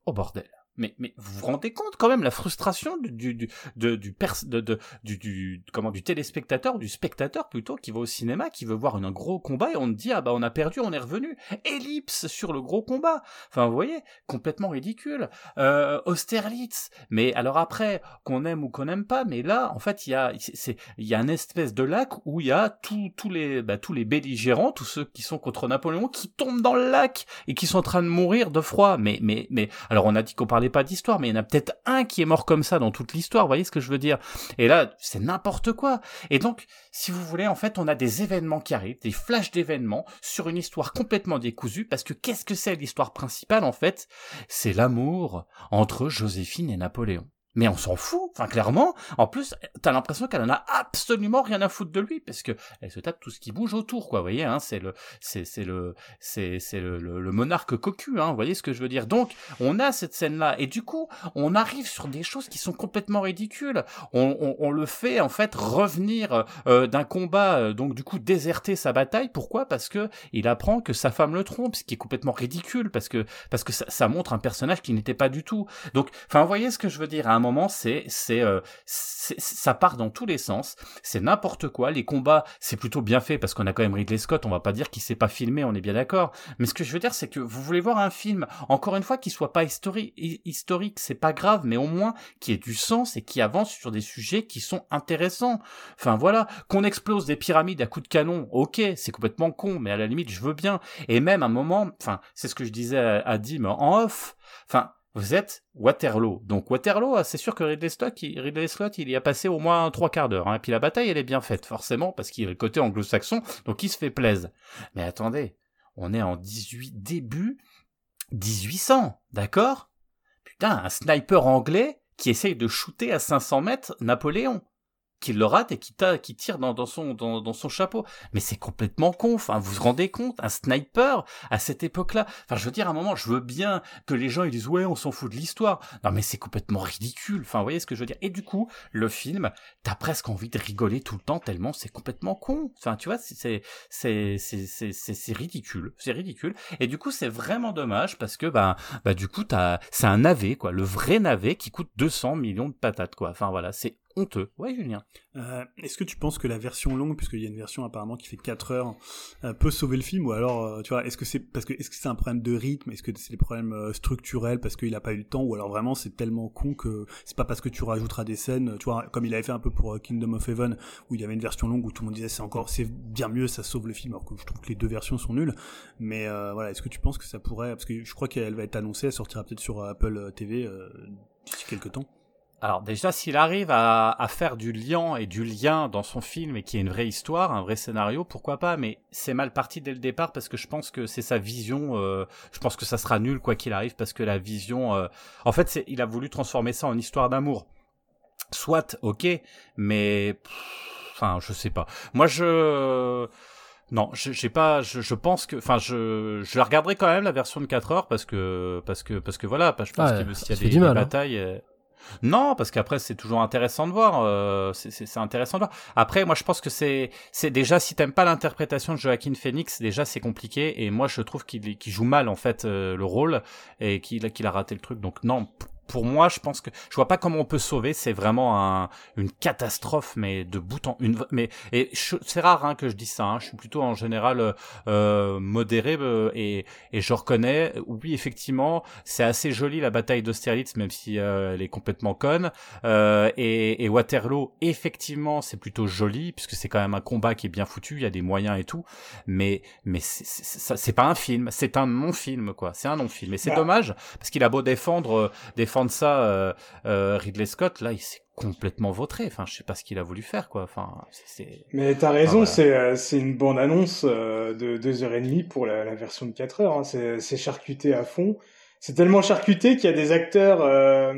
Oh bordel mais, mais vous vous rendez compte quand même la frustration du, du, du, du, de, de, du, du, comment, du téléspectateur, du spectateur plutôt, qui va au cinéma, qui veut voir un gros combat et on te dit, ah bah on a perdu, on est revenu. Ellipse sur le gros combat. Enfin, vous voyez, complètement ridicule. Euh, Austerlitz. Mais alors après, qu'on aime ou qu'on n'aime pas, mais là, en fait, il y a, c'est, il y a un espèce de lac où il y a tous, tous les, bah, tous les belligérants, tous ceux qui sont contre Napoléon, qui tombent dans le lac et qui sont en train de mourir de froid. Mais, mais, mais, alors on a dit qu'on parlait pas d'histoire, mais il y en a peut-être un qui est mort comme ça dans toute l'histoire, vous voyez ce que je veux dire? Et là, c'est n'importe quoi. Et donc, si vous voulez, en fait, on a des événements qui arrivent, des flashs d'événements sur une histoire complètement décousue, parce que qu'est-ce que c'est l'histoire principale, en fait? C'est l'amour entre Joséphine et Napoléon mais on s'en fout. Enfin, clairement, en plus, t'as l'impression qu'elle en a absolument rien à foutre de lui, parce que elle se tape tout ce qui bouge autour, quoi. Vous voyez, hein, c'est le, c'est, le, c'est, c'est le, le, monarque cocu, hein. Vous voyez ce que je veux dire. Donc, on a cette scène-là, et du coup, on arrive sur des choses qui sont complètement ridicules. On, le fait en fait revenir euh, d'un combat, euh, donc du coup déserter sa bataille. Pourquoi? Parce que il apprend que sa femme le trompe, ce qui est complètement ridicule, parce que parce que ça, montre un personnage qui n'était pas du tout. Donc, enfin, vous voyez ce que je veux dire. C'est c'est euh, ça part dans tous les sens. C'est n'importe quoi. Les combats, c'est plutôt bien fait parce qu'on a quand même Ridley Scott. On va pas dire qu'il s'est pas filmé, on est bien d'accord. Mais ce que je veux dire, c'est que vous voulez voir un film, encore une fois, qui soit pas historique, historique, c'est pas grave, mais au moins qui ait du sens et qui avance sur des sujets qui sont intéressants. Enfin voilà, qu'on explose des pyramides à coups de canon, ok, c'est complètement con, mais à la limite, je veux bien. Et même un moment, enfin, c'est ce que je disais à Dim en off. Enfin, vous êtes Waterloo. Donc Waterloo, ah, c'est sûr que Ridley Scott, il, y a passé au moins trois quarts d'heure. Hein. Et puis la bataille, elle est bien faite, forcément, parce qu'il est côté anglo-saxon, donc il se fait plaise. Mais attendez, on est en 18, début 1800, d'accord? Putain, un sniper anglais qui essaye de shooter à 500 mètres Napoléon qui le rate et qui, qui tire dans, son, dans, son chapeau. Mais c'est complètement con. Enfin, vous vous rendez compte Un sniper à cette époque-là. Enfin, je veux dire, à un moment, je veux bien que les gens ils disent ouais, on s'en fout de l'histoire. Non, mais c'est complètement ridicule. Enfin, vous voyez ce que je veux dire Et du coup, le film, t'as presque envie de rigoler tout le temps tellement c'est complètement con. Enfin, tu vois, c'est c'est c'est c'est ridicule. C'est ridicule. Et du coup, c'est vraiment dommage parce que bah bah du coup, t'as c'est un navet quoi, le vrai navet qui coûte 200 millions de patates quoi. Enfin voilà, c'est honteux. Ouais, Julien. Euh, est-ce que tu penses que la version longue, puisqu'il y a une version apparemment qui fait 4 heures, euh, peut sauver le film Ou alors, euh, tu vois, est-ce que c'est parce que est-ce que c'est un problème de rythme Est-ce que c'est des problèmes structurels parce qu'il a pas eu le temps Ou alors vraiment c'est tellement con que c'est pas parce que tu rajouteras des scènes, tu vois, comme il avait fait un peu pour Kingdom of Heaven, où il y avait une version longue où tout le monde disait c'est encore, c'est bien mieux, ça sauve le film, alors que je trouve que les deux versions sont nulles. Mais voilà, est-ce que tu penses que ça pourrait, parce que je crois qu'elle va être annoncée, elle sortira peut-être sur Apple TV d'ici quelques temps. Alors déjà, s'il arrive à, à, faire du lien et du lien dans son film et qu'il y ait une vraie histoire, un vrai scénario, pourquoi pas Mais c'est mal parti dès le départ parce que je pense que c'est sa vision. Euh, je pense que ça sera nul quoi qu'il arrive parce que la vision. Euh, en fait, c'est, il a voulu transformer ça en histoire d'amour. Soit, ok, mais enfin, je sais pas. Moi, je non, j'ai pas. Je, je, pense que, enfin, je, je la regarderai quand même la version de 4 heures parce que, parce que, parce que voilà, je pense qu'il y a des, des hein. batailles. Non, parce qu'après c'est toujours intéressant de voir. Euh, c'est intéressant de voir. Après, moi je pense que c'est déjà si t'aimes pas l'interprétation de Joaquin Phoenix, déjà c'est compliqué. Et moi je trouve qu'il joue mal en fait euh, le rôle et qu'il a raté le truc. Donc non, pour moi, je pense que je vois pas comment on peut sauver. C'est vraiment un, une catastrophe, mais de bout en une. Mais et c'est rare hein, que je dis ça. Hein. Je suis plutôt en général euh, euh modéré euh, et, et je reconnais. Oui, effectivement, c'est assez joli la bataille d'Austerlitz, même si euh, elle est complètement conne. et, et Waterloo, effectivement, c'est plutôt joli puisque c'est quand même un combat qui est bien foutu. Il y a des moyens et tout. Mais mais c'est pas un film. C'est un non-film quoi. C'est un non-film. Et c'est bah. dommage parce qu'il a beau défendre défendre de ça, euh, euh, Ridley Scott, là, il s'est complètement vautré. Enfin, je sais pas ce qu'il a voulu faire, quoi. Enfin, c'est. Mais t'as raison, c'est euh, c'est une bonne annonce de deux heures et demie pour la, version de 4 heures. Hein. C'est charcuté à fond. C'est tellement charcuté qu'il y a des acteurs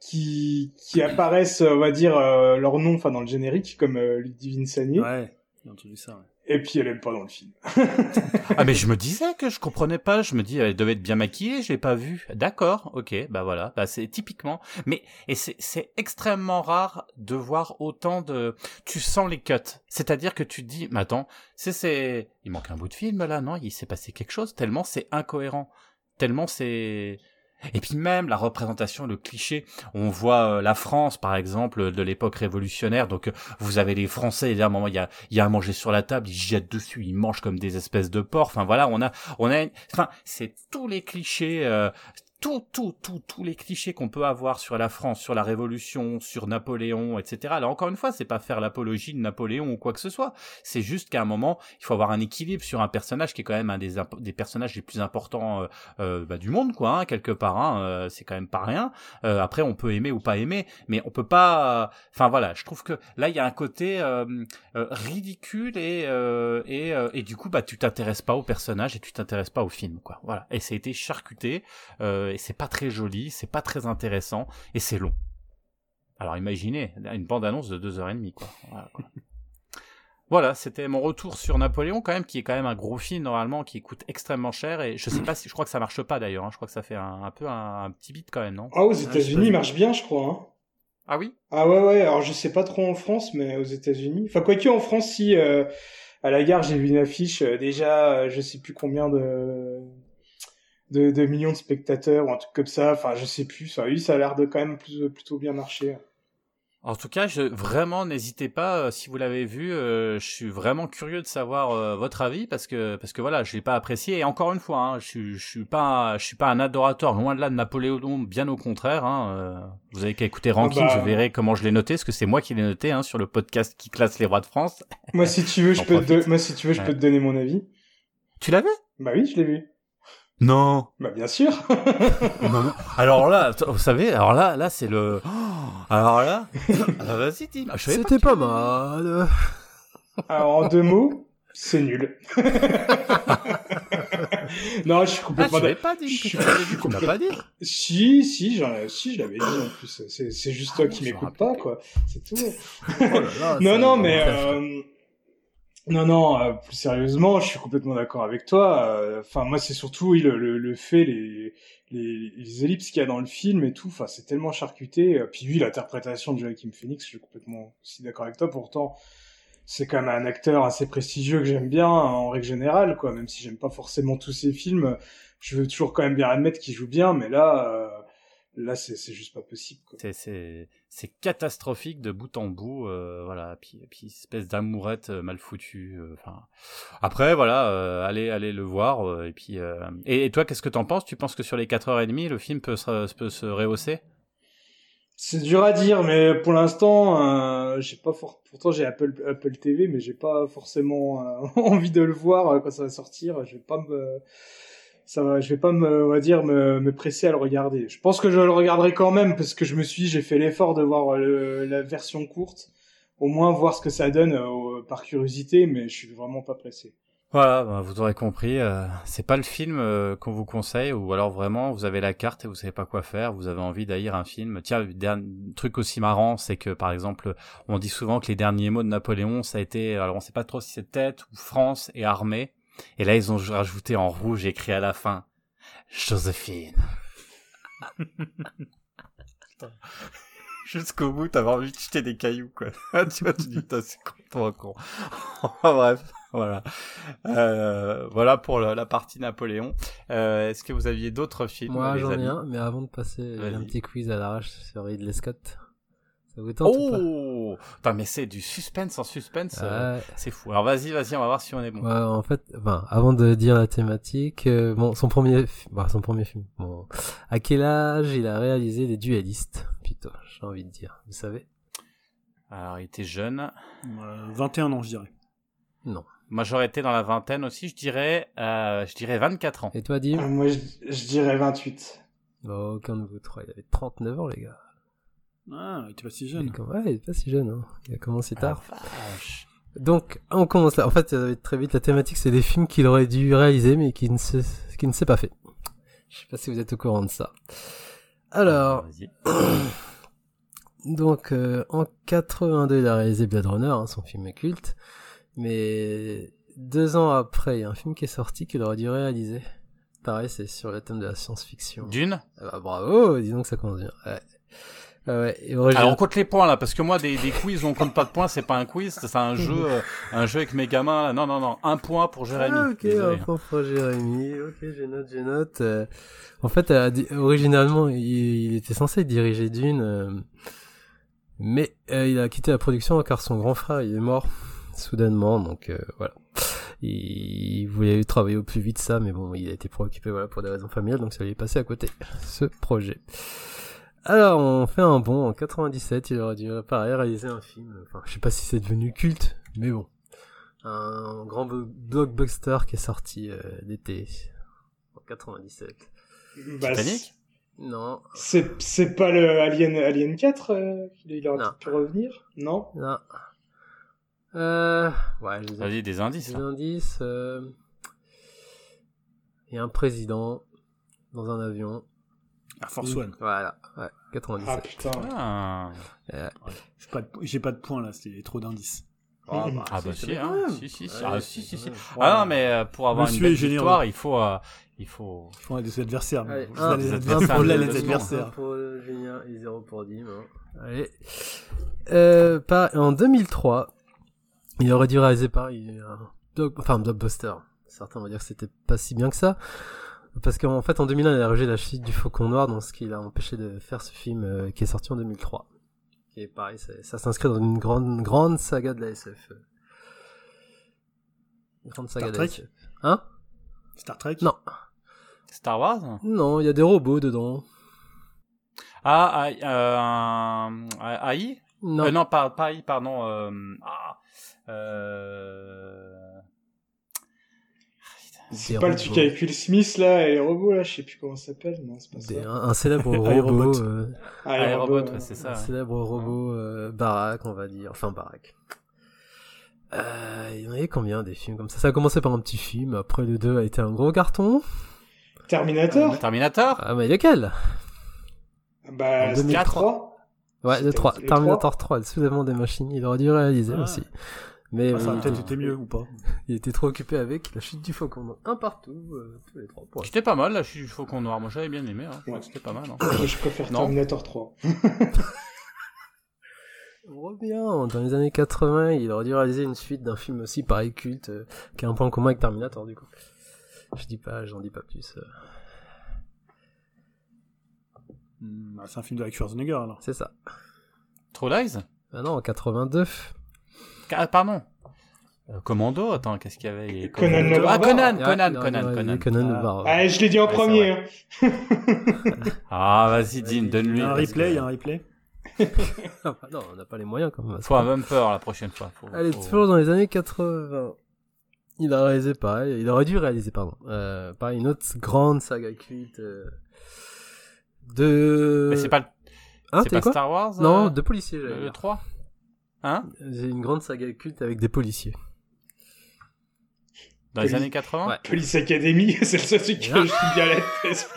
qui qui apparaissent, on va dire leur nom, enfin dans le générique, comme Ludivine Sagné. Ouais, j'ai entendu ça. Ouais. Et puis elle aime pas dans le film. ah mais je me disais que je comprenais pas. Je me dis elle devait être bien maquillée. Je l'ai pas vue. D'accord. Ok. Bah voilà. Bah c'est typiquement. Mais et c'est c'est extrêmement rare de voir autant de. Tu sens les cuts. C'est-à-dire que tu te dis, mais attends, c'est c'est. Il manque un bout de film là, non? Il s'est passé quelque chose. Tellement c'est incohérent. Tellement c'est et puis même la représentation, le cliché, on voit euh, la France par exemple de l'époque révolutionnaire, donc euh, vous avez les Français, et à un moment il y a, y a à manger sur la table, ils jettent dessus, ils mangent comme des espèces de porcs, enfin voilà, on a, on a, enfin c'est tous les clichés, euh, tout, tout, tout, tous les clichés qu'on peut avoir sur la France, sur la Révolution, sur Napoléon, etc. Alors encore une fois, c'est pas faire l'apologie de Napoléon ou quoi que ce soit. C'est juste qu'à un moment, il faut avoir un équilibre sur un personnage qui est quand même un des, personnages les plus importants euh, euh bah, du monde, quoi, hein, quelque part. Hein, euh, c'est quand même pas rien. Euh, après, on peut aimer ou pas aimer, mais on peut pas. Enfin voilà, je trouve que là, il y a un côté ridicule et et, et du coup, bah, tu t'intéresses pas au personnage et tu t'intéresses pas au film, quoi. Voilà. Et ça a été charcuté. Euh, et c'est pas très joli, c'est pas très intéressant et c'est long. Alors imaginez une bande-annonce de 2h30 quoi. Voilà, quoi. voilà c'était mon retour sur Napoléon quand même, qui est quand même un gros film normalement, qui coûte extrêmement cher et je sais pas si je crois que ça marche pas d'ailleurs. Hein. je crois que ça fait un, peu un, petit bit quand même, non? Ah aux États-Unis, il marche bien, je crois. Hein. Ah oui? Ah ouais ouais. Alors je sais pas trop en France, mais aux États-Unis. Enfin quoique en France, si euh, à la gare j'ai vu une affiche euh, déjà, euh, je sais plus combien de de, de, millions de spectateurs ou un truc comme ça. Enfin, je sais plus. Ça, oui, ça a l'air de quand même plus, plutôt bien marcher. En tout cas, je, vraiment, n'hésitez pas euh, si vous l'avez vu. Euh, je suis vraiment curieux de savoir euh, votre avis parce que parce que voilà, je l'ai pas apprécié. Et encore une fois, hein, je, je suis pas je suis pas un adorateur loin de là de Napoléon, bien au contraire. Hein, vous avez qu'à écouter Ranking, ah bah... je verrai comment je l'ai noté, parce que c'est moi qui l'ai noté hein, sur le podcast qui classe les rois de France. Moi, si tu veux, je peux te, moi si tu veux, je peux te donner mon avis. Tu l'avais? Bah oui, je l'ai vu. Non. Bah bien sûr. alors là, vous savez, alors là, là c'est le. Alors là, ah, vas-y, dis. C'était pas, mal. Alors en deux mots, c'est nul. non, je suis complètement. Ah, tu pas dit vu, qu'on pas dit. Si, si, si, je l'avais dit en plus. C'est juste toi qui m'écoutes pas, quoi. C'est tout. oh là là, non, non, mais. Euh... Non, non, euh, plus sérieusement, je suis complètement d'accord avec toi. Euh, enfin, moi, c'est surtout oui, le, le, le, fait, les, les, les ellipses qu'il y a dans le film et tout. Enfin, c'est tellement charcuté. Euh, puis oui, l'interprétation de Joaquin Phoenix, je suis complètement aussi d'accord avec toi. Pourtant, c'est quand même un acteur assez prestigieux que j'aime bien en règle générale, quoi. Même si j'aime pas forcément tous ses films, je veux toujours quand même bien admettre qu'il joue bien. Mais là, là c'est juste pas possible c'est catastrophique de bout en bout euh, voilà puis puis espèce d'amourette euh, mal foutue euh, enfin. Après voilà euh, allez allez le voir et puis et, et, toi qu'est-ce que t'en penses? Tu penses que sur les 4h30 le film peut se peut se rehausser? C'est dur à dire mais pour l'instant j'ai pas pourtant j'ai Apple Apple TV mais j'ai pas forcément envie de le voir quand ça va sortir. Je vais pas me ça va, je vais pas me, dire, me, presser à le regarder. Je pense que je le regarderai quand même parce que je me suis, j'ai fait l'effort de voir le, la version courte, au moins voir ce que ça donne euh, par curiosité, mais je suis vraiment pas pressé. Voilà, bah, vous aurez compris, euh, c'est pas le film euh, qu'on vous conseille, ou alors vraiment vous avez la carte et vous savez pas quoi faire, vous avez envie d'ailleurs un film. Tiens, un truc aussi marrant, c'est que par exemple, on dit souvent que les derniers mots de Napoléon, ça a été, alors on sait pas trop si c'est tête ou France et armée. Et là, ils ont rajouté en rouge écrit à la fin Joséphine. Jusqu'au bout, t'avais envie de jeter des cailloux, quoi. tu vois, tu dis, c'est con, con. Bref, voilà. Euh, voilà pour la, partie Napoléon. Euh, Est-ce que vous aviez d'autres films Moi, j'en ai un, mais avant de passer un petit quiz à l'arrache sur Ridley Scott oh Putain, mais c'est du suspense en suspense, euh, c'est fou. Alors vas-y, vas-y, on va voir si on est bon. Ouais, en fait, enfin, avant de dire la thématique, euh, bon, son premier, bah, son premier film. Bon, à quel âge il a réalisé Les Dualistes Putain, j'ai envie de dire, vous savez? Alors, il était jeune. 21 ans, je dirais. Non. Moi, j'aurais été dans la vingtaine aussi, je dirais, euh, je dirais 24 ans. Et toi, Dim? Moi, je, je, dirais 28. Bon, aucun de vous trois, il avait 39 ans, les gars. Ah, il était pas si jeune. Ouais, il était pas si jeune. Hein. Il a commencé ah, tard. Donc, on commence là. En fait, très vite, la thématique, c'est des films qu'il aurait dû réaliser, mais qui ne s'est, qui ne s'est pas fait. Je sais pas si vous êtes au courant de ça. Alors, donc, euh, en 82, il a réalisé Blade Runner, hein, son film culte. Mais deux ans après, il y a un film qui est sorti qu'il aurait dû réaliser. Pareil, c'est sur le thème de la science-fiction. Dune? Ah bah, bravo, disons que ça commence bien. Ouais. Alors on compte les points là, parce que moi des, des quiz où on compte pas de points, c'est pas un quiz, c'est un jeu, euh, un jeu avec mes gamins. Là. Non non non, un point pour Jérémy. Ah, ok, Désolé. un point pour Jérémy. Ok, je note, je note. Euh, en fait, euh, originalement, il, il était censé diriger Dune, mais il a quitté la production car son grand frère il est mort soudainement, donc euh, voilà. Il, il voulait travailler au plus vite ça, mais bon, il a été préoccupé voilà pour des raisons familiales, donc ça lui est passé à côté ce projet. Alors, on fait un bond en 97, il aurait dû pareil réaliser un film. Enfin, je sais pas si c'est devenu culte, mais bon un grand blockbuster qui est sorti euh, l'été en 97. Bah, Titanic Non, c'est c'est pas le Alien Alien 4 euh, qu'il aurait pu revenir? Non? Non. Euh, ouais, les Vas-y des indices. des là. indices. euh, Il y a un président dans un avion. Air Force One. Voilà, ouais, Ah 97. putain. Ah, J'ai pas, de, j'ai pas de points là, c'était trop d'indices. Ah, ah bah c'est si, hein. si, si, si, Ouais, ah, c'est si, si. Ah non mais euh, pour avoir Monsieur une belle victoire, il faut, euh, il faut. Il faut des adversaires. Allez, un, les des adversaires, adversaires, là, des les adversaires. adversaires. pour Julien et 0 pour Dim. hein. Allez. Euh, par- en 2003, il aurait dû réaliser pareil, un, enfin, un blockbuster. Certains vont dire que c'était pas si bien que ça. Parce qu'en fait, en 2001, il a rejeté la chute du Faucon Noir, donc ce qui l'a empêché de faire ce film euh, qui est sorti en 2003. Qui est pareil, ça, ça s'inscrit dans une grande, grande saga de la SF. Une grande saga Star de la Trek SF. Hein? Star Trek? Non. Star Wars? Non, il y a des robots dedans. Ah, ah, euh, un- ah, AI Non. Euh, non, pas, pas AI, pardon. Euh, ah, euh... C'est pas le truc avec Will Smith là et les robots là, je sais plus comment ça s'appelle. Non, c'est pas ça. Des- un, un célèbre robot. euh, Ah, ouais, c'est ça. un ouais. célèbre robot euh, baraque, on va dire. Enfin, baraque. Euh, il y en avait combien des films comme ça? Ça a commencé par un petit film, après le 2 a été un gros carton. Terminator? Terminator? Ah, mais lequel? Bah, en c'était 2003. 3. Ouais, le C'était 3. le Terminator 3, le soulèvement des machines. Il aurait dû réaliser Ah. aussi. Mais Ah, Ça il, peut-être était, été mieux ou pas il était trop occupé avec la chute du faucon. Donc, un partout, euh, tous les trois. Pour C'était pas mal, je suis du Faucon Noir. Moi, j'avais bien aimé. Hein. Je crois que c'était pas mal. Hein. Je préfère Non. Terminator 3. On revient dans les années 80, il aurait dû réaliser une suite d'un film aussi pareil culte, euh, qui a un point commun avec Terminator du coup. Je dis pas, j'en dis pas plus. euh, Hmm, C'est un film de la Schwarzenegger alors. c'est ça. True Lies? Ah non, en 82. Ah, pardon. Euh, Commando, attends, qu'est-ce qu'il y avait? Conan le Ah. Conan, Conan, Conan, Conan. Conan le Ah. barbare. Ah, je l'ai dit en Ouais, premier. hein. Ah, vas-y, Il donne-lui. y a un replay, il y a un replay. Non, on n'a pas les moyens quand même. Faut un bumper la prochaine fois. Faut- Allez, faut- toujours dans les années 80. Il a réalisé pareil, il aurait dû réaliser, pardon, euh, pareil, une autre grande saga culte euh, de... Mais c'est pas, le- Hein, c'est pas Star Wars Non, euh, de policiers, le, dire. 3 Hein J'ai une grande saga culte avec des policiers. Dans les Police- années 80 Ouais. Police Academy, c'est le seul truc que je suis bien à la tête.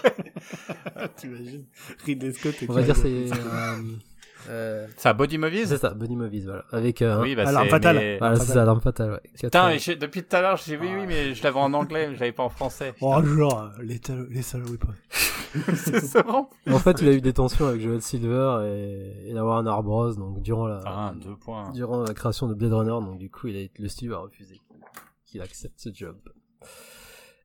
T'imagines Ridley Scott et On va dire c'est... euh, euh, Ça, Body Movies c'est ça, Buddy Movies, voilà. Avec euh, Oui, bah Alarme c'est... fatale. mais- Voilà, c'est ça, l'arme fatale, ouais. Putain, 80. mais je- depuis tout à l'heure, j'ai oui, oui, mais je l'avais en anglais, mais je l'avais pas en français. Oh, genre, les, les salauds, pas. Ça, En fait, il a eu des tensions avec Joel Silver et, et Warner Bros. Donc, durant la, Ah, deux points. durant la création de Blade Runner, donc du coup, il a, le studio a refusé qu'il accepte ce job.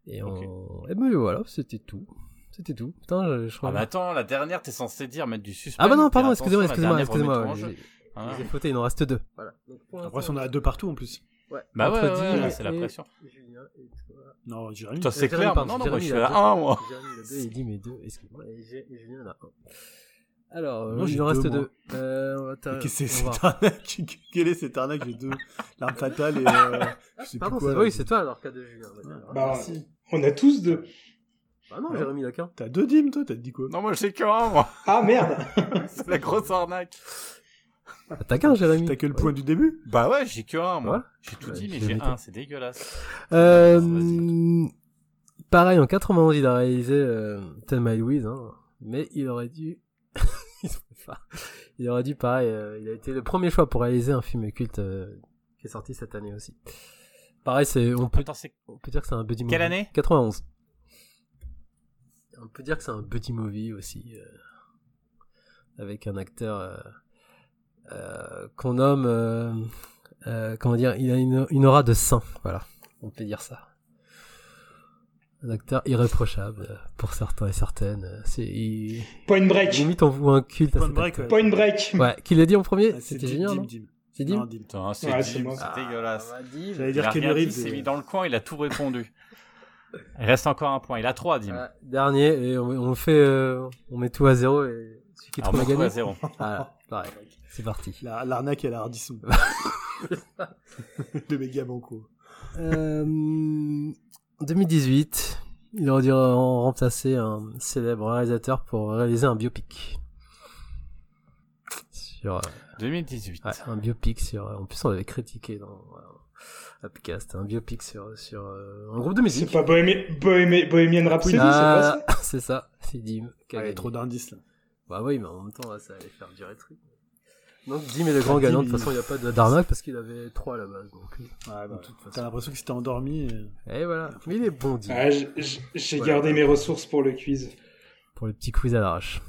Et on, et ben voilà, c'était tout. C'était tout. Putain, je, je crois. Ah, mais attends, la dernière, t'es censé dire mettre du suspense. Ah bah non, pardon, excusez-moi, excusez-moi, excusez-moi. J'ai Ah. j'ai fauté, il en reste deux. Voilà. Donc, Après, on a deux partout en plus. ouais, Bah entre ouais, Dean ouais, c'est la et pression. Julien et toi. Non, Jérémy. Toi, c'est Jérémy, clair. Non, non, je suis il a à deux. 1, moi. Jérémy, il a deux, il dit mes deux, excuse-moi, et Julien en a un. Alors, euh, Non, il j'ai en reste deux, deux. moi. Euh, on va ter- Mais qu'est-ce que c'est cette arnaque Quelle est cette arnaque J'ai deux. L'arme fatale et. Euh, je sais Pardon, plus quoi. oui, c'est toi alors cas de Julien. Bah, si. on a tous deux. Bah non, Jérémy l'a qu'un. T'as deux dîmes, toi T'as dit quoi? Non, moi, j'ai que un, moi. Ah merde C'est la grosse arnaque. Ah, T'as qu'un, Jérémy. T'as que le point du début? Bah ouais, j'ai que un, moi. Ouais. J'ai tout Ouais, dit, mais j'ai un, c'est dégueulasse. Euh, pareil, en 91, il a réalisé euh, Thelma et Louise, hein, mais il aurait dû... il aurait dû, pareil, euh, il a été le premier choix pour réaliser un film culte euh, qui est sorti cette année aussi. Pareil, c'est on peut, Attends, c'est on peut dire que c'est un buddy movie. quelle année? 91. On peut dire que c'est un buddy movie aussi, euh, avec un acteur qu'on nomme, euh, euh, comment dire, il a une, une aura de saint, voilà, on peut dire ça. Un acteur irréprochable euh, pour certains et certaines. euh, C'est il... Point Break. limite on voit un culte à Point Break, acteur. Point Break. Ouais, qui l'a dit en premier, Ah, c'était génial, Dim, non Dim. C'est Dim Non, Dim. Putain, c'est Ouais, Dim, c'est c'est dégueulasse. Ah, Dim. J'allais dire dit, Reeves. il s'est euh, mis dans le coin, il a tout répondu. Il reste encore un point. Il a trois, Dim. Ouais, dernier, et on, on fait, euh, on met tout à zéro et celui qui Alors, trouve a bon, toi, gagné. à zéro. Voilà, pareil. C'est parti. La- L'arnaque à la Hardisson. Le méga banco. Euh, 2018, il aurait dû remplacer un célèbre réalisateur pour réaliser un biopic. Sur, euh, 2018. ouais, un biopic sur, en plus on l'avait critiqué dans euh, Upcast, un biopic sur, sur euh, un groupe de C'est musique. pas Bohémi- Bohémi- Bohemian Rhapsody, c'est pas Ah, ça c'est ça, c'est Dim. Ouais, gagné. trop d'indices là. Bah oui, mais en même temps, là, ça allait faire durer le truc. Donc Dim est le grand gagnant, de toute façon il n'y a pas de- d'arnaque parce qu'il avait 3 à la base. Donc... Ouais, bah. T'as l'impression que c'était endormi. et- Et voilà, mais il est bon Dim. Ah, J'ai Voilà. gardé mes ressources pour le quiz. Pour le petit quiz à l'arrache.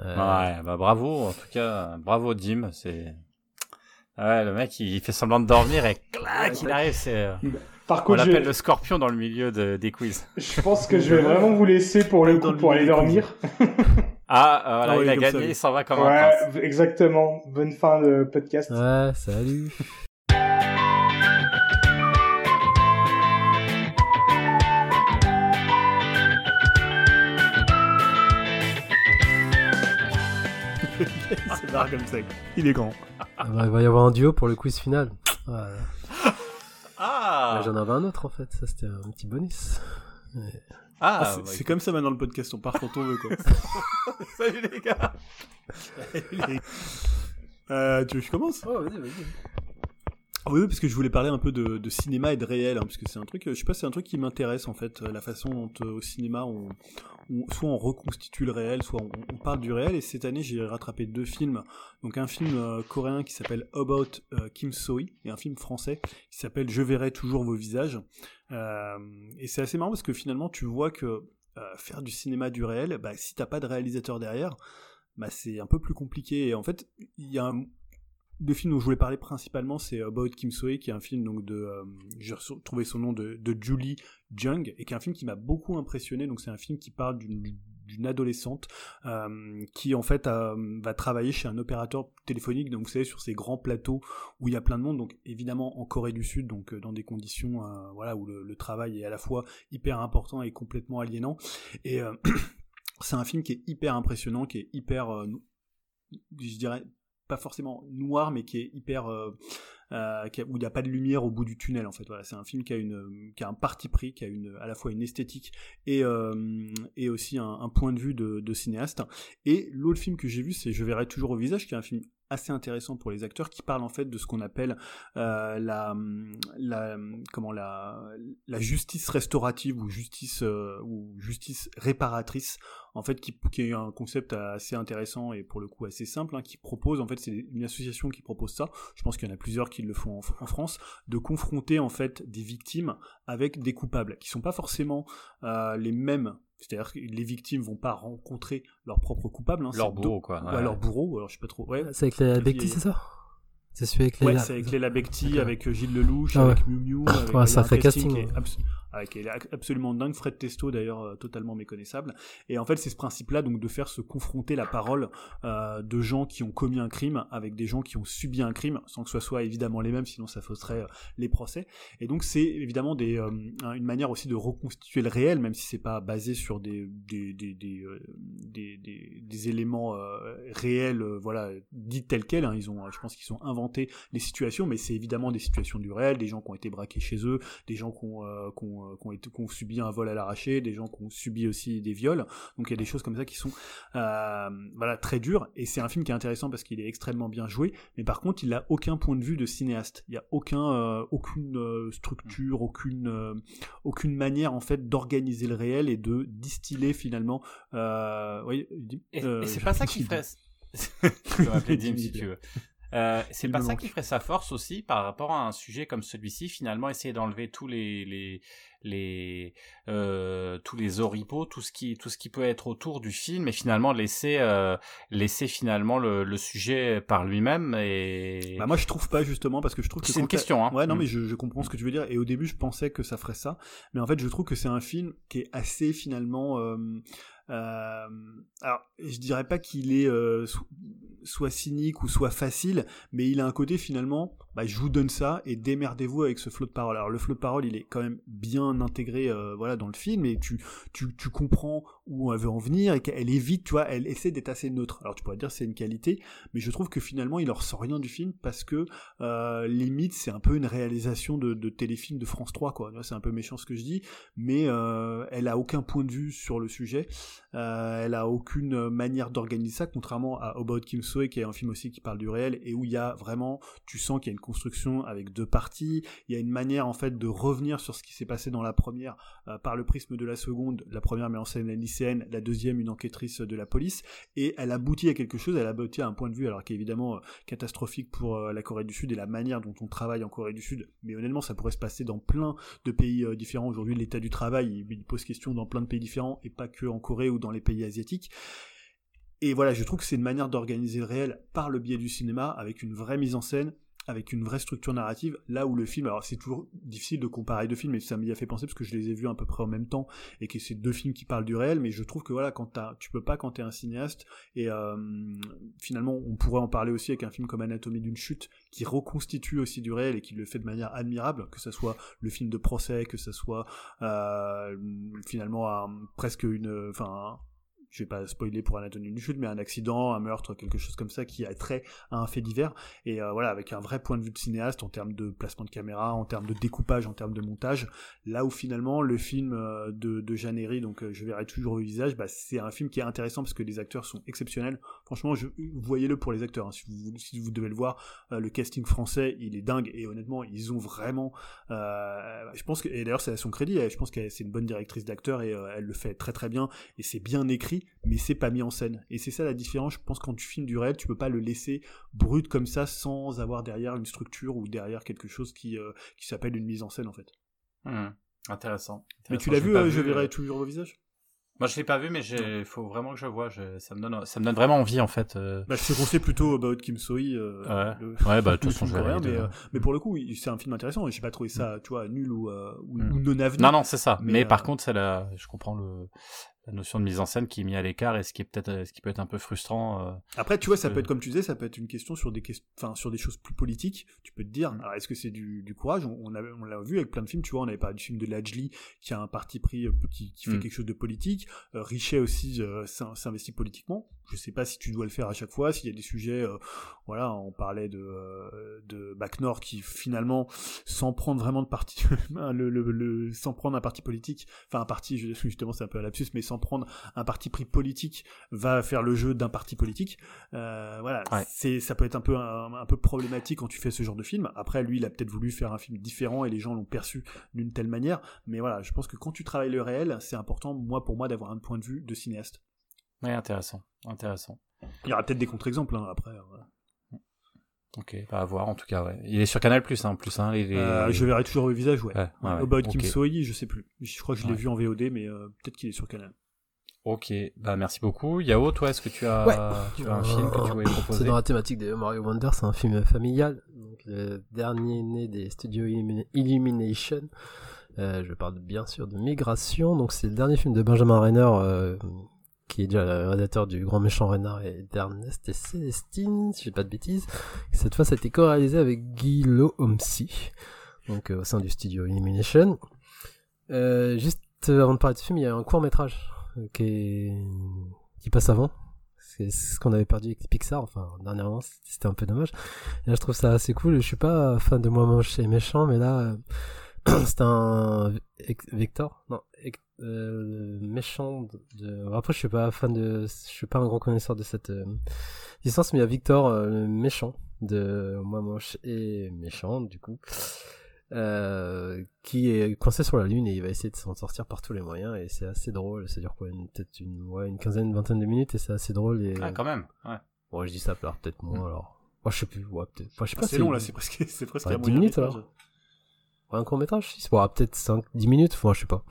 Euh, Ouais, bah bravo, en tout cas, bravo Dim, c'est... Ouais, le mec, il fait semblant de dormir et clac, il arrive, c'est... euh, Par On contre, l'appelle je, le scorpion dans le milieu de- des quiz. je pense que je vais vraiment vous laisser pour le coup pour aller dormir. Ah, euh, voilà, Ah oui, il a ça, gagné, oui. il s'en va comme un prince. Ouais, exactement. Bonne fin de podcast. Ouais, salut. C'est barre comme ça. Il est grand. Ah bah, il va y avoir un duo pour le quiz final. Voilà. Ah, Ah, J'en avais un autre en fait, ça c'était un petit bonus. Ah, Ah, c'est bah, c'est comme ça maintenant le podcast, on part quand on veut quoi. Salut les gars euh, tu veux que je commence? Oh, vas-y, vas-y. Oui, oui, parce que je voulais parler un peu de, de cinéma et de réel, hein, parce que c'est un truc, euh, je sais pas, c'est un truc qui m'intéresse en fait, euh, la façon dont euh, au cinéma on, soit on reconstitue le réel, soit on, parle du réel. Et cette année, j'ai rattrapé deux films, donc un film euh, coréen qui s'appelle About euh, Kim Soi et un film français qui s'appelle Je verrai toujours vos visages. Euh, et c'est assez marrant parce que finalement, tu vois que faire du cinéma du réel, bah, si t'as pas de réalisateur derrière, bah, c'est un peu plus compliqué. Et en fait, il y a un, le film dont je voulais parler principalement, c'est About Kim Soe, qui est un film donc de, euh, j'ai retrouvé son nom de, Julie Jung, et qui est un film qui m'a beaucoup impressionné. Donc c'est un film qui parle d'une adolescente euh, qui en fait a- va travailler chez un opérateur téléphonique, donc vous savez sur ces grands plateaux où il y a plein de monde, donc évidemment en Corée du Sud, donc euh, dans des conditions euh, voilà où le, le travail est à la fois hyper important et complètement aliénant. Et euh, c'est un film qui est hyper impressionnant, qui est hyper, euh, je dirais pas forcément noir, mais qui est hyper euh, euh, où il n'y a pas de lumière au bout du tunnel en fait. Voilà, c'est un film qui a une qui a un parti pris, qui a une à la fois une esthétique et euh, et aussi un, point de vue de cinéaste. Et l'autre film que j'ai vu, c'est Je verrai toujours au visage, qui est un film assez intéressant pour les acteurs qui parle en fait de ce qu'on appelle euh, la, la comment la, justice restaurative ou justice euh, ou justice réparatrice en fait qui, est un concept assez intéressant et pour le coup assez simple hein, qui propose en fait c'est une association qui propose ça. Je pense qu'il y en a plusieurs qui le font en, en France de confronter en fait des victimes avec des coupables qui sont pas forcément euh, les mêmes c'est-à-dire que les victimes vont pas rencontrer leur propre coupable hein, Leur bourreau, quoi. ouais, Ouais. leur bourreau alors je sais pas trop ouais C'est avec les Puis- Becti, c'est ça C'est celui avec les. Ouais, c'est avec Léla Becti, avec euh, Gilles Lelouch, Ah ouais. avec Miu Miu. Avec, ça un fait casting, est qui est absolument dingue. Fred Testo, d'ailleurs, euh, totalement méconnaissable. Et en fait, c'est ce principe-là, donc, de faire se confronter la parole euh, de gens qui ont commis un crime avec des gens qui ont subi un crime, sans que ce soit évidemment les mêmes, sinon ça fausserait euh, les procès. Et donc, c'est évidemment des, euh, un- une manière aussi de reconstituer le réel, même si c'est pas basé sur des, des, des, des, euh, des, éléments réels, voilà, dits tels quels. hein. Ils ont, je pense qu'ils ont inventé les situations, mais c'est évidemment des situations du réel, des gens qui ont été braqués chez eux, des gens qui ont, qui ont, euh, qui ont été- qui ont subi un vol à l'arraché, des gens qui ont subi aussi des viols. Donc il y a des choses comme ça qui sont euh, voilà très dures. Et c'est un film qui est intéressant parce qu'il est extrêmement bien joué, mais par contre il a aucun point de vue de cinéaste. Il y a aucun, euh, aucune structure, aucune, euh, aucune manière en fait d'organiser le réel et de distiller finalement. Euh, oui, Et, euh, et c'est pas ça qui ferait. tu peux m'appeler Dim si tu veux. Euh, c'est pas ça qui ferait sa force aussi par rapport à un sujet comme celui-ci. Finalement, essayer d'enlever tous les les les euh, tous les oripeaux, tout ce qui tout ce qui peut être autour du film, et finalement laisser euh, laisser finalement le, le sujet par lui-même. Et bah moi je trouve pas justement parce que je trouve que c'est une question. Hein. Ouais non mm. mais je, je comprends ce que tu veux dire. Et au début je pensais que ça ferait ça, mais en fait je trouve que c'est un film qui est assez finalement euh, euh, alors, je dirais pas qu'il est euh, soit cynique ou soit facile, mais il a un côté finalement, bah, je vous donne ça et démerdez-vous avec ce flot de parole. Alors le flot de parole, il est quand même bien intégré, euh, voilà, dans le film et tu, tu, tu comprends où elle veut en venir et qu'elle évite, tu vois, elle essaie d'être assez neutre. Alors tu pourrais dire c'est une qualité, mais je trouve que finalement il en ressort rien du film parce que euh, limite c'est un peu une réalisation de, téléfilm de France 3, quoi. C'est un peu méchant ce que je dis, mais euh, elle a aucun point de vue sur le sujet. Elle a aucune manière d'organiser ça, contrairement à About Kim Soe, qui est un film aussi qui parle du réel et où il y a vraiment, tu sens qu'il y a construction avec deux parties. Il y a une manière en fait de revenir sur ce qui s'est passé dans la première euh, par le prisme de la seconde. La première met en scène la lycéenne, la deuxième une enquêtrice de la police, et elle aboutit à quelque chose. Elle aboutit à un point de vue alors qui est évidemment euh, catastrophique pour la Corée du Sud et la manière dont on travaille en Corée du Sud. Mais honnêtement, ça pourrait se passer dans plein de pays différents. Aujourd'hui, l'état du travail, il pose question dans plein de pays différents et pas que en Corée ou dans les pays asiatiques. Et voilà, je trouve que c'est une manière d'organiser le réel par le biais du cinéma, avec une vraie mise en scène, avec une vraie structure narrative, là où le film, alors c'est toujours difficile de comparer deux films, mais ça m'y a fait penser parce que je les ai vus à peu près en même temps, et que c'est deux films qui parlent du réel, mais je trouve que voilà, quand tu peux pas quand t'es un cinéaste, et euh, finalement on pourrait en parler aussi avec un film comme Anatomie d'une chute, qui reconstitue aussi du réel et qui le fait de manière admirable, que ce soit le film de procès, que ce soit euh, finalement presque une, enfin je vais pas spoiler pour Anatomie du chute, mais un accident, un meurtre, quelque chose comme ça qui a trait à un fait divers. Et euh, voilà, avec un vrai point de vue de cinéaste en termes de placement de caméra, en termes de découpage, en termes de montage. Là où finalement le film euh, de, de Jeanne donc euh, je verrai toujours le visage, bah, c'est un film qui est intéressant parce que les acteurs sont exceptionnels. Franchement, voyez-le pour les acteurs. Hein. Si, vous, si vous devez le voir, le casting français, il est dingue et honnêtement, ils ont vraiment. je pense que et d'ailleurs c'est à son crédit. Je pense que c'est une bonne directrice d'acteurs et elle le fait très très bien et c'est bien écrit mais c'est pas mis en scène. Et c'est ça la différence, je pense, quand tu filmes du réel, tu peux pas le laisser brut comme ça sans avoir derrière une structure ou derrière quelque chose qui, euh, qui s'appelle une mise en scène en fait. Hmm. Intéressant. Mais tu l'as vu, euh, je verrai toujours vos visages moi, je l'ai pas vu, mais il faut vraiment que je vois. ça me donne, ça me donne vraiment envie, en fait. Euh. Bah, je te conseille plutôt About Kim Soi. Euh, ouais. ouais, bah, de toute façon, je mais, euh, mais pour le coup, c'est un film intéressant. Et j'ai pas trouvé ça, tu vois, nul ou, ou, mm. non avenir. Non, non, c'est ça. Mais, par contre, la, je comprends le, la notion de mise en scène qui est mise à l'écart et ce qui est peut-être, ce qui peut être un peu frustrant. Après, tu vois, ça peut être comme tu disais, ça peut être une question sur des enfin, sur des choses plus politiques. Tu peux te dire, alors, est-ce que c'est du, du courage? On, on, on l'a vu avec plein de films. Tu vois, on avait pas du film de Lajli qui a un parti pris qui, qui fait mm. quelque chose de politique. Richet aussi aussi euh, s'investit politiquement. Je sais pas si tu dois le faire à chaque fois, s'il y a des sujets, euh, voilà, on parlait de, euh, de Bac Nord qui finalement, sans prendre vraiment de parti, le, le, sans prendre un parti politique, enfin un parti, justement c'est un peu un lapsus, mais sans prendre un parti pris politique, va faire le jeu d'un parti politique. voilà, c'est ça peut être un peu un, peu problématique quand tu fais ce genre de film. Après, lui, il a peut-être voulu faire un film différent et les gens l'ont perçu d'une telle manière. Mais voilà, je pense que quand tu travailles le réel, c'est important, moi pour moi, d'avoir un point de vue de cinéaste. Oui, intéressant, intéressant. Il y aura peut-être des contre-exemples hein, après. Ok, bah à voir en tout cas. Ouais. Il est sur Canal Plus hein, en plus. Hein, les, euh, je verrai toujours le visage, ouais. ouais, About Kim Soyi, je sais plus. Je crois que je l'ai vu en VOD, mais euh, peut-être qu'il est sur Canal. Ok, bah merci beaucoup. Yao, toi, est-ce que tu as, tu as un film que tu voulais proposer? C'est dans la thématique de Mario Wonder, c'est un film familial, donc le dernier né des studios Illumination. Euh, je parle bien sûr de Migration, donc c'est le dernier film de Benjamin euh, qui est déjà le réalisateur du Grand Méchant Renard et d'Ernest et Célestine, si j'ai pas de bêtises. cette fois, ça a été co-réalisé avec Guy Homsi, donc euh, au sein du studio Illumination. Euh, juste avant de parler de ce film, il y a un court métrage euh, qui, passe avant. C'est ce qu'on avait perdu avec Pixar, enfin dernièrement, c'était un peu dommage. Là, je trouve ça assez cool. Je suis pas fan de moi moche et méchant, mais là, c'est un Victor, non, euh, méchant de... Après, je suis pas fan de... Je suis pas un grand connaisseur de cette euh, licence, mais il y a Victor, euh, le méchant de Moi Moche et Méchant, du coup, qui est coincé sur la Lune et il va essayer de s'en sortir par tous les moyens et c'est assez drôle. Ça dure quoi Peut-être une, ouais, une quinzaine, une vingtaine de minutes et c'est assez drôle. Et... Ah, quand même, ouais. Bon, je dis ça, peut-être moi, mm. alors Oh, je sais plus, ouais, peut-être. Enfin, je sais pas. c'est long, là, c'est presque, c'est presque un 10 moyen minutes, alors. Un court métrage, si, bon, peut-être 5, 10 minutes, enfin, je sais pas.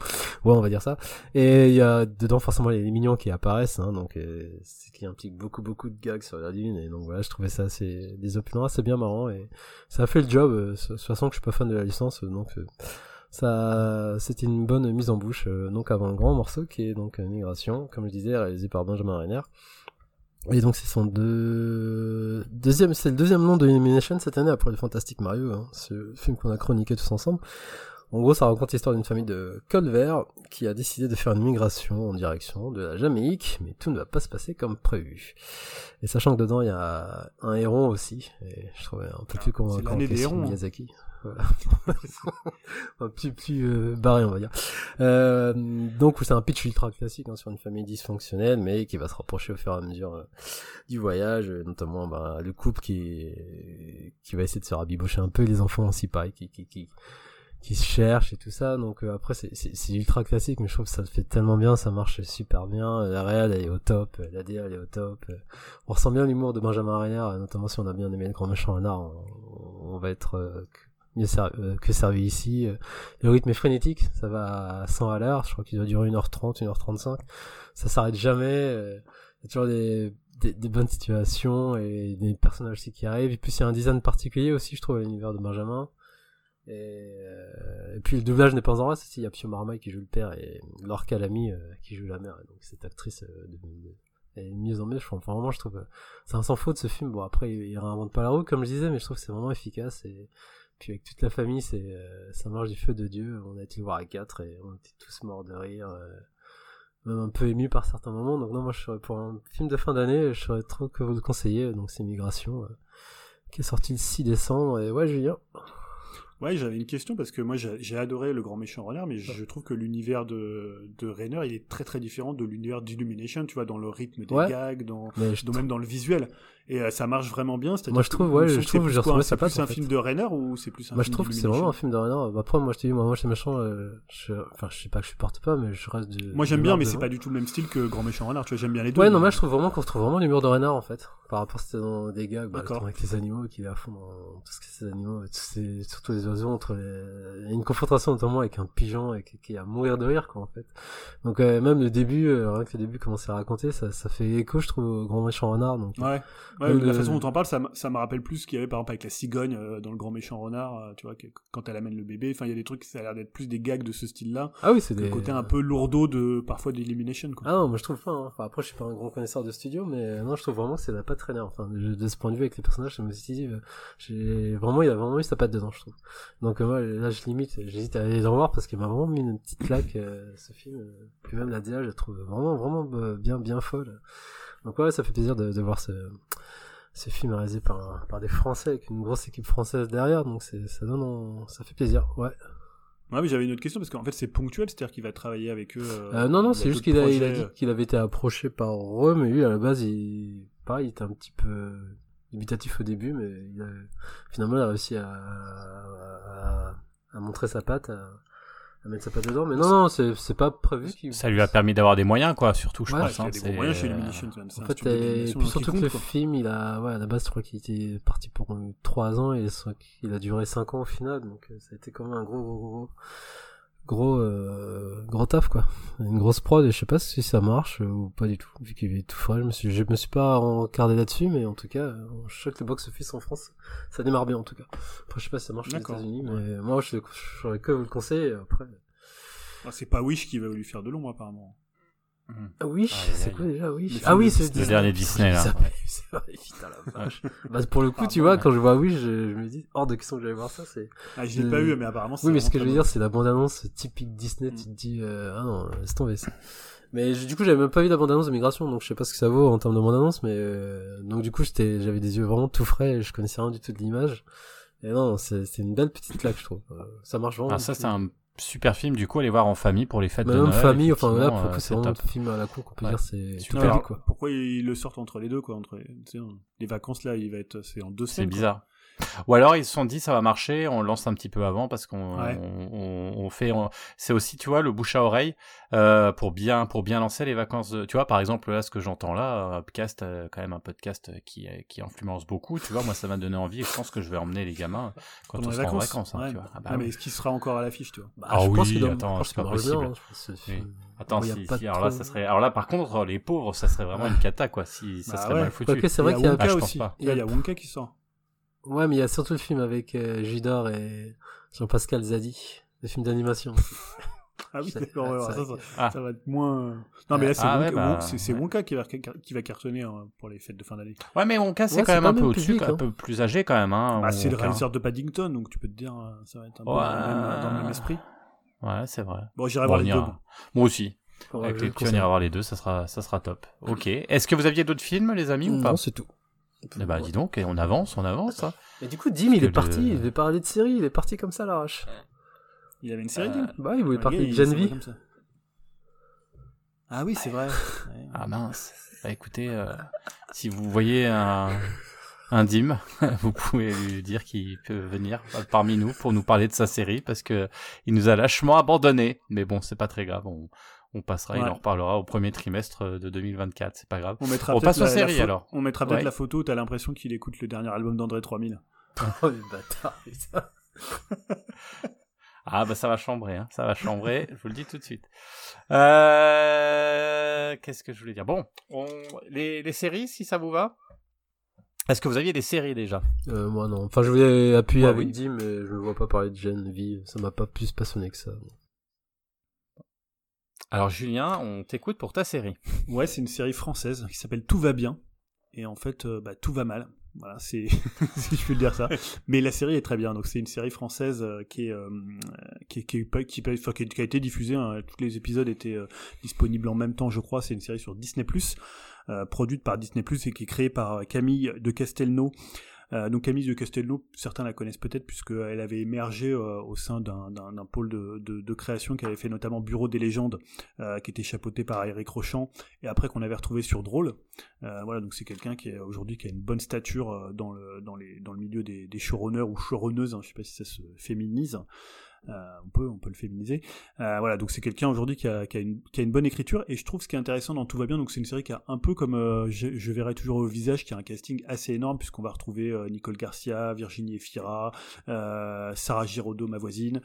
Ouais, on va dire ça. Et il y a dedans forcément les mignons qui apparaissent, hein, donc euh, c'est qui implique beaucoup beaucoup de gags sur la lune, et donc voilà, je trouvais ça assez des opulents assez bien marrant et ça a fait le job. euh, De toute façon, que je suis pas fan de la licence, euh, donc euh, ça, c'était une bonne mise en bouche. euh, donc avant le grand morceau qui est donc Migration, comme je disais, réalisé par Benjamin Renner. Et donc c'est son deux... deuxième, c'est le deuxième nom de Illumination cette année après le Fantastic Mario, hein, ce film qu'on a chroniqué tous ensemble. En gros, ça raconte l'histoire d'une famille de Colvert qui a décidé de faire une migration en direction de la Jamaïque, mais tout ne va pas se passer comme prévu. Et sachant que dedans il y a un héron aussi, et je trouvais un peu plus convaincant l'année que des celui de hérons, hein. Miyazaki. Un plus plus euh, barré on va dire. Euh, donc c'est un pitch ultra classique hein, sur une famille dysfonctionnelle, mais qui va se rapprocher au fur et à mesure euh, du voyage, euh, notamment bah, le couple qui qui va essayer de se rabibocher un peu, les enfants aussi pareil, qui qui qui se cherchent et tout ça. Donc euh, après c'est ultra classique, mais je trouve que ça le fait tellement bien, ça marche super bien. La réal elle est au top, euh, la DA elle est au top. euh, On ressent bien l'humour de Benjamin euh, notamment si on a bien aimé le grand méchant renard, on, on va être euh, mieux que servi ici. Euh, Le rythme est frénétique, ça va à 100 à l'heure, je crois qu'il doit durer 1h30, 1h35. Ça s'arrête jamais, euh, il y a toujours des, des, bonnes situations et des personnages aussi qui arrivent. Et puis il y a un design particulier aussi, je trouve, à l'univers de Benjamin. Et, euh, puis le doublage n'est pas en reste, il y a Pio Marmaille qui joue le père et Laure Calamy qui joue la mère. Donc cette actrice euh, de, est mieux en mieux, je trouve. Enfin, vraiment, je trouve, c'est un sans faute ce film. Bon, après, il, il réinvente pas la roue, comme je disais, mais je trouve que c'est vraiment efficace. Et puis avec toute la famille, c'est, euh, ça marche du feu de Dieu. On a été le voir à quatre et on était tous morts de rire. euh, même un peu ému par certains moments. Donc non, moi, je serais pour un film de fin d'année, je serais trop que vous le conseiller. Donc c'est Migration, euh, qui est sorti le 6 décembre. Et ouais, Julien. Ouais, j'avais une question parce que moi j'ai adoré le grand méchant renard, mais je trouve que l'univers de, de Rainer il est très très différent de l'univers d'Illumination, tu vois, dans le rythme des Ouais. gags, dans- même dans le visuel. Et euh, ça marche vraiment bien. Moi, je trouve, ouais, ou je c'est trouve, plus C'est place, plus un fait. film de Rainer ou c'est plus un Moi, je trouve que c'est vraiment un film de Renard. Bah, après, moi, je te dis, moi, moi, chez méchant, euh, je, enfin, je sais pas que je supporte pas, mais je reste du. Moi j'aime bien, mais c'est pas du tout le même style que Grand Méchant Renard. Tu vois, j'aime bien les deux. Ouais, non, moi, je trouve vraiment qu'on retrouve vraiment l'humour de Renard, en fait. Par rapport à c'était dans des gags, bah, avec les animaux, qu'il est à fond dans tout ce que c'est ces animaux, ces- surtout les oiseaux entre les... Il y a une confrontation notamment avec un pigeon et qui, est à mourir de rire, quoi, en fait. Donc, euh, même le début, euh, rien que le début, commencer à raconter, ça, ça fait écho, je trouve, au grand méchant renard, donc. Ouais, ouais Euh, la le- façon dont t'en parles, ça, m- ça me rappelle plus ce qu'il y avait par exemple avec la cigogne euh, dans le Grand Méchant Renard, euh, tu vois, que- quand elle amène le bébé. Enfin, il y a des trucs, ça a l'air d'être plus des gags de ce style-là. Ah oui, c'est Le des. côté un peu lourdeau de parfois d'Illumination, quoi. Ah non, moi je trouve pas. hein. Enfin, après, je suis pas un grand connaisseur de studio, mais euh, non, je trouve vraiment que ça n'a pas traîné. Enfin, de, de ce point de vue avec les personnages, je me suis dit, euh, j'ai vraiment, il a vraiment eu sa patte dedans, je trouve. Donc euh, moi, là, je limite, j'hésite à aller le revoir parce qu'il m'a vraiment mis une petite claque euh, ce film. euh. Puis même la DA, je la trouve vraiment, vraiment euh, bien, bien folle. Donc ouais, ça fait plaisir de, de voir ce, ce film réalisé par, par des Français avec une grosse équipe française derrière. Donc ça donne, en- ça fait plaisir. Ouais. Ouais, mais j'avais une autre question parce qu'en fait c'est ponctuel, c'est-à-dire qu'il va travailler avec eux. euh, Euh, non, non, c'est juste qu'il a, il a projets, dit qu'il avait été approché par eux, mais lui, à la base, il, pareil, il était un petit peu dubitatif au début, mais il a, finalement, il a réussi à, à, à montrer sa patte, à, à mettre sa patte dedans. Mais non, non, c'est, c'est pas prévu. Ça lui a permis d'avoir des moyens, quoi, surtout, je Ouais, pense. Il y a hein, des c'est- gros moyens chez Illumination, même, c'est En fait, studio et puis surtout compte, que le quoi. film, il a, ouais, à la base, je crois qu'il était parti pour 3 ans et il a duré 5 ans au final, donc euh, ça a été quand même un gros, gros, gros, gros, euh, gros taf, quoi. Une grosse prod et je sais pas si ça marche euh, ou pas du tout, vu qu'il est tout frais. Je me suis, je me suis pas encardé là-dessus, mais en tout cas, euh, je sais que le box-office en France, ça démarre bien en tout cas. Après, je sais pas si ça marche aux. États-Unis, mais moi, je, je saurais que vous le conseiller. Après, Ah, c'est pas Wish qui va lui faire de l'ombre apparemment. Ah oui, Aïe, c'est aïe. quoi déjà? Oui Le Ah oui, c'est Disney. Le dernier Disney, là. C'est vrai, putain la vache. bah, pour le coup, tu vois, quand je vois oui, je, je me dis hors de question que j'allais voir ça. C'est Ah, je l'ai Euh, pas eu, mais apparemment c'est oui, mais ce que je veux dire, c'est la bande-annonce typique Disney. Mm. Tu te dis euh, ah non, laisse tomber ça. Mais je- du coup, j'avais même pas vu la bande-annonce de Migration, donc je sais pas ce que ça vaut en termes de bande-annonce, mais euh, donc du coup, j'étais, j'avais des yeux vraiment tout frais, et je connaissais rien du tout de l'image. Et non, c'est c'est une belle petite claque, je trouve. Euh, ça marche vraiment. Ah, ça, c'est un super film, du coup, aller voir en famille pour les fêtes Bah, de Noël. famille, enfin là, pour euh, c'est c'est un film à la con qu'on peut Ouais. dire, c'est tout Alors, quoi. pourquoi ils le sortent entre les deux quoi entre les, vacances là il va être c'est en deux C'est semaines quoi. bizarre. Ou alors ils se sont dit ça va marcher, on lance un petit peu avant parce qu'on Ouais. on, on- on fait. on- C'est aussi tu vois le bouche à oreille euh, pour bien pour bien lancer les vacances. De, tu vois par exemple là ce que j'entends là, un podcast euh, quand même un podcast qui qui influence beaucoup. Tu vois moi ça m'a donné envie. et Je pense que je vais emmener les gamins quand Pendant on sera en vacances. hein, Ouais. tu vois. Ah bah Ah, mais est-ce qu'il sera encore à l'affiche, tu vois? Bah, Ah je pense oui, qu'il doit- attends, je pense c'est pas possible. hein, pense que Oui. Attends, si, alors là, ça serait, alors là, par contre, les pauvres, ça serait vraiment une cata, quoi, si ça Bah serait ouais. mal foutu. Quoique, c'est vrai qu'il y a Wonka Ah, pense aussi. Il y a, il y a Wonka qui sort. Ouais, mais il y a surtout le film avec euh, Judor et Jean-Pascal Zadi, le film d'animation. Ah oui, d'accord, ouais, ça- ça, ça, Ah. ça va être moins. Non, mais là, c'est Ah Wonka, ouais, bah, Wonka-. Wonka qui va, qui va cartonner hein, pour les fêtes de fin d'année. Ouais, mais mon cas, c'est Ouais, quand même un peu au-dessus, un hein. peu plus âgé quand même, hein. Bah, c'est le Wonka. réalisateur de Paddington, donc tu peux te dire, euh, ça va être un peu Ouais. dans, le même, dans le même esprit. Ouais, c'est vrai. Bon, j'irai Bon, voir les deux. bon. Moi aussi. Avec les petits, on ira voir les deux, ça sera, ça sera top. Ok. Est-ce que vous aviez d'autres films, les amis, ou pas? Non, c'est tout. Eh bah, dis donc, et on avance, on avance. hein. Mais du coup, Dim, il est parti, il devait parler de série, il est parti comme ça l'arrache. Il avait une série, Euh, Dim? Bah, il voulait Ouais, parler il- de il Gen s'en va V. comme ça. Ah oui, c'est vrai. Ouais. Ah mince. Bah écoutez, euh, si vous voyez un, un dim, vous pouvez lui dire qu'il peut venir parmi nous pour nous parler de sa série parce que il nous a lâchement abandonné. Mais bon, c'est pas très grave. On, on passera, il en reparlera au premier trimestre de 2024. C'est pas grave. On mettra On peut-être passe aux la- la séries, pho- alors. On mettra peut-être Ouais. la photo où t'as l'impression qu'il écoute le dernier album d'André 3000. Oh, le bâtard, putain. Ah bah ça va chambrer, hein. ça va chambrer, je vous le dis tout de suite. Euh... Qu'est-ce que je voulais dire? Bon, on... les, les séries, si ça vous va Est-ce que vous aviez des séries déjà? Euh, moi, non. Enfin, je voulais appuyer Ouais, avec oui. Dim, mais je ne vois pas parler de Gen V. Ça m'a pas plus passionné que ça. Alors Julien, on t'écoute pour ta série. Ouais, c'est une série française qui s'appelle Tout va bien. Et en fait, euh, bah, tout va mal. Voilà, c'est si je peux dire ça. Mais la série est très bien. Donc c'est une série française euh, qui est qui, a été diffusée. hein. Tous les épisodes étaient euh, disponibles en même temps, je crois. C'est une série sur Disney produite par Disney et qui est créée par Camille de Castelnau. Euh, donc Camille de Castelnau, certains la connaissent peut-être puisqu'elle avait émergé euh, au sein d'un, pôle de, création qui avait fait notamment Bureau des légendes, euh, qui était chapeauté par Eric Rochant, et après qu'on avait retrouvé sur Drôle. Voilà, donc c'est quelqu'un qui est aujourd'hui qui a une bonne stature dans le milieu des, des showrunners ou showrunneuses, hein, je sais pas si ça se féminise. Euh, on peut on peut le féminiser. Euh, voilà, donc c'est quelqu'un aujourd'hui qui a, qui, a une, qui a une bonne écriture et je trouve ce qui est intéressant dans Tout va bien, donc c'est une série qui a un peu comme euh, je, je verrai toujours au visage, qui a un casting assez énorme puisqu'on va retrouver euh, Nicole Garcia, Virginie Efira, euh, Sarah Giraudot, ma voisine.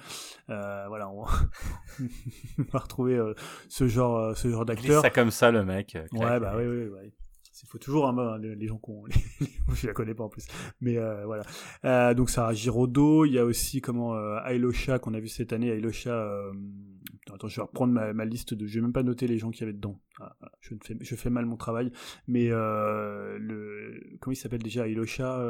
Euh, voilà, on, on va retrouver euh, ce genre ce genre d'acteur. ça comme ça, le mec. Ouais, bah oui, oui, oui. Il faut toujours un hein, les, gens qu'on, je la connais pas en plus, mais euh, voilà. Euh, donc Sarah Giraudot, il y a aussi comment euh, Ailosha qu'on a vu cette année, Ailosha. Euh... Attends, je vais reprendre ma, ma liste de, je vais même pas noter les gens qui avaient dedans. Ah, ah, je, fais, je fais mal mon travail, mais le, comment il s'appelle déjà Ailosha,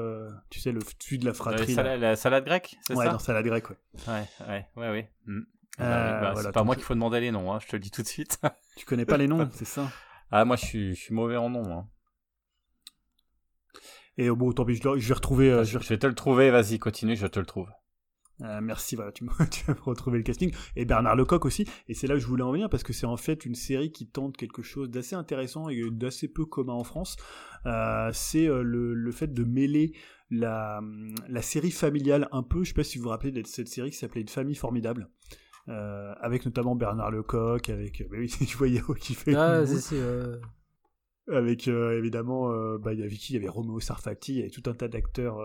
tu sais le celui de la fratrie. la salade grecque, c'est ouais, ça dans salade grecque, ouais. Ouais, ouais, ouais, ouais. Hmm. Euh, Ah bah bah, voilà, c'est pas moi qu'il faut demander les noms, hein, je te le dis tout de suite. Tu connais pas les noms, c'est ça? ah, moi je suis, je suis mauvais en nom. Hein. Et bon, tant pis, je, dois- je vais retrouver. euh, je vais Je vais te le trouver, vas-y, continue, je te le trouve. Euh, merci, voilà, tu, vas me retrouver le casting. Et Bernard Lecoq aussi. Et c'est là que je voulais en venir parce que c'est en fait une série qui tente quelque chose d'assez intéressant et d'assez peu commun en France. Euh, c'est euh, le, le fait de mêler la, la série familiale un peu. Je sais pas si vous vous rappelez de cette série qui s'appelait Une famille formidable. Euh, avec notamment Bernard Lecoq, avec. euh, bah oui, je vois Yao qui fait. Ah, si, si, euh, avec euh, évidemment euh, bah, il y avait qui il y avait Roméo Sarfati il y avait tout un tas d'acteurs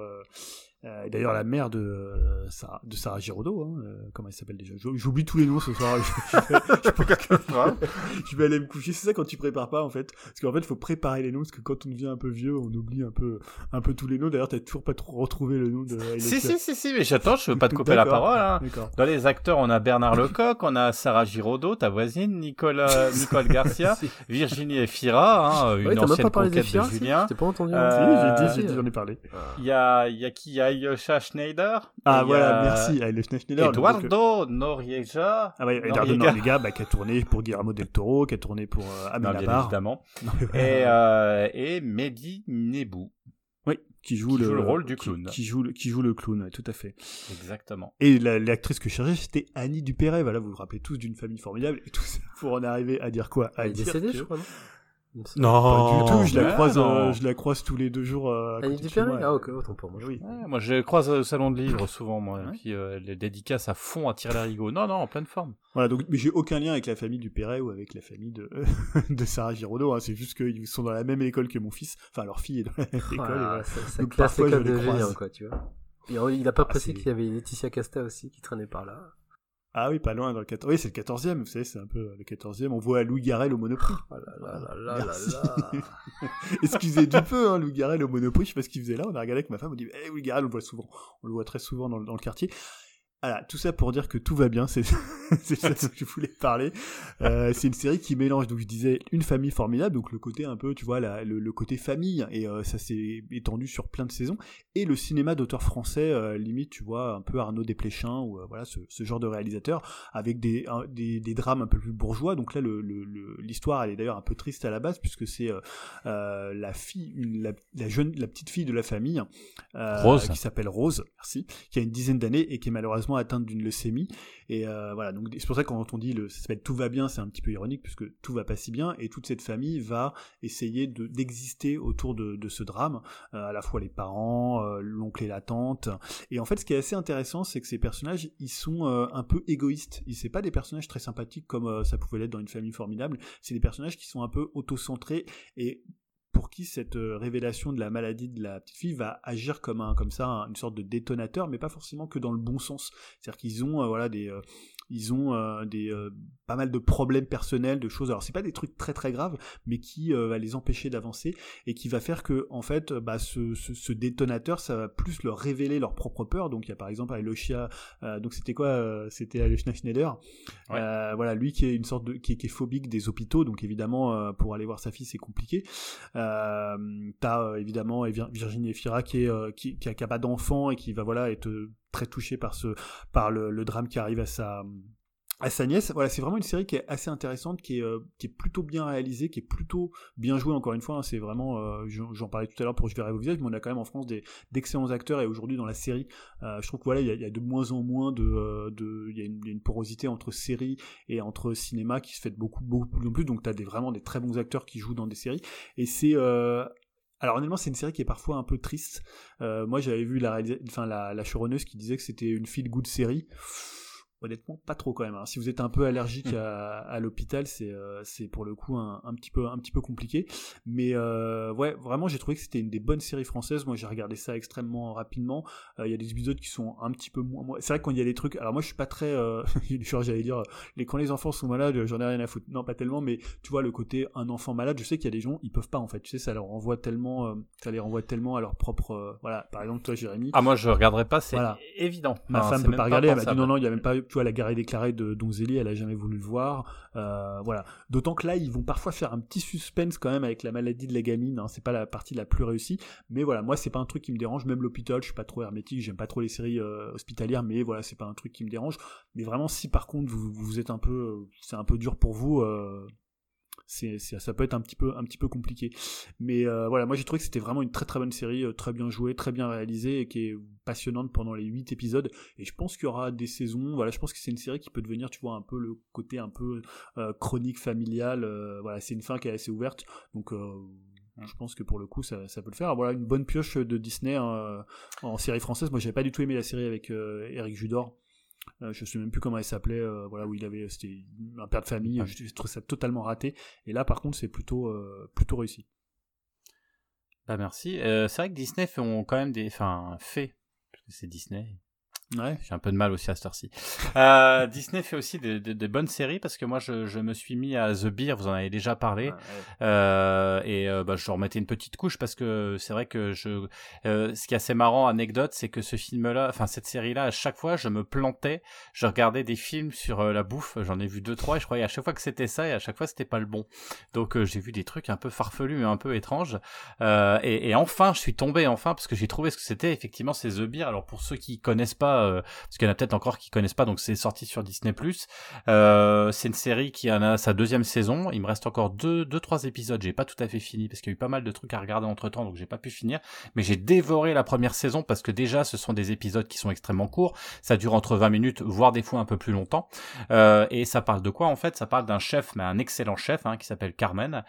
euh, d'ailleurs la mère de euh, Sarah, de Sarah Giraudot hein, euh, comment elle s'appelle déjà? J'ou- j'oublie tous les noms ce soir je, je vais- je pense que- je vais aller me coucher c'est ça quand tu prépares pas en fait parce qu'en fait il faut préparer les noms parce que quand on devient un peu vieux on oublie un peu un peu tous les noms d'ailleurs t'as toujours pas trop retrouvé le nom de Si, si, si, si, mais j'attends, je veux pas te couper la parole. Hein. d'accord Dans les acteurs, on a Bernard Lecoq, on a Sarah Giraudot, ta voisine, Nicole, euh, Nicole Garcia. Virginie Efira, hein, une Ouais, t'as même ancienne pas parlé conquête des de Firas, si Julien. T'as pas entendu Euh, Si, j'ai dit, j'en ai parlé Il y a, il y a qui? Il y a Yosha Schneider. ah voilà a merci le Schneider Eduardo Noriega. ah ouais, Eduardo Noriega. Noriega, bah, qui a tourné pour Guillermo del Toro, qui a tourné pour euh, bien évidemment. Et, euh, et Mehdi Nebou. Oui, qui joue, qui le, joue le rôle du qui- clown. Qui, joue, le- qui joue le clown, ouais, tout à fait. Exactement. Et la- l'actrice que je cherchais, c'était Annie Dupéret. Voilà, vous vous rappelez tous d'une famille formidable. Et tout ça pour en arriver à dire quoi? À Il est que- je crois, non? Non, pas du tout. Je la croise, non. euh, je la croise tous les deux jours. Euh, à Annie côté de chez Dupéry moi. Ah, ok, autant pour moi. Oui. Ouais, moi, je croise au salon de livres souvent, moi. Ouais. Et puis, euh, les dédicaces à fond à tirer l'arigot. Non, non, en pleine forme. Voilà, donc, mais j'ai aucun lien avec la famille du Perret ou avec la famille de, de Sarah Giraudot. Hein. C'est juste qu'ils sont dans la même école que mon fils. Enfin, leur fille est dans la même école. et Voilà, voilà. ça, ça Donc, classe parfois, je les croise. Julien, quoi, tu vois. Et il a pas Ah, précisé c'est- qu'il y avait Laetitia Casta aussi qui traînait par là. Ah oui, pas loin dans le 14 Oui, c'est le 14e, vous savez, c'est un peu le 14e. On voit Louis Garrel au Monoprix. Oh là là là là là Merci. là. Excusez du peu, hein, Louis Garrel au Monoprix, je sais pas ce qu'il faisait là. On a regardé avec ma femme, on dit, eh, Louis Garrel, on le voit souvent. On le voit très souvent dans le quartier. Voilà, tout ça pour dire que tout va bien, c'est ça dont je voulais parler. Euh, c'est une série qui mélange, donc je disais, une famille formidable, donc le côté un peu, tu vois, la- le, le côté famille, et euh, ça s'est étendu sur plein de saisons, et le cinéma d'auteur français, euh, limite, tu vois, un peu Arnaud Desplechin, ou voilà, ce, ce genre de réalisateur, avec des, un- des, des drames un peu plus bourgeois, donc là, le- le- le- l'histoire, elle est d'ailleurs un peu triste à la base, puisque c'est la fille, une- la, la jeune, la petite fille de la famille, Rose. qui s'appelle Rose, merci, qui a une dizaine d'années et qui est malheureusement atteinte d'une leucémie. Et euh, voilà, donc c'est pour ça que quand on dit le, ça s'appelle tout va bien, c'est un petit peu ironique puisque tout va pas si bien et toute cette famille va essayer de d'exister autour de, ce drame, euh, à la fois les parents, euh, l'oncle et la tante. Et en fait, ce qui est assez intéressant, c'est que ces personnages, ils sont un peu égoïstes. Ils c'est pas des personnages très sympathiques comme ça pouvait l'être dans une famille formidable. C'est des personnages qui sont un peu autocentrés et pour qui cette euh, révélation de la maladie de la petite fille va agir comme un comme ça un- une sorte de détonateur mais pas forcément que dans le bon sens. C'est-à-dire qu'ils ont euh, voilà des euh, ils ont euh, des euh, pas mal de problèmes personnels, de choses. Alors c'est pas des trucs très très graves, mais qui euh, va les empêcher d'avancer et qui va faire que en fait, bah, ce, ce, ce détonateur, ça va plus leur révéler leur propre peur. Donc il y a par exemple Aloysia, euh, donc c'était quoi euh, C'était Aloysia Schneider. Ouais. Euh, voilà, lui qui est une sorte de qui, est- qui est phobique des hôpitaux, donc évidemment euh, pour aller voir sa fille c'est compliqué. Euh, T'as évidemment Vir- Virginie Efira qui est euh, qui, qui a, qui a pas d'enfant et qui va voilà être euh, très touchée par ce le, drame qui arrive à sa à nièce. Voilà, c'est vraiment une série qui est assez intéressante, qui est, euh, qui est plutôt bien réalisée, qui est plutôt bien jouée, encore une fois. hein, c'est vraiment, euh, j'en parlais tout à l'heure pour Je verrai vos visages, mais on a quand même en France d'excellents acteurs, et aujourd'hui dans la série, euh, je trouve que voilà, il y, a- de moins en moins de... il, y a une, porosité entre série et entre cinéma qui se fait beaucoup, beaucoup plus en plus, donc tu as vraiment des très bons acteurs qui jouent dans des séries, et c'est... alors honnêtement, c'est une série qui est parfois un peu triste. Euh, moi, j'avais vu la, enfin, la, la qui disait que c'était une feel good série. Honnêtement, pas trop quand même. hein. Si vous êtes un peu allergique à, à l'hôpital, c'est euh, c'est pour le coup un, un petit peu un petit peu compliqué. Mais euh, ouais, vraiment, j'ai trouvé que c'était une des bonnes séries françaises. Moi, j'ai regardé ça extrêmement rapidement. Euh, Il y a des épisodes qui sont un petit peu moins. C'est vrai il y a des trucs. Alors moi, je suis pas très. Euh... genre, j'allais dire, les quand les enfants sont malades, j'en ai rien à foutre. Non, pas tellement. Mais tu vois le côté un enfant malade. Je sais qu'il y a des gens, ils peuvent pas en fait. Tu sais, ça leur renvoie tellement, euh, ça les renvoie tellement à leur propre. voilà. Par exemple, toi, Jérémy. Ah, moi, je regarderai pas, c'est Voilà. évident. Ma Enfin, femme peut pas regarder, elle m'a dit non, non, il y a même pas, tu vois, la garée déclarée de Donzelli, elle a jamais voulu le voir, euh, voilà. D'autant que là, ils vont parfois faire un petit suspense quand même avec la maladie de la gamine, hein, c'est pas la partie la plus réussie, mais voilà, moi, c'est pas un truc qui me dérange, même l'hôpital, je suis pas trop hermétique, j'aime pas trop les séries euh, hospitalières, mais voilà, c'est pas un truc qui me dérange, mais vraiment, si par contre, vous, êtes un peu, euh, c'est un peu dur pour vous, c'est, ça peut être un petit peu, un petit peu compliqué. Mais euh, voilà, moi j'ai trouvé que c'était vraiment une très très bonne série, euh, très bien jouée, très bien réalisée et qui est passionnante pendant les 8 épisodes. Et je pense qu'il y aura des saisons. Voilà, je pense que c'est une série qui peut devenir, tu vois, un peu le côté un peu euh, chronique familiale. euh, voilà, c'est une fin qui est assez ouverte. Donc je pense que pour le coup, ça, ça peut le faire. Voilà, une bonne pioche de Disney hein, en série française. Moi, j'avais pas du tout aimé la série avec Eric Judor. Euh, je sais même plus comment elle s'appelait. euh, voilà, où il avait, c'était un père de famille. Ouais. Je, je trouve ça totalement raté. Et là, par contre, c'est plutôt, euh, plutôt réussi. Bah, merci. Euh, c'est vrai que Disney fait ont quand même des, enfin, fait, parce que c'est Disney. Ouais. J'ai un peu de mal aussi à cette heure-ci. Euh, Disney fait aussi de, de- de bonnes séries parce que moi je, je me suis mis à The Beer, vous en avez déjà parlé, euh, et euh, bah, je remettais une petite couche parce que c'est vrai que je, euh, ce qui est assez marrant, anecdote, c'est que ce film-là, enfin cette série-là, à chaque fois je me plantais, je regardais des films sur euh, la bouffe, j'en ai vu deux trois et je croyais à chaque fois que c'était ça et à chaque fois c'était pas le bon. Donc j'ai vu des trucs un peu farfelus et un peu étranges. Euh, et, et enfin je suis tombé enfin parce que j'ai trouvé ce que c'était effectivement c'est The Beer. Alors pour ceux qui connaissent pas euh, parce qu'il y en a peut-être encore qui connaissent pas, donc c'est sorti sur Disney+. Euh, c'est une série qui en a sa deuxième saison. Il me reste encore deux, deux, trois épisodes. J'ai pas tout à fait fini parce qu'il y a eu pas mal de trucs à regarder entre temps, donc j'ai pas pu finir. Mais j'ai dévoré la première saison parce que déjà, ce sont des épisodes qui sont extrêmement courts. Ça dure entre 20 minutes, voire des fois un peu plus longtemps. Euh, et ça parle de quoi en fait? Ça parle d'un chef, mais un excellent chef, hein, qui s'appelle Carmen,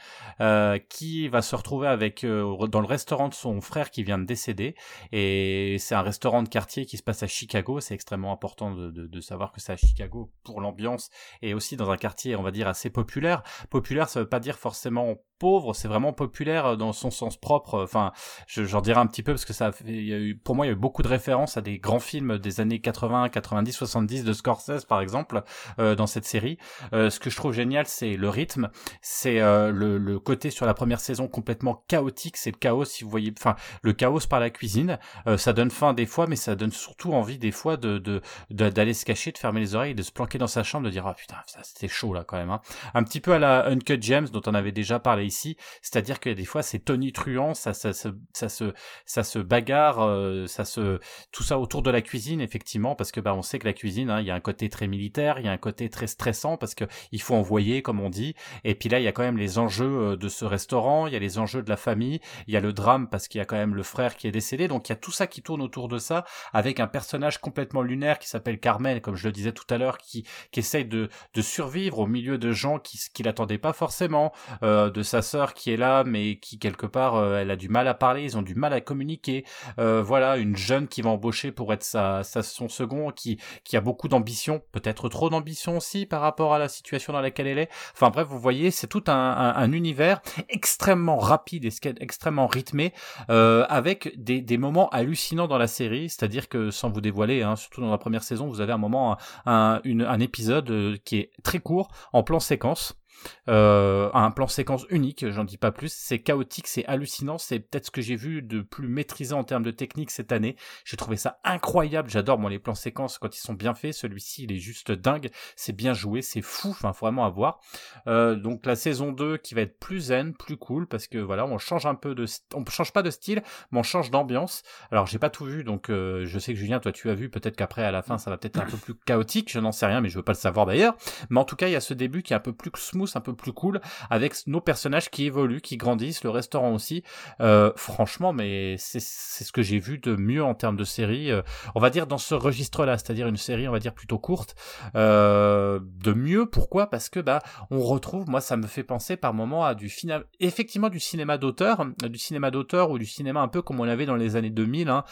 qui va se retrouver avec dans le restaurant de son frère qui vient de décéder. Et c'est un restaurant de quartier qui se passe à Chicago. C'est extrêmement important de, savoir que c'est à Chicago pour l'ambiance et aussi dans un quartier, on va dire, assez populaire. Populaire, ça veut pas dire forcément pauvre, c'est vraiment populaire dans son sens propre. Enfin, j'en dirais un petit peu parce que ça, a eu, pour moi, il y a eu beaucoup de références à des grands films des années 80, 90, 70 de Scorsese, par exemple, euh, dans cette série. Euh, ce que je trouve génial, c'est le rythme, c'est euh, le, le, côté sur la première saison complètement chaotique, c'est le chaos, si vous voyez, enfin, le chaos par la cuisine. Euh, ça donne faim des fois, mais ça donne surtout envie des fois de d'aller se cacher, de fermer les oreilles, de se planquer dans sa chambre, de dire ah putain, c'était chaud là quand même. Hein. Un petit peu à la Uncut James dont on avait déjà parlé ici, c'est-à-dire que des fois c'est tonitruant, ça, ça, ça, ça, se, ça se bagarre, euh, ça se, tout ça autour de la cuisine effectivement, parce que bah on sait que la cuisine, hein, il y a un côté très militaire, il y a un côté très stressant parce que il faut envoyer comme on dit, et puis là il y a quand même les enjeux euh, de ce restaurant, il y a les enjeux de la famille, il y a le drame parce qu'il y a quand même le frère qui est décédé, donc il y a tout ça qui tourne autour de ça, avec un personnage complètement lunaire qui s'appelle Carmel, comme je le disais tout à l'heure, qui, qui essaye de, de survivre au milieu de gens qui, qui l'attendaient pas forcément, euh, de sa sœur qui est là, mais qui quelque part, euh, elle a du mal à parler, ils ont du mal à communiquer. Euh, voilà, une jeune qui va embaucher pour être sa, sa son second, qui, qui a beaucoup d'ambition, peut-être trop d'ambition aussi par rapport à la situation dans laquelle elle est. Enfin bref, vous voyez, c'est tout un, un, un, univers extrêmement rapide et extrêmement rythmé, avec des, des moments hallucinants dans la série, c'est-à-dire que sans vous dévoiler, hein, surtout dans la première saison, vous avez un moment, un, épisode euh, qui est très court, en plan séquence, un plan séquence unique, j'en dis pas plus. C'est chaotique, c'est hallucinant, c'est peut-être ce que j'ai vu de plus maîtrisé en termes de technique cette année. J'ai trouvé ça incroyable. J'adore moi les plans séquences quand ils sont bien faits. Celui-ci, il est juste dingue. C'est bien joué, c'est fou. Enfin, vraiment à voir. Euh, donc la saison 2 qui va être plus zen, plus cool parce que voilà, on change un peu de, on change pas de style, mais on change d'ambiance. Alors j'ai pas tout vu, donc euh, je sais que Julien, toi tu as vu. Peut-être qu'après à la fin, ça va peut-être un peu plus chaotique. Je n'en sais rien, mais je veux pas le savoir d'ailleurs. Mais en tout cas, il y a ce début qui est un peu plus smooth un peu plus cool, avec nos personnages qui évoluent, qui grandissent, le restaurant aussi. Euh, franchement, mais c'est ce que j'ai vu de mieux en termes de série. Euh, on va dire dans ce registre-là, c'est-à-dire une série, on va dire plutôt courte. Euh, de mieux, pourquoi? Parce que bah on retrouve, moi ça me fait penser par moment à du final, effectivement du cinéma d'auteur, du cinéma d'auteur ou du cinéma un peu comme on l'avait dans les années 2000, hein,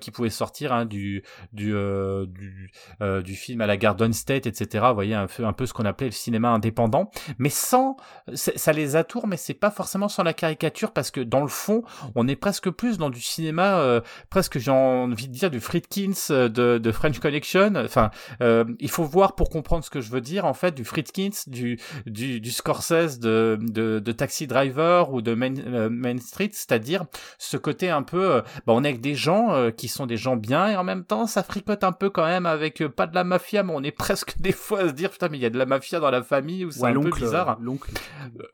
qui pouvait sortir hein, du du du, du film à la Garden State, etc. Vous voyez un peu un peu ce qu'on appelait le cinéma indépendant mais sans, ça les atoure, mais c'est pas forcément sans la caricature parce que dans le fond, on est presque plus dans du cinéma, euh, presque j'ai envie de dire du Friedkins euh, de, de French Connection. Enfin, euh, il faut voir pour comprendre ce que je veux dire en fait du Friedkins, du du, du Scorsese de, de, de Taxi Driver ou de Main, euh, Main Street, c'est-à-dire ce côté un peu, bah, on est avec des gens qui sont des gens bien et en même temps ça fricote un peu quand même avec pas de la mafia, mais on est presque des fois à se dire putain mais il y a de la mafia dans la famille ou c'est un peu bizarre. L'oncle.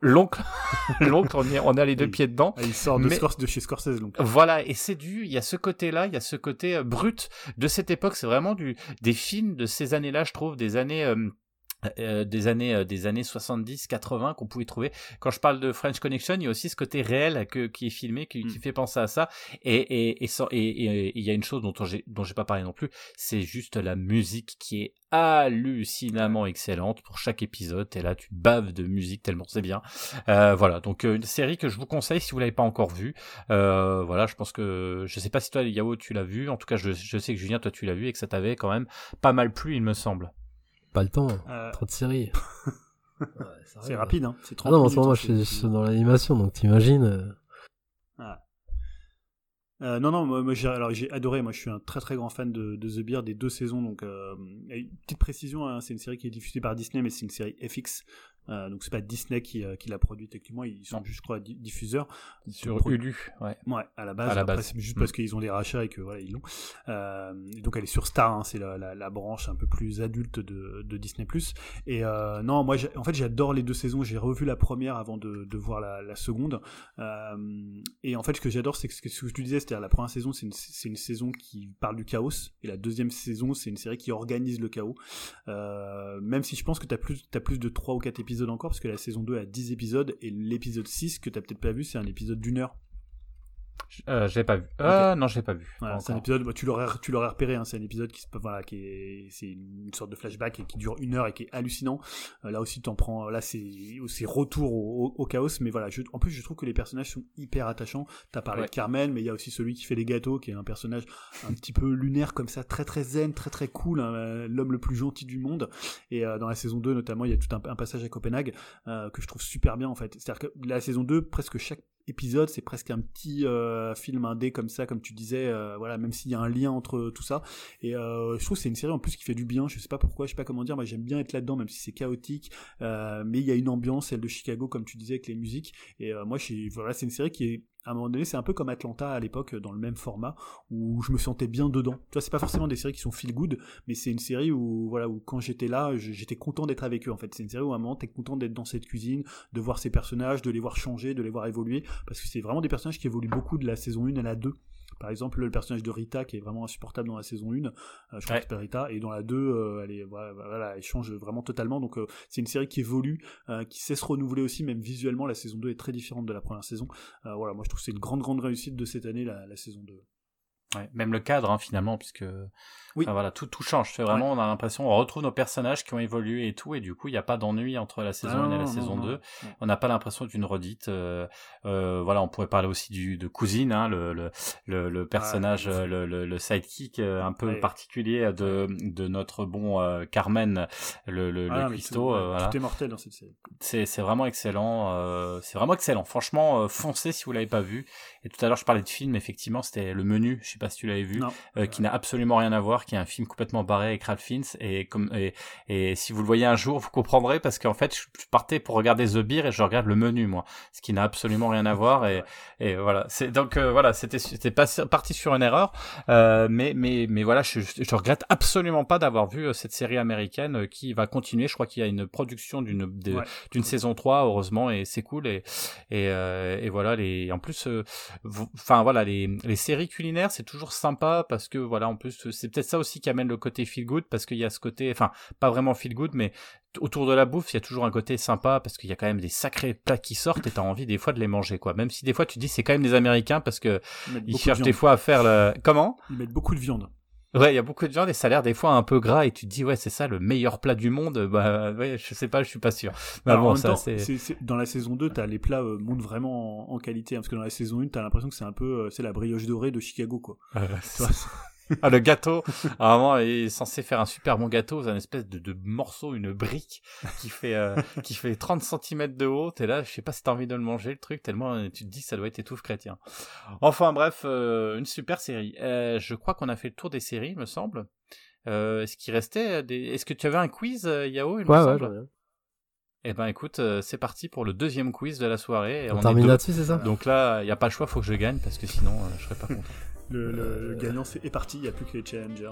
L'oncle. l'oncle, on, on a les deux pieds dedans. Ah, il sort de, de chez Scorsese, donc. Voilà, et c'est du, il y a ce côté-là, il y a ce côté euh, brut de cette époque. C'est vraiment du, des films de ces années-là, je trouve, des années, euh, euh, des années euh, des années 70 80 qu'on pouvait trouver. Quand je parle de French Connection il y a aussi ce côté réel que, qui est filmé qui, qui mm. fait penser à ça. Et et et et il y a une chose dont j'ai dont j'ai pas parlé non plus c'est juste la musique qui est hallucinamment excellente pour chaque épisode. Et là tu baves de musique tellement c'est bien. Euh, voilà. Donc euh, une série que je vous conseille si vous l'avez pas encore vue. Euh, voilà. Je pense que je sais pas si toi Yao tu l'as vu en tout cas je, je sais que Julien toi tu l'as vu et que ça t'avait quand même pas mal plu il me semble pas le temps, euh... trop de séries. ouais, c'est rapide, hein. C'est trop ah non, en ce moment, je suis dans l'animation, donc t'imagines. Euh... Ah. Euh, non, non, moi, moi j'ai, alors j'ai adoré. Moi, je suis un très très grand fan de, de The Bear des deux saisons. Donc, euh, petite précision, hein, c'est une série qui est diffusée par Disney, mais c'est une série FX. Donc c'est pas Disney qui, qui l'a produit techniquement, ils sont juste, je crois, diffuseurs. Sur Hulu, ouais. Ouais, à la base. C'est juste parce mm. qu'ils ont des rachats et que voilà, ils l'ont. donc elle est sur Star, hein, c'est la, la, branche un peu plus adulte de, de Disney+. Et non, moi, en fait, j'adore les deux saisons. J'ai revu la première avant de, de voir la, la seconde. et en fait, ce que j'adore, c'est ce que, ce que tu disais, c'est-à-dire la première saison, c'est une, une saison qui parle du chaos, et la deuxième saison, c'est une série qui organise le chaos. Euh, même si je pense que tu as plus, as plus de 3 ou 4 épisodes encore, parce que la saison 2 a 10 épisodes, et l'épisode 6, que tu peut-être pas vu, c'est un épisode d'une heure. Euh, je l'ai pas vu. Euh, non, je l'ai pas vu. c'est un épisode, bah, tu l'aurais, tu l'aurais repéré. Hein, c'est un épisode qui, voilà, qui est, c'est une sorte de flashback et qui dure une heure et qui est hallucinant. Euh, là aussi, tu en prends. Là, c'est, c'est retour au, chaos. Mais voilà, je, en plus, je trouve que les personnages sont hyper attachants. T'as parlé de Carmel, mais il y a aussi celui qui fait les gâteaux, qui est un personnage un petit peu lunaire comme ça, très très zen, très très cool, hein, l'homme le plus gentil du monde. Et dans la saison 2 notamment, il y a tout un, un passage à Copenhague que je trouve super bien en fait. C'est-à-dire que la saison 2, presque chaque épisode, c'est presque un petit euh, film indé comme ça, comme tu disais, euh, voilà, même s'il y a un lien entre tout ça. Et euh, je trouve que c'est une série en plus qui fait du bien. Je sais pas pourquoi, je sais pas comment dire. Moi, j'aime bien être là-dedans, même si c'est chaotique. mais il y a une ambiance, celle de Chicago, comme tu disais, avec les musiques. Et moi, c'est une série qui est à un moment donné, c'est un peu comme Atlanta à l'époque, dans le même format, où je me sentais bien dedans. Tu vois, c'est pas forcément des séries qui sont feel good, mais c'est une série où, voilà, où quand j'étais là, j'étais content d'être avec eux, en fait. C'est une série où à un moment, t'es content d'être dans cette cuisine, de voir ces personnages, de les voir changer, de les voir évoluer, parce que c'est vraiment des personnages qui évoluent beaucoup de la saison 1 à la 2. Par exemple, le personnage de Rita qui est vraiment insupportable dans la saison 1, euh, je crois que Rita, et dans la 2, euh, elle, est, voilà, elle change vraiment totalement. Donc euh, c'est une série qui évolue, qui sait se renouveler aussi, même visuellement, la saison 2 est très différente de la première saison. voilà, moi je trouve que c'est une grande, grande réussite de cette année, la, la saison 2. Ouais, même le cadre hein, finalement, puisque oui. voilà, tout, tout change. C'est vraiment, on a l'impression, on retrouve nos personnages qui ont évolué et tout, et du coup, il n'y a pas d'ennui entre la saison 1 et la saison 2. On n'a pas l'impression d'une redite. Euh, euh, voilà, on pourrait parler aussi du de Cousine, hein, le, le, le, personnage, le, le, le, sidekick euh, un peu particulier de, de notre bon euh, Carmen, le, le, ah, cuistot. Euh, voilà. Tout est mortel dans cette série. C'est, c'est vraiment excellent. c'est vraiment excellent. Franchement, foncez si vous l'avez pas vu. Et tout à l'heure, je parlais de film, effectivement, c'était le menu. Je pas si tu l'avais vu, qui n'a absolument rien à voir qui est un film complètement barré avec Ralph Fiennes. Et comme et, et si vous le voyez un jour, vous comprendrez parce qu'en fait, je partais pour regarder The Beer et je regarde le menu moi, ce qui n'a absolument rien à voir et, et voilà. C'est donc euh, voilà, c'était parti sur une erreur, euh, mais mais mais voilà, je, je regrette absolument pas d'avoir vu euh, cette série américaine euh, qui va continuer. Je crois qu'il y a une production d'une d'une saison 3 heureusement et c'est cool. Et et, et voilà les en plus enfin voilà les les séries culinaires c'est toujours sympa parce que voilà en plus c'est peut-être ça aussi qui amène le côté feel good parce qu'il y a ce côté, enfin pas vraiment feel good, mais autour de la bouffe, il y a toujours un côté sympa parce qu'il y a quand même des sacrés plats qui sortent et t'as envie des fois de les manger quoi. Même si des fois tu dis c'est quand même des Américains parce que ils, cherchent des fois à faire le comment? Ils mettent beaucoup de viande. Ouais, il y a beaucoup de ça a l'air des fois un peu gras et tu te dis ouais c'est ça le meilleur plat du monde. Bah ouais, je sais pas, je suis pas sûr. Mais bon, ça c'est dans la saison 2, t'as les plats euh, montent vraiment en, qualité hein, parce que dans la saison 1, t'as l'impression que c'est un peu euh, c'est la brioche dorée de Chicago quoi. Ah, le gâteau, vraiment, il est censé faire un super bon gâteau, c'est un espèce de, de, morceau, une brique qui fait euh, qui fait 30 cm de haut. Et là, je sais pas si t'as envie de le manger le truc, tellement euh, tu te dis ça doit être étouffe chrétien. Enfin bref, euh, une super série. je crois qu'on a fait le tour des séries, me semble. Est-ce qu'il restait des... Est-ce que tu avais un quiz, Yao il Ouais, ouais, eh ben écoute, c'est parti pour le deuxième quiz de la soirée. on, termine là-dessus, c'est ça Donc là, il n'y a pas le choix, faut que je gagne parce que sinon, je serais pas content. Le, gagnant est parti, il n'y a plus que les challengers.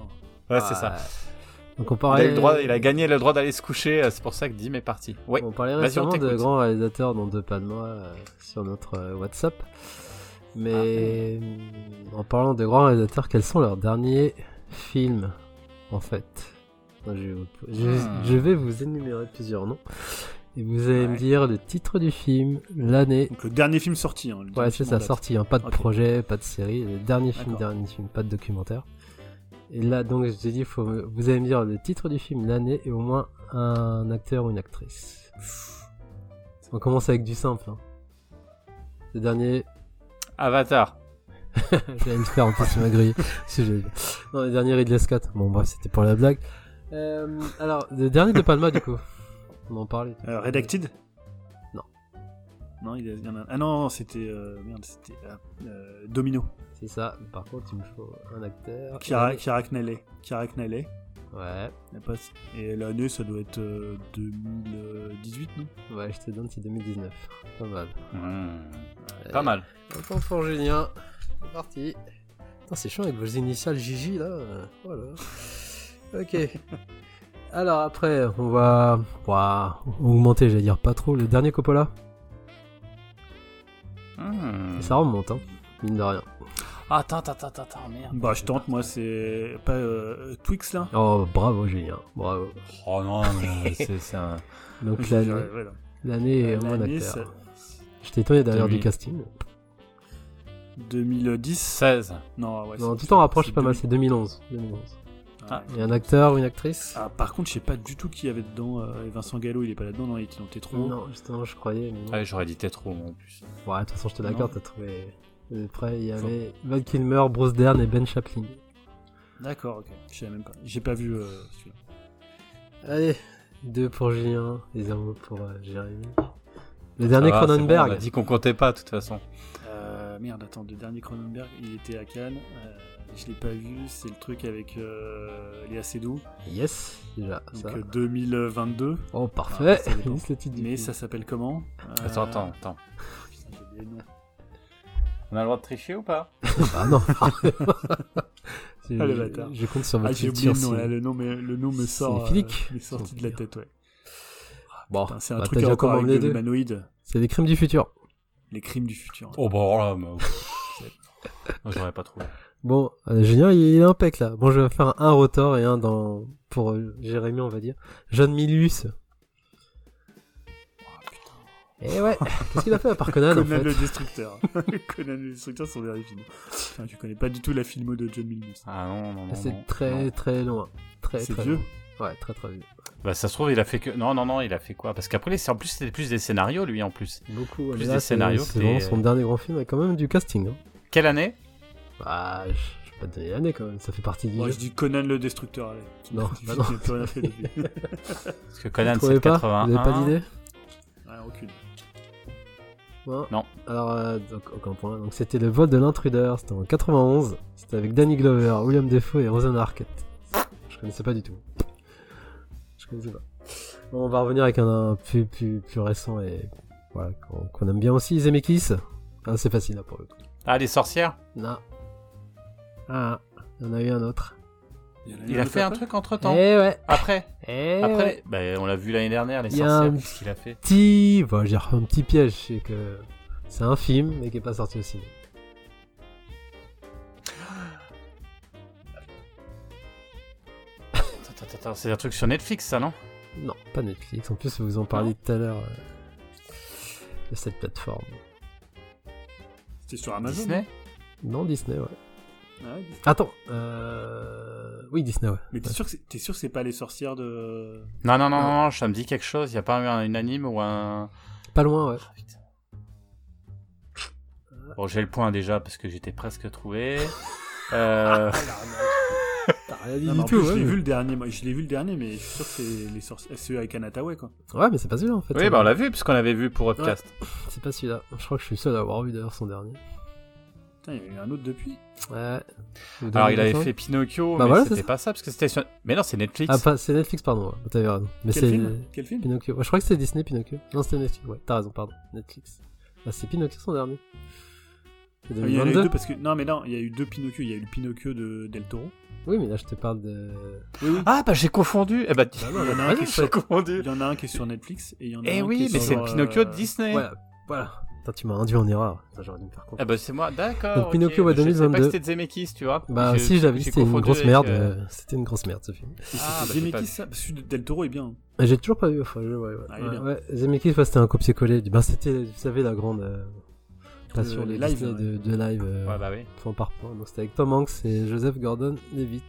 Ouais, c'est ça. Donc on parlait... il, a le droit, il a gagné le droit d'aller se coucher, euh, c'est pour ça que Dim est parti. Ouais. On parlait récemment de grands réalisateurs dans deux pas de moi euh, sur notre euh, WhatsApp. Mais ah. en parlant de grands réalisateurs, quels sont leurs derniers films en fait? Je, hmm. je, vais vous énumérer plusieurs noms. Et vous allez me dire le titre du film, l'année. Donc le dernier film sorti. Hein, ouais, c'est ça, sorti. Hein, pas de projet, pas de série. Le dernier film, dernier film, pas de documentaire. Et là, donc, je t'ai dit, faut, vous allez me dire le titre du film, l'année et au moins un acteur ou une actrice. On commence avec du simple. Hein. Le dernier. Avatar. J'allais le faire en plus, tu m'as grillé. non, le dernier Ridley Scott. Bon, bref, c'était pour la blague. Euh, alors, le dernier de Palma, du coup. On en parlait. Euh, Redacted Non. Non, il y en a. Ah non, c'était. Euh, merde, c'était. Euh, Domino. C'est ça, par contre, il me faut un acteur. Kiara Knightley. Kiara Ouais, Et l'année, ça doit être euh, 2018, non? Ouais, je te donne, c'est 2019. Pas mal. Mmh. Pas mal. Point pour Julien. C'est parti. Putain, c'est chiant avec vos initiales Gigi là. euh, Voilà. Ok. Alors après, on va ouah, augmenter, j'allais dire pas trop. Le dernier Coppola, Mmh. ça remonte, hein. Mine de rien. Attends, attends, attends, attends, merde. Bah, je tente, moi, c'est pas euh, Twix là? Oh, bravo Julien, bravo. Oh non, mais c'est un. Donc l'année, l'année est moins acteur. J'étais étonné d'ailleurs du 2000. casting. 2010 16. Non, ouais. Non, t'en rapproches c'est pas mal, 2000. c'est 2011. 2011. Ah, Il y a un acteur ou une actrice Ah, par contre, je sais pas du tout qui y avait dedans. euh, et Vincent Gallo, il est pas là-dedans, non, il était dans Tétro. Non, justement, je croyais. Mais non. Ouais, j'aurais dit trop en plus. Ouais, de toute façon, je te l'accorde, Non. t'as trouvé. Après, il y avait Val Kilmer, Bruce Dern et Ben Chaplin. D'accord, ok. Je savais même pas. J'ai pas vu euh, celui-là. Allez, 2 pour Julien et 0 pour euh, Jérémy. Le dernier va, Cronenberg. bon, on a dit qu'on comptait pas, de toute façon. Euh, merde, attends, le dernier Cronenberg, il était à Cannes. Euh, je l'ai pas vu, c'est le truc avec euh, Léa Seydoux. Yes, déjà. Donc Ça. euh, 2022. Oh, parfait. Ah, ça le titre Mais ça s'appelle comment? Euh, Attends, attends, attends. putain, j'ai oublié le nom. On a le droit de tricher ou pas? Ah non. C'est- Ah, bâtard. Je compte sur Ah, votre j'ai oublié le nom, là, le nom, mais, le nom me C'est sort. Philippe m'est sorti de la tête, ouais. Bon, Putain, C'est un bah, truc à rapport avec commandé de deux. l'humanoïde. C'est les crimes du futur. Les crimes du futur. Oh, bah là, mais... Moi, j'aurais pas trouvé. Bon, euh, Julien, il est impec là. Bon, je vais faire un rotor et un dans pour euh, Jérémy, on va dire. John Milius. Et ouais, qu'est-ce qu'il a fait à part Conan en Conan fait le Destructeur. Conan le Destructeur, son dernier film. Enfin, tu connais pas du tout la filmo de John Milius. Ah non, non, non. C'est très non. très loin. Très C'est très vieux loin. Ouais, très très vieux. Bah, ça se trouve, il a fait que. Non, non, non, il a fait quoi? Parce qu'après, c'est en plus, c'était plus des scénarios, lui, en plus. Beaucoup. Plus des scénarios C'est vraiment son dernier grand film avec quand même du casting. Hein. Quelle année? Bah, je je vais pas te donner l'année quand même. Ça fait partie du Moi, jeu. je dis Conan le Destructeur, allez. Non, bah non. plus rien fait depuis. Parce que Conan, c'est trouvez pas 81. Vous avez pas d'idée Ouais, aucune. Non. Non. Alors, euh, donc, aucun point. Donc, c'était le vol de l'intrudeur. C'était en 91. C'était avec Danny Glover, William Defoe et Rosanna Arquette. Je connaissais pas du tout. Je connaissais pas. Bon, on va revenir avec un, un plus, plus, plus récent et voilà, qu'on qu'on aime bien aussi. Zemeckis. Ah, c'est facile là pour le coup. Ah, les sorcières? Non. Ah, il y en a eu un autre. a Il a fait un truc entre Eh temps. ouais. Après Eh Après, ouais. bah, on l'a vu l'année dernière, les sorcières. Qu'est-ce qu'il a fait Petit, bon, dire un petit piège, c'est que c'est un film mais qui est pas sorti au cinéma. Attends, attends, attends, c'est un truc sur Netflix, ça, non? Non, pas Netflix. En plus, vous en parliez tout à l'heure euh, de cette plateforme. C'était sur Amazon. Disney? Non, Disney, ouais. Ah ouais. Attends, euh... oui, Disney, ouais. Mais t'es sûr que c'est- t'es sûr que c'est pas les sorcières de. Non, non, non, Ah. non, ça me dit quelque chose. Il y a pas eu un, une anime ou un. Pas loin, ouais. Ah. Bon, j'ai le point déjà parce que j'étais presque trouvé. Euh, T'as rien dit Non, du tout, plus, je ouais. l'ai mais- vu le dernier. Moi, je l'ai vu le dernier, mais je suis sûr que c'est les sorcières. C'est eux avec Anataway, quoi. Ouais, mais c'est pas celui-là, en fait. Oui, bah on l'a vu puisqu'on l'avait vu pour podcast. C'est pas celui-là. Je crois que je suis le seul à avoir vu d'ailleurs son dernier. Putain, il y a eu un autre depuis. Ouais. Alors il avait fait Pinocchio, Bah mais voilà, c'est c'était pas ça parce que c'était sur. Mais non, c'est Netflix. Ah, c'est Netflix, pardon. T'avais raison. Mais Quel c'est film? Quel film? Pinocchio. Ouais, je crois que c'était Disney, Pinocchio. Non, c'était Netflix. Ouais, t'as raison, pardon. Netflix. Ah, c'est Pinocchio son dernier. Ah, Il y en a eu 2022. deux parce que. Non, mais non, il y a eu deux Pinocchio. Il y a eu le Pinocchio de Del Toro. Oui, mais là, je te parle de. Oui, oui. Ah bah j'ai confondu. Eh bah, Bah non, Il y en a un qui est sur- confondu. Il y en a un qui est sur Netflix et il y en a Eh un qui oui, est mais c'est le euh, Pinocchio de Disney. Voilà. Voilà. Putain, tu m'as induit en erreur. Ça, j'aurais dû me faire confiance. bah c'est moi, d'accord. Donc. Pinocchio, ouais, Je savais pas 2022. que c'était Zemeckis, tu vois. Bah, Je- si, vu, j'ai c'était une grosse merde. euh, euh, C'était une grosse merde, ce film. Ah, bah, Zemeckis, ça. Celui de Del Toro est bien. Mais J'ai toujours pas vu, enfin, je, ouais, ouais. Ah, ouais, ouais. Zemeckis, ouais, c'était un copier-coller. Ben, c'était, vous savez, la grande euh, passion les lives, de live, euh, Ouais, bah oui. point par point. Donc, c'était avec Tom Hanks et Joseph Gordon-Levitt.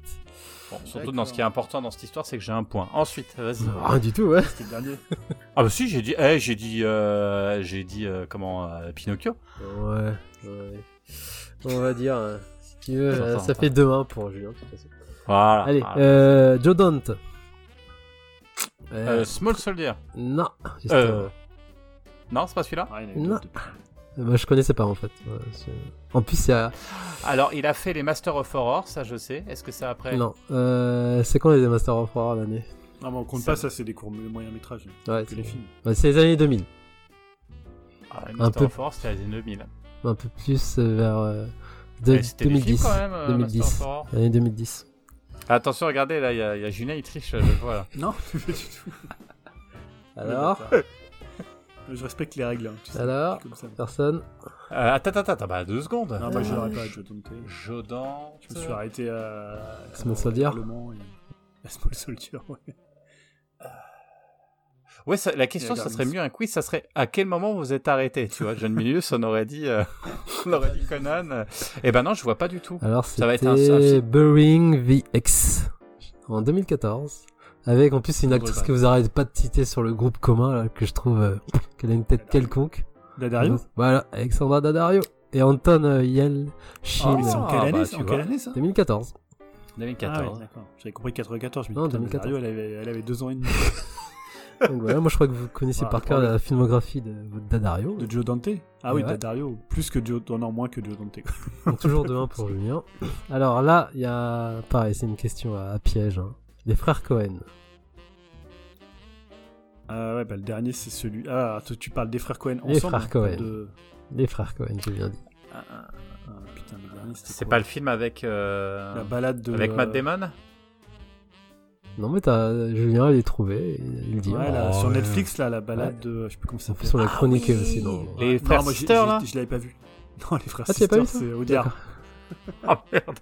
Bon, surtout dans ce qui est important dans cette histoire, c'est que j'ai un point. Ensuite, vas-y. Rien du tout, ouais. C'était le dernier. Ah bah si, j'ai dit, eh, j'ai dit, euh, j'ai dit euh, comment euh, Pinocchio. Ouais, ouais. On va dire, euh, si tu veux, euh, ça fait 2-1 pour Julien, de toute façon. Voilà. Allez, voilà. euh, Joe Dante. Euh, Euh, Small Soldier. non, juste, Non, c'est pas celui-là. Ah, il a Non. Moi, je connaissais pas en fait. C'est- en plus, il y a. Alors, il a fait les Master of Horror, ça je sais. Est-ce que c'est après Non. Euh, c'est quand les Master of Horror l'année Non, mais on compte Ça- pas ça, c'est des courts moyens métrages. Ouais, que les films. Ouais, c'est les années 2000. Ah, les Un Master peu. of Horror, c'était les années 2000. Un peu plus euh, vers euh, de- Mais c'était des films 2010. quand même, euh, 2010. Master of Horror. Année 2010. Attention, regardez, là, il y, a- a Julien, il triche, je vois là. Non, pas du tout. Alors Je respecte les règles. hein, tu sais, Alors comme ça. Personne Euh, attends, attends, attends, bah deux secondes. Non, je Euh, l'aurais pas, Joe Dante. Jodan. Je me suis arrêté à. Small Soldier et... à Small Soldier, ouais. Ouais, ça- la question, Et ça serait mieux un quiz, ça serait à quel moment vous êtes arrêté, tu vois. John Milius, on aurait dit, euh, on aurait dit Conan. euh. Eh ben non, je vois pas du tout. Alors Ça va être un- un. Burying VX en 2014. Avec en plus une actrice Faudrait que vous arrêtez pas de citer sur le groupe commun là, que je trouve euh, qu'elle a une tête quelconque. Daddario Voilà, Alexandra Daddario et Anton euh, Yelchin. Mais c'est en Ah, quelle année, bah, en quelle année ça? 2014. Ah 2014. ouais, d'accord. J'avais compris 94, je me dis, Non, putain, 2014. Daddario, elle avait, elle avait deux ans et demi. Donc voilà, moi je crois que vous connaissez Voilà, par cœur la filmographie de votre Daddario. De Joe Dante? Ah oui, Ouais. Daddario, plus que Joe... Non, moins que Joe Dante. Donc toujours de 1 pour Julien. Alors là, il y a pareil, c'est une question à, à piège. hein. Les frères Cohen. Ah ouais, bah le dernier c'est celui... Ah, tu parles des frères Cohen Les ensemble frères hein, Cohen. de- Les frères Cohen, j'ai bien dit. Ah, ah, ah, putain, le dernier c'était C'est quoi pas le film avec, euh, La balade de... avec Matt euh, Damon Non mais t'as Julien, il est trouvé, il le dit. Ouais, là, Oh, sur. Netflix, là, la balade de... Je sais plus comment ça s'appelle. on l'a Ah chroniqué oui. aussi. Non. Les Non, frères moi, là Je l'avais pas vu. Non, les frères Ah, tu l'as pas vu Sister, ça c'est Audiard. Oh merde.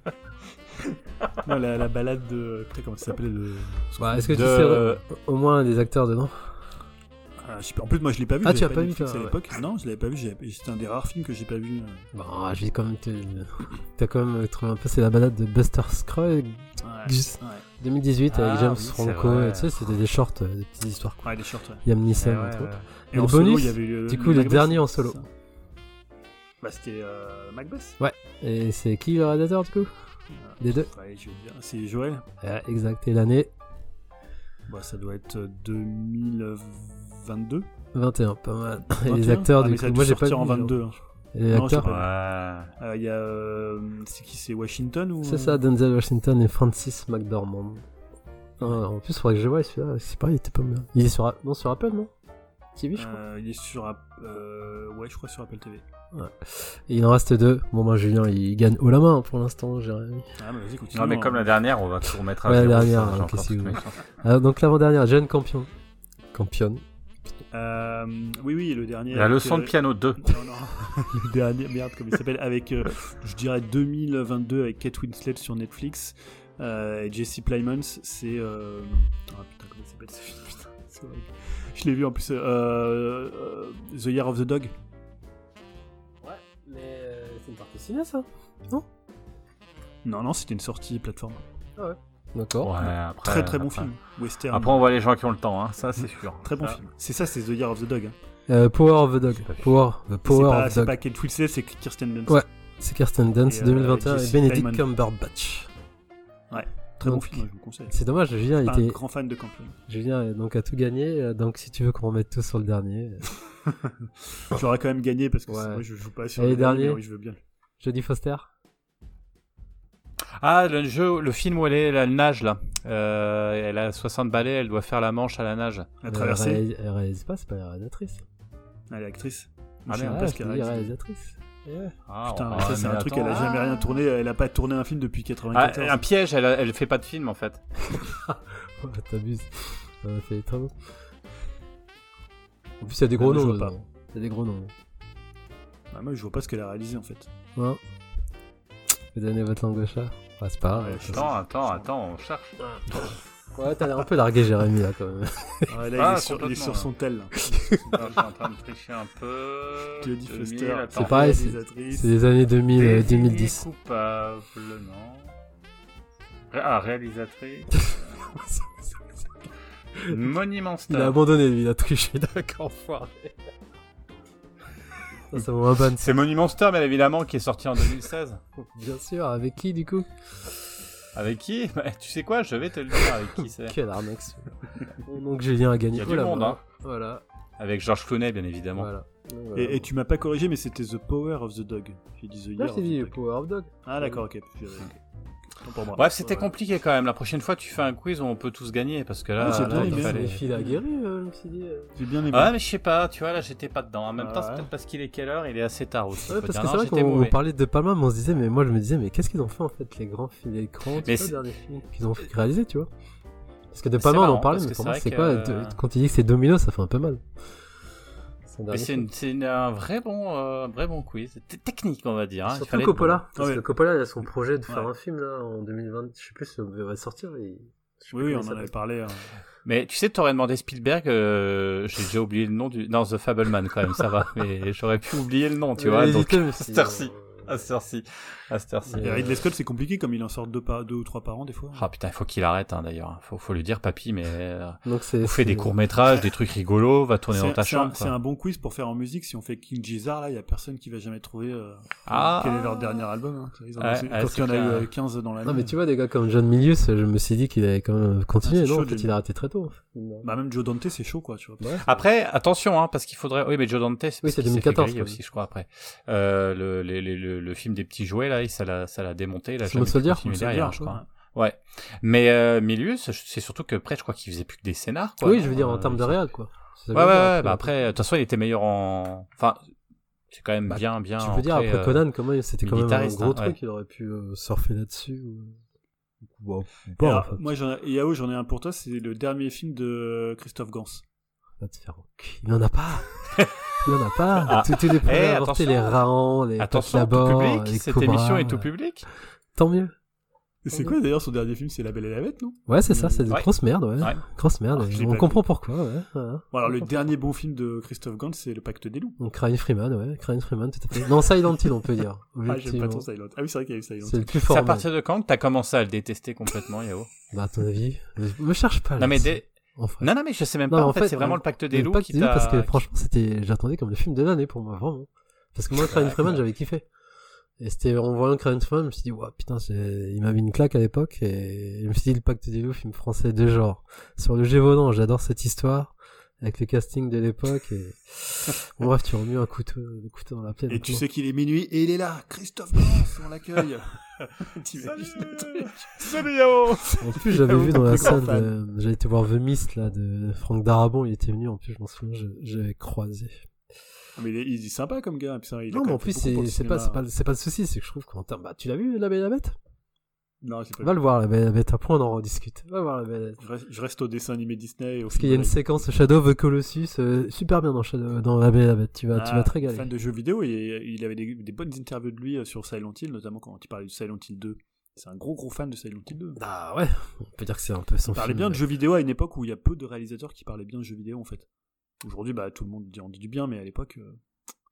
Non, la, la balade de... Putain, comment ça s'appelait le... Bah, Est-ce que tu sais euh, au moins les acteurs dedans? Ah, je sais pas. En plus, moi, je l'ai pas vu. Ah, tu as pas vu, toi, à l'époque. Non, je l'avais pas vu. C'était un des rares films que j'ai pas vu. euh. Bon, je vais quand même. T'as quand même trouvé un peu, c'est la balade de Buster Scruggs, Ouais. Juste. Ouais. 2018 Ah, avec James oui, Franco, et tu sais, c'était des shorts, euh, des petites histoires. Quoi. Ouais, les shorts, ouais. Liam Neeson, Eh ouais, autres. ouais. Et le en solo, bonus, il y avait le, du coup, le dernier en solo. Bah, c'était euh, Macbeth. Et c'est qui le réalisateur du coup? Les deux Ouais, je vais dire. C'est Joël. Ouais, Exact, et l'année Bah, ça doit être 2022. 21, pas mal. Et 21? les acteurs, Ah, du coup, moi j'ai pas vu. en genre. 22. hein. Et les Non, acteurs Ouais. Euh, Il y a. euh, C'est qui C'est Washington ou C'est ça, Denzel Washington et Francis McDormand. Ah, en plus, il faudrait que je vois celui-là. C'est pas, il était pas bien. Il est sur, non, sur Apple, non? TV, je crois. Euh, il est sur. Euh, Ouais, je crois sur Apple TV. Et il en reste deux. Bon, moi, Julien, il gagne haut la main pour l'instant, Jérémy. Ah, mais vas-y, continue. Non, mais hein. comme la dernière, on va tout remettre à Ouais, la dernière, ça, hein, vous. Ah, donc, l'avant-dernière, jeune campion. Campionne. Euh, oui, oui, le dernier. La avec, leçon de euh, piano 2. Non, non. le dernier, merde, comment il s'appelle Avec, euh, je dirais 2022 avec Kate Winslet sur Netflix euh, et Jesse Plemons. C'est. Euh... Ah putain, comment il s'appelle ce film Putain, c'est horrible. Je l'ai vu en plus. Euh, euh, the Year of the Dog. Ouais, mais c'est une partie ciné, ça Non, non, c'était une sortie plateforme. D'accord. Ouais, après, très très bon après- film. Western. Après, on voit les gens qui ont le temps, hein. ça c'est sûr. Très bon Ça, film. C'est ça, c'est The Year of the Dog. hein. Euh, Power of the Dog. Power, the C'est Power pas, of the c'est Dog. pas Kate Winslet, c'est Kirsten Dunst. Ouais. C'est Kirsten Dunst Et, euh, 2021 et Jesse Benedict. Cumberbatch. Très bon film, je vous le conseille. C'est dommage, Julien Pas un était, grand fan de Campion. Julien donc a tout gagné, euh, donc si tu veux qu'on remette tout sur le dernier. J'aurais quand même gagné parce que Ouais. moi je joue pas sur Et le les derniers mais oui, je veux bien. Jodie Foster Ah, le jeu, le film où elle est, elle nage là. Euh, elle a 60 balais, elle doit faire la manche à la nage. La Elle traversée, Elle réalise pas, c'est pas la réalisatrice. elle est actrice. Ah, merde. même Ah, pas je ce te qu'elle dis réalise. réalisatrice. Eh. Ah, Putain, ça c'est un truc, elle a jamais rien tourné, elle a pas tourné un film depuis Ah, 94. un piège, elle, elle fait pas de film en fait. Ouais, T'abuses. C'est très beau. En plus, il y a des gros Ah, noms. pas. Il y a des gros noms. Ah, moi je vois pas ce qu'elle a réalisé en fait. Ouais. Vous donnez votre langue au chat Ouais, c'est pas grave. Ouais, Attends, attends, attends, on cherche. Ouais, t'as l'air un peu largué, Jérémy, là, quand même. Ah, là, Ah, il, est sur, il est sur là. son tel. là. Ah, je suis en train de tricher un peu. Jodie 2000, Foster, attends. C'est pareil, c'est- réalisatrice. C'est les années 2000, euh, Désigné 2010. coupable, non. Ah, réalisatrice. Monument Il a Star. abandonné, lui, il a triché, d'accord, foiré. Ça, ça vaut un ban. C'est Monument Star, bien évidemment, qui est sorti en 2016. Bien sûr, avec qui, du coup? Avec qui? Bah, Tu sais quoi? Je vais te le dire avec qui c'est. Quelle arnaque. Donc, Julien a gagné. Il y a Oh du monde, hein. Voilà, Avec Georges Clooney, bien évidemment. voilà. Et, tu m'as pas corrigé, mais c'était The Power of the Dog. J'ai dit The Là, Year of dit the. Power of Dog. Ah d'accord, ok. Pour moi. Bref, c'était Ouais. compliqué quand même. La prochaine fois, tu fais un quiz où on peut tous gagner parce que là, Ah, j'ai là, bien il aimé. fallait. Les filles aguerries, euh, je me suis dit. J'ai bien aimé. Ouais, mais je sais pas, tu vois, là, j'étais pas dedans. En même Ah temps, c'est peut-être parce qu'il est quelle heure Il est assez tard aussi. Ouais, parce que c'est vrai qu'on parlait de Palma, mais on se disait, mais moi je me disais, mais qu'est-ce qu'ils ont fait en fait, les grands films derniers films qu'ils ont réalisé, tu vois Parce que de Palma, on en parlait, mais pour c'est moi, quoi euh, Quand il dit que c'est Domino, ça fait un peu mal. C'est un vrai bon, euh, vrai bon quiz. Technique, on va dire. hein. Surtout Coppola. Parce Ouais. que Coppola, il a son projet de faire Ouais. un film là en 2020. Je sais plus si ça va sortir. Et... Oui, on en avait parlé. hein. Mais tu sais, t'aurais demandé Spielberg, euh, j'ai déjà oublié le nom du... Non, The Fableman quand même, ça va. Mais j'aurais pu oublier le nom, tu Euh, vois. Donc, cette heure-ci. Euh, À cette heure-ci. À cette heure-ci. Mais- Et Ridley Scott, c'est compliqué comme il en sort deux, par, deux ou trois par an des fois. Ah putain, il faut qu'il arrête hein, d'ailleurs. Faut, faut lui dire, papy, mais euh, Donc c'est. on fait des c'est- courts métrages, des trucs rigolos, va tourner dans ta c'est un, chambre. c'est un bon quiz pour faire en musique. Si on fait King Gizzard, là, il y a personne qui va jamais trouver euh, Ah. quel est leur dernier album. hein. Ils en Ouais, ouais, quand il y en a eu clair. euh, 15 dans l'année. Non, mais tu vois, des gars comme John Milius, je me suis dit qu'il allait quand même continuer. Ah, c'est non, chaud, en fait, il a arrêté très tôt. Bah, même Joe Dante, c'est chaud, quoi, tu vois. Ouais. Après, attention, hein, parce qu'il faudrait. Oui, mais Joe Dante, c'est Oui, parce c'est qu'il s'est fait 2014, griller aussi, je crois. Après, euh, le, les- le, le film des petits jouets là, il- ça l'a, ça l'a démonté. Soldier continuer Small derrière, je crois. ouais. Mais euh, Milius, c'est surtout que après, je crois qu'il faisait plus que des scénars. Quoi, Oui, je veux dire en Euh, termes de réal, quoi. C'est Ouais, ouais, dire, ouais. Bah après, de toute façon, il était meilleur en. Enfin, c'est quand même Bah, bien, bien. Tu veux dire, après euh, Conan, comment c'était quand même un gros hein, truc, il aurait pu euh, surfer là-dessus. Bon, bon, alors, en fait. moi, j'en ai, Yao, j'en ai un pour toi. C'est le dernier film de Christophe Gans. Va te faire. Il en a pas. Il en a pas. Ah. Les premiers Eh, avortés, attention. les Raons, les Attention, tout public. les Cette Cobras. émission est tout public. Tant mieux. Et C'est quoi d'ailleurs son dernier film? C'est La Belle et la Bête, non? Ouais, c'est ça, c'est Ouais. grosse merde, ouais. Ouais. Grosse merde. Ah, on comprend pourquoi, ouais. voilà. Bon, alors le dernier bon film de Christophe Gans, c'est Le Pacte des loups. Donc Ryan Freeman, ouais. Ryan Freeman, tout à fait. Non, Silent Hill, on peut dire. Ah, j'aime pas ton Silent. Ah oui, c'est vrai qu'il y a eu Silent. C'est le plus C'est fort. à partir de quand que t'as commencé à le détester complètement, Yao? Bah, à ton avis. Me me cherche pas. Non, mais des- En vrai. non, non, mais je sais même Non, pas. en En fait, fait, c'est vraiment euh, le pacte des Le loups Pacte qui des loups, parce que franchement, c'était, j'attendais comme le film de l'année pour moi, vraiment. Parce que moi, Ryan Freeman, j'avais kiffé. Et c'était en voyant Ryan Freeman, je me suis dit, ouais, putain, c'est- il m'a mis une claque à l'époque, et je me suis dit, le pacte des loups, film français de genre. Sur le Gévaudan, j'adore cette histoire, avec le casting de l'époque, et, bon, bref, tu remets un couteau, le couteau dans la plaie. Et tu sais qu'il est minuit et il est là. Christophe Gans, on l'accueille. Salut Yao En plus, j'avais vu dans la salle, fan. de... j'avais été voir The Mist, là, de Franck Darabon, il était venu, en plus, je m'en souviens, je- j'avais croisé. Mais il est, il est sympa comme gars. Putain, il Non, mais en plus, c'est pas, pas, c'est pas le souci, c'est que je trouve qu'en termes, bah, tu l'as vu, La Belle et la Bête? Non, pas Va le voir, La Belle et la Bête, après on en rediscute. Va voir La Belle et la Bête. Je reste, au dessin animé Disney. Parce qu'il y a une séquence Shadow of the Colossus, euh, super bien dans Shadow, dans La Belle et la Bête, tu vas, tu Ah, vas te régaler. Fan de jeux vidéo et il avait des, des bonnes interviews de lui euh, sur Silent Hill, notamment quand il parlait de Silent Hill 2. C'est un gros gros fan de Silent Hill 2. Ah ouais, on peut dire que c'est un peu son Il parlait film. bien de jeux vidéo à une époque où il y a peu de réalisateurs qui parlaient bien de jeux vidéo en fait. Aujourd'hui, bah, tout le monde dit- en dit du bien, mais à l'époque, euh,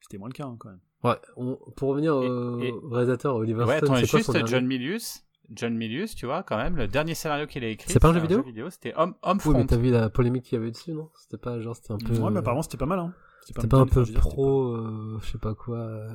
c'était moins le cas hein, quand même. Ouais, on- pour revenir au Et- et- au réalisateur Oliver Ouais, Stone, attends, c'est quoi juste son John Milius. John Milius, tu vois, quand même, le dernier scénario qu'il a écrit. C'est pas un jeu vidéo C'était Homme, Homme Oui, mais t'as vu la polémique qu'il y avait dessus, non? C'était pas genre, c'était un peu. Ouais, mais apparemment, c'était pas mal. Hein. C'était pas un peu dire, pro, euh, je sais pas quoi. euh,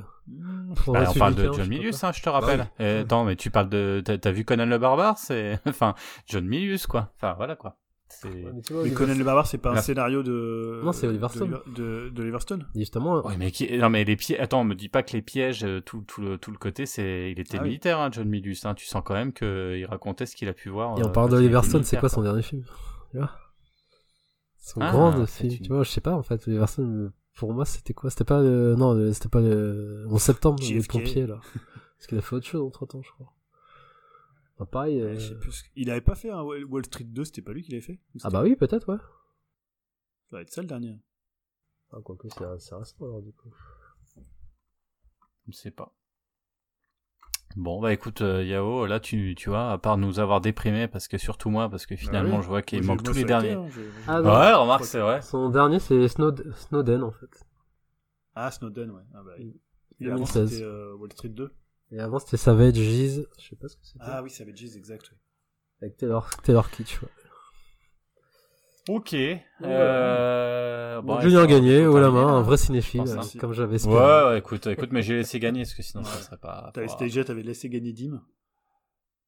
pro Bah, on parle de John Milius, hein, je te rappelle. Bah oui. Attends, mais tu parles de, t'as t'as vu Conan le Barbare, c'est, enfin, John Milius, quoi. Enfin, voilà, quoi. Ouais, mais vois, Conan le Barbare, c'est pas un scénario de. Non, c'est Oliver de- Stone. De, de, Oliver Stone. Justement, Ouais, mais qui... non, mais les pièges. Attends, me dis pas que les pièges, euh, tout, tout le, tout le côté, c'est, il était Ah oui. militaire, hein, John Milius. Hein. Tu sens quand même qu'il racontait ce qu'il a pu voir. et on euh, parle d'Oliver Stone, c'est quoi son dernier film Tu vois? Son Ah, grand film, une- tu vois, je sais pas en fait. Oliver Stone, pour moi, c'était quoi? C'était pas le. Non, le- c'était pas le. En septembre, les pompiers là. Parce qu'il a fait autre chose entre temps, je crois. Pareil. euh, Ouais, je sais plus ce- Il avait pas fait un Wall Wall Street 2, c'était pas lui qui l'avait fait Ah bah oui, peut-être, ouais. Ça va être ça le dernier. Ah, quoique, c'est récent alors du coup. Je ne sais pas. Bon, bah écoute, euh, Yao, là, tu, tu vois, à part nous avoir déprimés, parce que surtout moi, parce que finalement, Bah oui. je vois qu'il manque tous les derniers. hein, Ah. Ouais, remarque, c'est vrai. Son dernier, c'est Snowd- Snowden en fait. Ah, Snowden, ouais. Ah, bah. Et avant, 2016. c'était euh, Wall Street 2. Et avant, c'était Savage Giz. Je sais pas ce que c'était. Ah oui, avait Giz, exact. oui. Avec Taylor, Taylor Kitsch, ouais. Ok. Euh... bon, Junior gagné, haut la main, un vrai cinéphile, hein. comme j'avais Ouais, espéré. ouais, écoute, écoute, mais j'ai laissé gagner, parce que sinon, ça Ouais. serait pas... T'avais Jet avait laissé gagner Dim.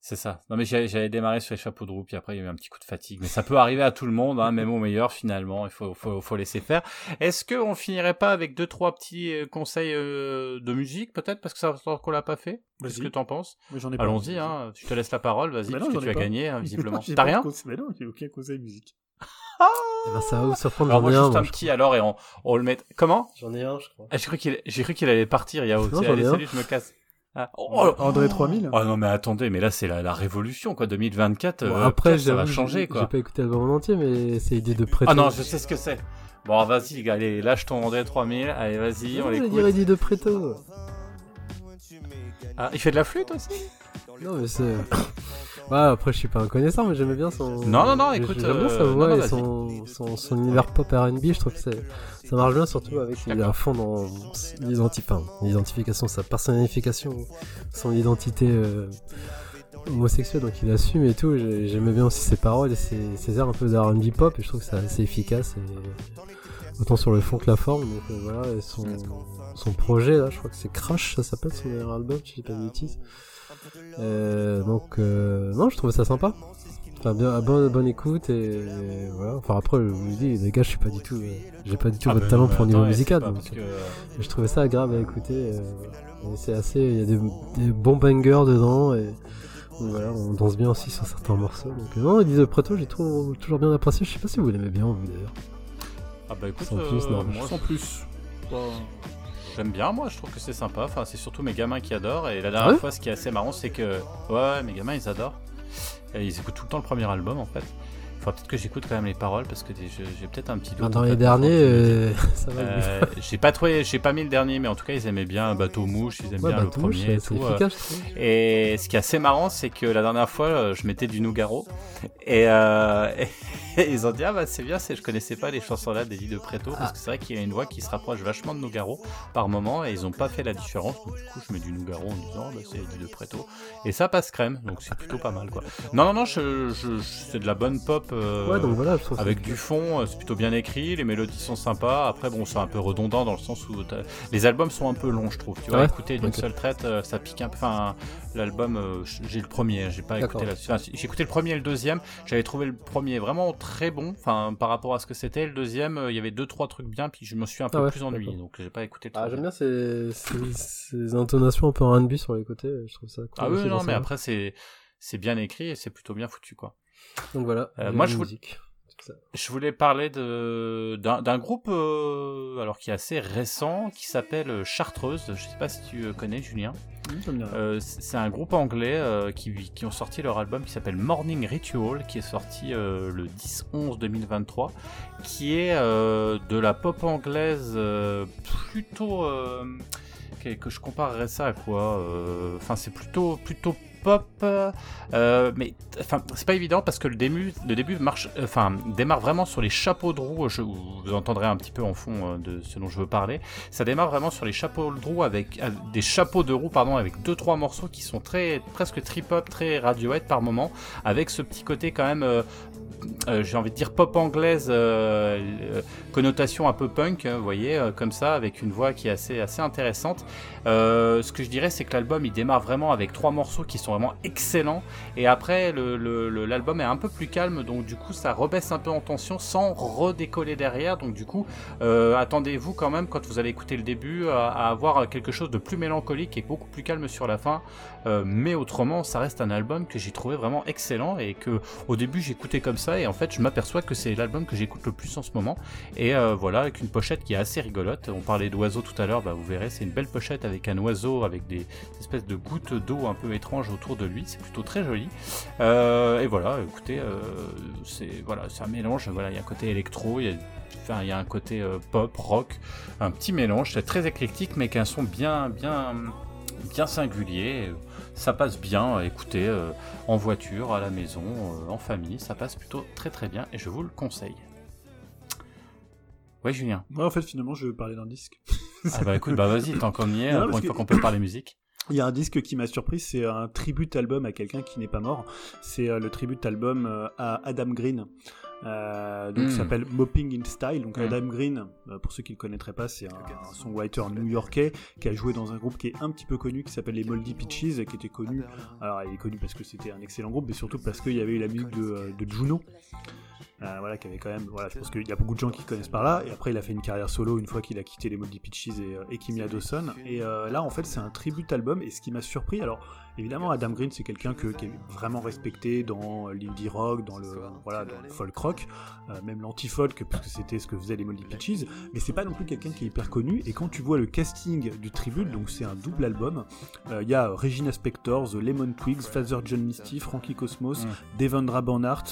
C'est ça. Non mais j'avais démarré sur les chapeaux de roue, puis après il y a eu un petit coup de fatigue. Mais ça peut arriver à tout le monde, hein, même au meilleur finalement. Il faut, faut, faut laisser faire. Est-ce qu'on finirait pas avec deux trois petits euh, conseils euh, de musique peut-être? Parce que ça qu'on l'a pas fait Qu'est-ce que t'en penses? Allons-y. Hein, je te laisse la parole. Vas-y, parce que tu as gagné hein, visiblement. T'as rien? Mais non, j'ai aucun conseil musique. Eh ben, ça va vous surprendre. Alors moi, juste un petit alors et on, on le met. Comment? J'en ai un, je crois. Ah, j'ai cru qu'il, j'ai cru qu'il allait partir. Il y a. Allez, salut, je me casse. Ah. Oh, André 3000 Oh non mais attendez, mais là c'est la, la révolution quoi, 2024. Bon, euh, après ça va changer quoi. J'ai pas écouté l'album en entier, mais c'est idée de prêter. Ah non, je sais ce que c'est. Bon vas-y les gars, allez lâche ton André 3000, allez vas-y, on l'écoute. Dit de Preto. Ah, il fait de la flûte aussi? Non mais c'est. Ouais, après, je suis pas un connaisseur, mais j'aimais bien son. Non, non, non, écoute. J'aime bien sa euh, voix et son, son, son, univers pop RB. Je trouve que ça marche bien, surtout avec. Il est à fond dans l'identification, sa personnification, son identité euh, homosexuelle, donc il assume et tout. J'aimais bien aussi ses paroles et ses, ses airs un peu d'RB pop, et je trouve que c'est assez efficace. Et... Autant sur le fond que la forme. Donc euh, voilà, et son, son projet, là, je crois que c'est Crash, ça s'appelle son dernier album, si dis pas de bêtises. Euh, donc euh, non, je trouvais ça sympa. Enfin, bien, bonne, bonne écoute et, voilà. Enfin après, je vous dis, les gars, je suis pas du tout, euh, j'ai pas du tout ah, votre talent pour le niveau musical, donc je trouvais ça agréable à écouter. c'est assez, il y a des, bons bangers dedans et voilà, on danse bien aussi sur certains morceaux. Donc non, de Preto, j'ai toujours, toujours bien apprécié. Je sais pas si vous l'aimez bien, vous d'ailleurs. Ah bah écoute, sans plus, non, moi sans plus. J'aime bien, moi, je trouve que c'est sympa. Enfin, c'est surtout mes gamins qui adorent. Et la dernière fois, ce qui est assez marrant, c'est que. Ouais, mes gamins, ils adorent. Et ils écoutent tout le temps le premier album, en fait. Faudra peut-être que j'écoute quand même les paroles parce que j'ai peut-être un petit doute. Dans les derniers, euh, ça va. Euh, j'ai pas trouvé, j'ai pas mis le dernier, mais en tout cas ils aimaient bien Bateau Mouche, ils aiment bien le premier et tout. Euh. Efficace, et ce qui est assez marrant, c'est que la dernière fois, je mettais du Nougaro et, ils ont dit ah bah c'est bien, je connaissais pas les chansons là d'Eddie de Preto parce ah. que c'est vrai qu'il y a une voix qui se rapproche vachement de Nougaro par moment et ils ont pas fait la différence. Donc du coup je mets du Nougaro en disant bah, c'est Eddie de Preto et ça passe crème, donc c'est plutôt pas mal quoi. Non non non, je, c'est de la bonne pop euh, ouais, donc voilà, avec du fond, euh, c'est plutôt bien écrit, les mélodies sont sympas. Après, bon, c'est un peu redondant dans le sens où les albums sont un peu longs, je trouve. Tu vois, écouter d'une seule traite, euh, ça pique un peu. Enfin, l'album, j'ai le premier, j'ai pas écouté la... j'ai écouté le premier et le deuxième. J'avais trouvé le premier vraiment très bon, enfin, par rapport à ce que c'était. Le deuxième, il y avait deux trois trucs bien, puis je me suis un peu ah plus ennuyé, donc j'ai pas écouté. Le ah, j'aime bien ces, ces, intonations un peu en R&B sur les côtés. Je trouve ça. Cool ah oui, non, mais après c'est c'est bien écrit et c'est plutôt bien foutu, quoi. Donc voilà. Euh, moi, je, je voulais parler d'un groupe euh, alors qui est assez récent qui s'appelle Chartreuse. Je sais pas si tu euh, connais Julien. c'est un groupe anglais qui, qui, ont sorti leur album qui s'appelle Morning Ritual, qui est sorti le 10-11-2023, qui est de la pop anglaise plutôt que, que, je comparerais ça à quoi Enfin, c'est plutôt plutôt pop, euh, mais enfin c'est pas évident parce que le début, le début marche, enfin démarre vraiment sur les chapeaux de roue. Je, vous entendrez un petit peu en fond euh, de ce dont je veux parler. Ça démarre vraiment sur les chapeaux de roue avec des chapeaux de roue pardon avec deux trois morceaux qui sont très presque trip hop, très radiohead par moment, avec ce petit côté quand même euh, euh, j'ai envie de dire pop anglaise, euh, euh, connotation un peu punk, hein, vous voyez, comme ça, avec une voix qui est assez, assez intéressante. ce que je dirais, c'est que l'album il démarre vraiment avec trois morceaux qui sont vraiment excellents, et après l'album est un peu plus calme, donc du coup ça rebaisse un peu en tension sans redécoller derrière, donc du coup attendez-vous quand même quand vous allez écouter le début à, avoir quelque chose de plus mélancolique et beaucoup plus calme sur la fin, mais autrement ça reste un album que j'ai trouvé vraiment excellent et que au début j'écoutais comme ça et en fait je m'aperçois que c'est l'album que j'écoute le plus en ce moment. Et euh, voilà avec une pochette qui est assez rigolote. On parlait d'oiseaux tout à l'heure bah, vous verrez c'est une belle pochette avec un oiseau avec des, espèces de gouttes d'eau un peu étranges autour de lui. C'est plutôt très joli. Euh, et voilà écoutez euh, c'est voilà c'est un mélange. Voilà il y a un côté électro il y a a un côté pop, rock, un petit mélange, c'est très éclectique, mais qu'un son bien, bien, bien singulier ça passe bien, écoutez, euh, en voiture, à la maison, euh, en famille, ça passe plutôt très très bien et je vous le conseille. Ouais, Julien. Moi, en fait, finalement, je veux parler d'un disque. ah bah écoute, bah vas-y, tant qu'on y est, pour une fois qu'on peut parler musique. Il y a un disque qui m'a surpris, c'est un tribute album à quelqu'un qui n'est pas mort. C'est euh, le tribute album à Adam Green. Euh, donc, Hmm. s'appelle Mopping in Style. Donc, Hmm. Adam Green, euh, pour ceux qui le connaîtraient pas, c'est un, un songwriter new-yorkais qui a joué dans un groupe qui est un petit peu connu, qui s'appelle les Moldy Peaches, et qui était connu. Alors, il est connu parce que c'était un excellent groupe, mais surtout parce qu'il y avait eu la musique de, euh, de Juno. Euh, voilà, qui avait quand même. Voilà, je pense qu'il y a beaucoup de gens qui connaissent par là. Et après, il a fait une carrière solo une fois qu'il a quitté les Moldy Peaches et, et Kimia Dawson. Et euh, là, en fait, c'est un tribute album. Et ce qui m'a surpris, alors évidemment, Adam Green, c'est quelqu'un que- qui est vraiment respecté dans l'indie rock, dans le voilà, dans le folk rock, euh, même l'anti-folk, parce que c'était ce que faisaient les Moldy Peaches. Mais c'est pas non plus quelqu'un qui est hyper connu. Et quand tu vois le casting du tribute, donc c'est un double album, euh, il y a Regina Spector, The Lemon Twigs, Father John Misty, Frankie Cosmos, Mm. Devendra Banhart,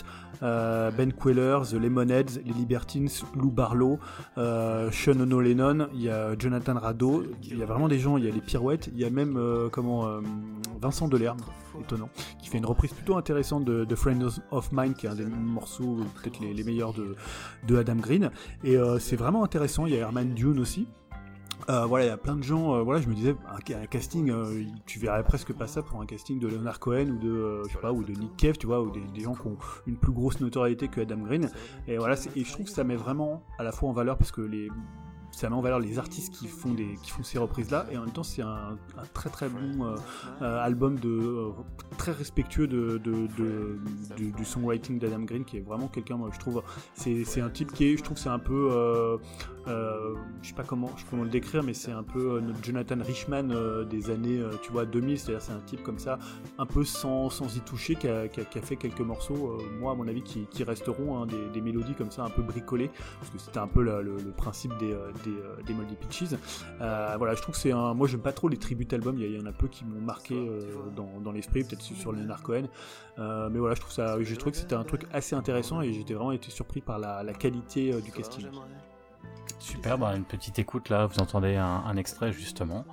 euh, Ben Queller, The Lemonheads, Les Libertines, Lou Barlow, euh, Sean Ono Lennon, il y a Jonathan Rado, il y a vraiment des gens, il y a les Pirouettes, il y a même euh, comment euh, Vincent Delerme, étonnant, qui fait une reprise plutôt intéressante de, Friends of Mine, qui est un des morceaux euh, peut-être les, meilleurs de, de Adam Green. Et euh, c'est vraiment intéressant, il y a Herman Dune aussi. Euh, voilà, il y a plein de gens. voilà, je me disais, un, ca- un casting, tu verrais presque pas ça pour un casting de Leonard Cohen ou de, ou de Nick Cave, tu vois, ou des, des gens qui ont une plus grosse notoriété que Adam Green. Et voilà, et je trouve que ça met vraiment à la fois en valeur parce que les ça met en valeur les artistes qui font des qui font ces reprises là et en même temps c'est un, très très bon euh, euh, album de euh, très respectueux de, de- du, songwriting d'Adam Green qui est vraiment quelqu'un moi je trouve c'est un type qui est je trouve c'est un peu je sais pas comment je comment le décrire mais c'est un peu notre Jonathan Richman des années tu vois 2000 c'est-à-dire c'est un type comme ça un peu sans, sans y toucher qui a, qui a- fait quelques morceaux moi à mon avis qui, qui resteront hein, des, des mélodies comme ça un peu bricolées parce que c'était un peu la- le, principe des, des, euh, des Moldy Peaches. Euh, voilà je trouve que c'est un moi j'aime pas trop les tributes albums. Il y, en a peu qui m'ont marqué euh, dans, dans l'esprit peut-être sur- Leonard Cohen. Euh, mais voilà je trouve ça j'ai trouvé que c'était un truc assez intéressant et j'étais vraiment été surpris par la, la qualité euh, du casting. Super, bah, une petite écoute là, vous entendez un, un extrait justement.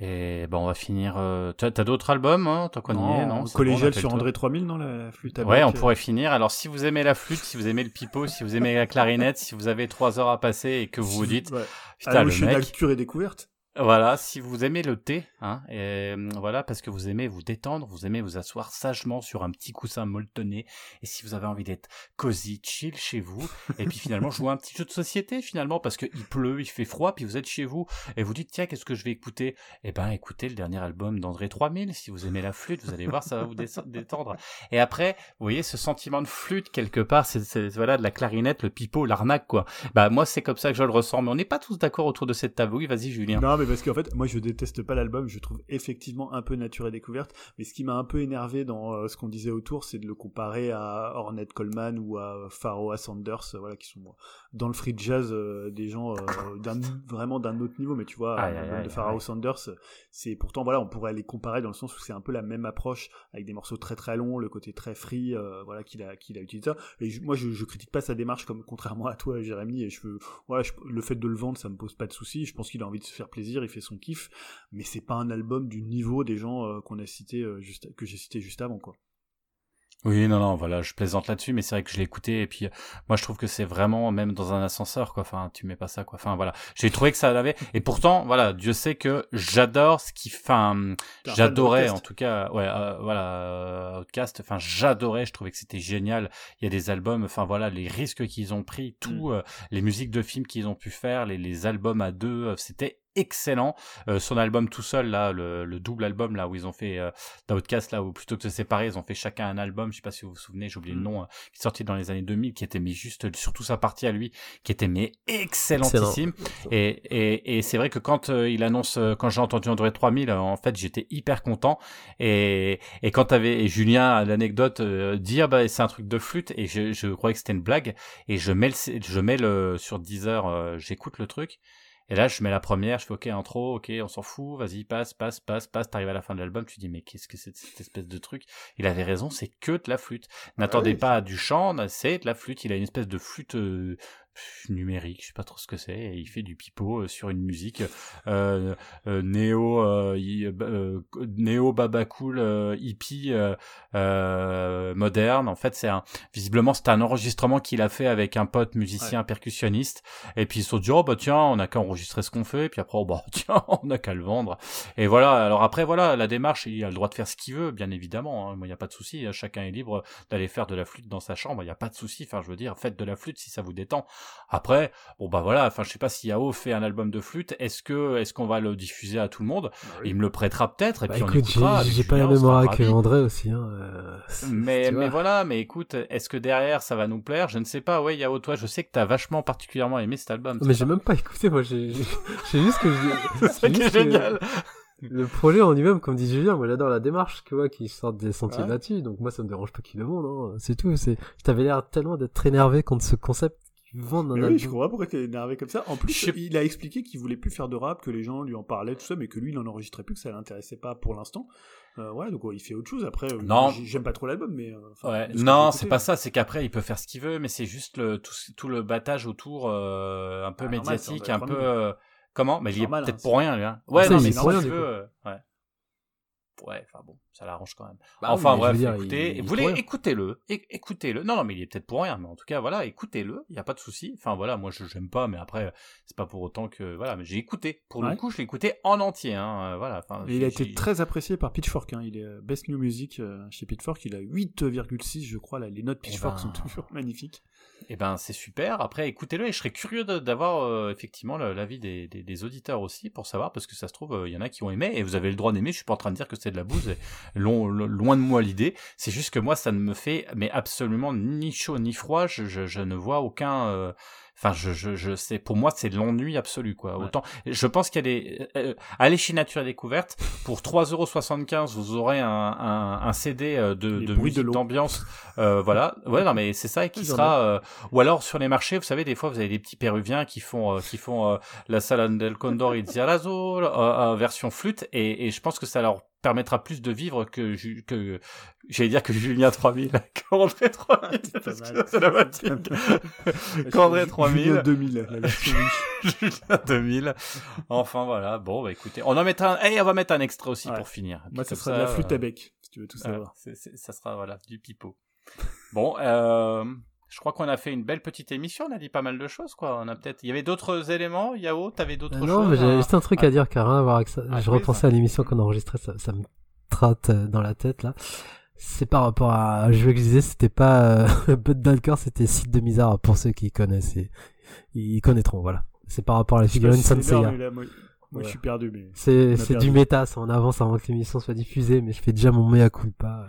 Et bon, on va finir. euh, T'as t'as d'autres albums, hein Tant qu'on y est, non C'est bon, on collégial sur André 3000 non la flûte à Ouais, bec, on pourrait finir. Alors, si vous aimez la flûte, si vous aimez le pipeau, si vous aimez la clarinette, si vous avez trois heures à passer et que vous vous dites, Ouais. putain, le je suis mec, d'acture et découverte Voilà, si vous aimez le thé, hein, euh, voilà, parce que vous aimez vous détendre, vous aimez vous asseoir sagement sur un petit coussin molletonné, et si vous avez envie d'être cosy, chill chez vous, et puis finalement jouer un petit jeu de société finalement, parce qu'il pleut, il fait froid, puis vous êtes chez vous, et vous dites tiens qu'est-ce que je vais écouter? Eh ben écoutez le dernier album d'André 3000, si vous aimez la flûte, vous allez voir ça va vous dé- détendre. Et après, vous voyez ce sentiment de flûte quelque part, c'est voilà de la clarinette, le pipeau, l'arnaque quoi. Bah moi c'est comme ça que je le ressens, mais on n'est pas tous d'accord autour de cette table. Oui, vas-y Julien. Parce qu'en fait, moi, je déteste pas l'album. Je trouve effectivement un peu nature et découverte. Mais ce qui m'a un peu énervé dans euh, ce qu'on disait autour, c'est de le comparer à Ornette Coleman ou à Pharoah Sanders, euh, voilà, qui sont euh, dans le free jazz euh, des gens vraiment d'un autre niveau. Mais tu vois, l'album de Pharoah aïe. Sanders, c'est pourtant voilà, on pourrait les comparer dans le sens où c'est un peu la même approche avec des morceaux très très longs, le côté très free, voilà, qu'il a qu'il a utilisé. ça. Et je- moi, je, je critique pas sa démarche comme contrairement à toi, Jérémy. Et je veux, voilà, je- le fait de le vendre, ça me pose pas de soucis. Je pense qu'il a envie de se faire plaisir, il fait son kiff, mais c'est pas un album du niveau des gens euh, qu'on a cité euh, juste que j'ai cité juste avant, quoi. Oui, non, non, voilà, je plaisante là-dessus, mais c'est vrai que je l'ai écouté et puis euh, moi je trouve que c'est vraiment même dans un ascenseur, quoi. Enfin, tu mets pas ça, quoi. Enfin, voilà, j'ai trouvé que ça l'avait. Et pourtant, voilà, Dieu sait que j'adore ce qui, enfin, j'adorais en tout cas, ouais, euh, voilà, Outcast. Enfin, j'adorais. Je trouvais que c'était génial. Il y a des albums, enfin voilà, les risques qu'ils ont pris, tout, euh, les musiques de films qu'ils ont pu faire, les, les albums à deux, c'était excellent. Euh, son album tout seul là, le, le double album là où ils ont fait euh, là où plutôt que de se séparer, ils ont fait chacun un album. Je sais pas si vous vous souvenez, j'ai oublié le Mm. nom, euh, qui est sorti dans les années 2000, qui était mais juste surtout sa partie à lui, qui était mais excellentissime. Et, et, et c'est vrai que quand euh, il annonce, euh, quand j'ai entendu Android 3000, euh, en fait, j'étais hyper content. Et, et quand t'avais et Julien l'anecdote euh, dire bah c'est un truc de flûte et je, je croyais que c'était une blague et je mets le, je mets le sur Deezer, euh, j'écoute le truc. Et là, je mets la première, je fais OK, intro, OK, on s'en fout, vas-y, passe, passe, passe, passe, t'arrives à la fin de l'album, tu dis, mais qu'est-ce que c'est cette espèce de truc? Il avait raison, c'est que de la flûte. N'attendez oui. pas à du chant, c'est de la flûte, il a une espèce de flûte, euh, numérique, je sais pas trop ce que c'est, et il fait du pipeau sur une musique euh, néo euh, néo baba cool hippie moderne. En fait, c'est un visiblement c'est un enregistrement qu'il a fait avec un pote musicien percussionniste, et puis ils se sont dit oh bah tiens on a qu'à enregistrer ce qu'on fait, et puis après oh bah tiens on a qu'à le vendre. Et voilà. Alors après voilà la démarche, il a le droit de faire ce qu'il veut, bien évidemment. Hein. Il n'y a pas de souci, hein. chacun est libre d'aller faire de la flûte dans sa chambre. Il n'y a pas de souci. Enfin je veux dire faites de la flûte si ça vous détend. Après, bon bah voilà, enfin je sais pas si Yao fait un album de flûte, est-ce que est-ce qu'on va le diffuser à tout le monde? Bah Il me le prêtera peut-être et bah, puis on écoutera. J'ai pas la mémoire que André aussi. Hein, euh, mais mais voilà, mais écoute, est-ce que derrière ça va nous plaire? Je ne sais pas. Ouais, Yao, toi, je sais que t'as vachement particulièrement aimé cet album. Mais j'ai même pas écouté. Moi, j'ai juste que c'est génial. Le projet en lui-même, comme dit Julien, moi j'adore la démarche, tu vois, qui sortent des sentiers là-dessus, donc moi ça me dérange pas qu'il le monde, hein. c'est tout. C'est, t'avais l'air tellement d'être énervé contre ce concept oui, je comprends pourquoi tu es énervé comme ça. En plus, il a expliqué qu'il voulait plus faire de rap, que les gens lui en parlaient, tout ça, mais que lui, il n'en enregistrait plus, que ça l'intéressait pas pour l'instant. Euh, ouais, donc il fait autre chose. Après, euh, non, j'aime pas trop l'album, mais. Euh, ouais. Non, c'est pas ça. C'est qu'après, il peut faire ce qu'il veut, mais c'est juste le, tout, tout, le battage autour, un peu ah, médiatique, un peu. comment? Mais il est peut-être hein, pour rien, lui. Hein. Ouais, non, mais si tu veux, ouais ouais, enfin bon, ça l'arrange quand même. Bah enfin bref, écoutez, vous voulez écoutez-le, écoutez-le. Non, non, mais il est peut-être pour rien, mais en tout cas, voilà, écoutez-le, il y a pas de souci. Enfin voilà, moi je j'aime pas, mais après c'est pas pour autant que voilà, mais j'ai écouté. Pour le coup, je l'ai écouté en entier, hein, euh, voilà. il a été très apprécié par Pitchfork, hein. il est euh, Best New Music euh, chez Pitchfork, il a 8,6 je crois, là, les notes eh Pitchfork sont ben. toujours magnifiques. Eh ben c'est super. Après, écoutez-le et je serais curieux d'avoir euh, effectivement l'avis des, des, auditeurs aussi pour savoir parce que ça se trouve il euh, y en a qui ont aimé et vous avez le droit d'aimer. Je suis pas en train de dire que c'est de la bouse. Loin de moi l'idée. C'est juste que moi ça ne me fait mais absolument ni chaud ni froid. Je, je, ne vois aucun euh, Enfin, je, je, je sais, pour moi, c'est l'ennui absolu, quoi. Autant, je pense qu'il y a des, euh, euh, allez chez Nature et Découverte, pour 3,75€, vous aurez un, un, un CD euh, de, de musique d'ambiance, euh, voilà. Ouais, non, mais c'est ça, et qui sera, ou alors sur les marchés, vous savez, des fois, vous avez des petits péruviens qui font, qui font la Salon del Condor et Zialazo, version flûte, et, et je pense que ça leur permettra plus de vivre que, que j'allais dire que Julien 3000, qu'André 3000, c'est la fatigue. qu'André 3000. Julien 2000, la version Julien 2000. Enfin, voilà. Bon, bah, écoutez, on en met un, et on va mettre un extrait aussi pour finir. Moi, ça sera de la flûte à bec, si tu veux tout savoir. ça sera, voilà, du pipeau. bon, euh, je crois qu'on a fait une belle petite émission, on a dit pas mal de choses, quoi. On a peut-être, il y avait d'autres éléments, Yao, t'avais d'autres choses. Non, mais j'avais juste un truc à dire qui a rien à voir avec ça. Ah, je repensais à l'émission qu'on a enregistrée, ça, ça me trotte euh, dans la tête, là. C'est par rapport à un jeu que je disais, c'était pas euh, Bud c'était Site de Misère pour ceux qui connaissent. ils connaîtront, voilà. C'est par rapport à la figurine Sanseiya. Moi, je suis perdu, mais. C'est, c'est du méta, ça en avance avant que l'émission soit diffusée, mais je fais déjà mon mea culpa.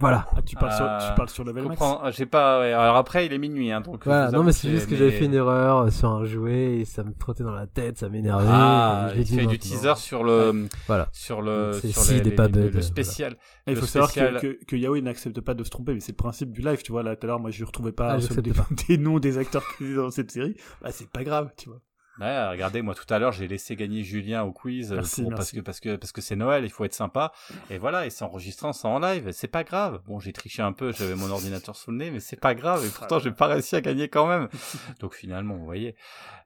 Voilà. Ah, tu parles sur, tu parles sur Level Max. Ah, j'ai pas, alors après, il est minuit, hein, donc. Voilà, non, mais c'est juste que j'avais fait une erreur sur un jouet et ça me trottait dans la tête, ça m'énervait. Ah, il fait du teaser sur le, voilà. Sur le, sur les, les, le spécial. il faut savoir que, que, que Yahoo n'accepte pas de se tromper, mais c'est le principe du live, tu vois. Là, tout à l'heure, moi, je retrouvais pas, ah, des, des, noms des acteurs qui étaient dans cette série. Bah, c'est pas grave, tu vois. Ouais, regardez, moi tout à l'heure j'ai laissé gagner Julien au quiz merci, parce que parce que parce que c'est Noël, il faut être sympa. Et voilà, et c'est enregistrant, c'est en live, c'est pas grave. Bon, j'ai triché un peu, j'avais mon ordinateur sous le nez, mais c'est pas grave. Et pourtant, j'ai pas réussi à gagner quand même. Donc finalement, vous voyez.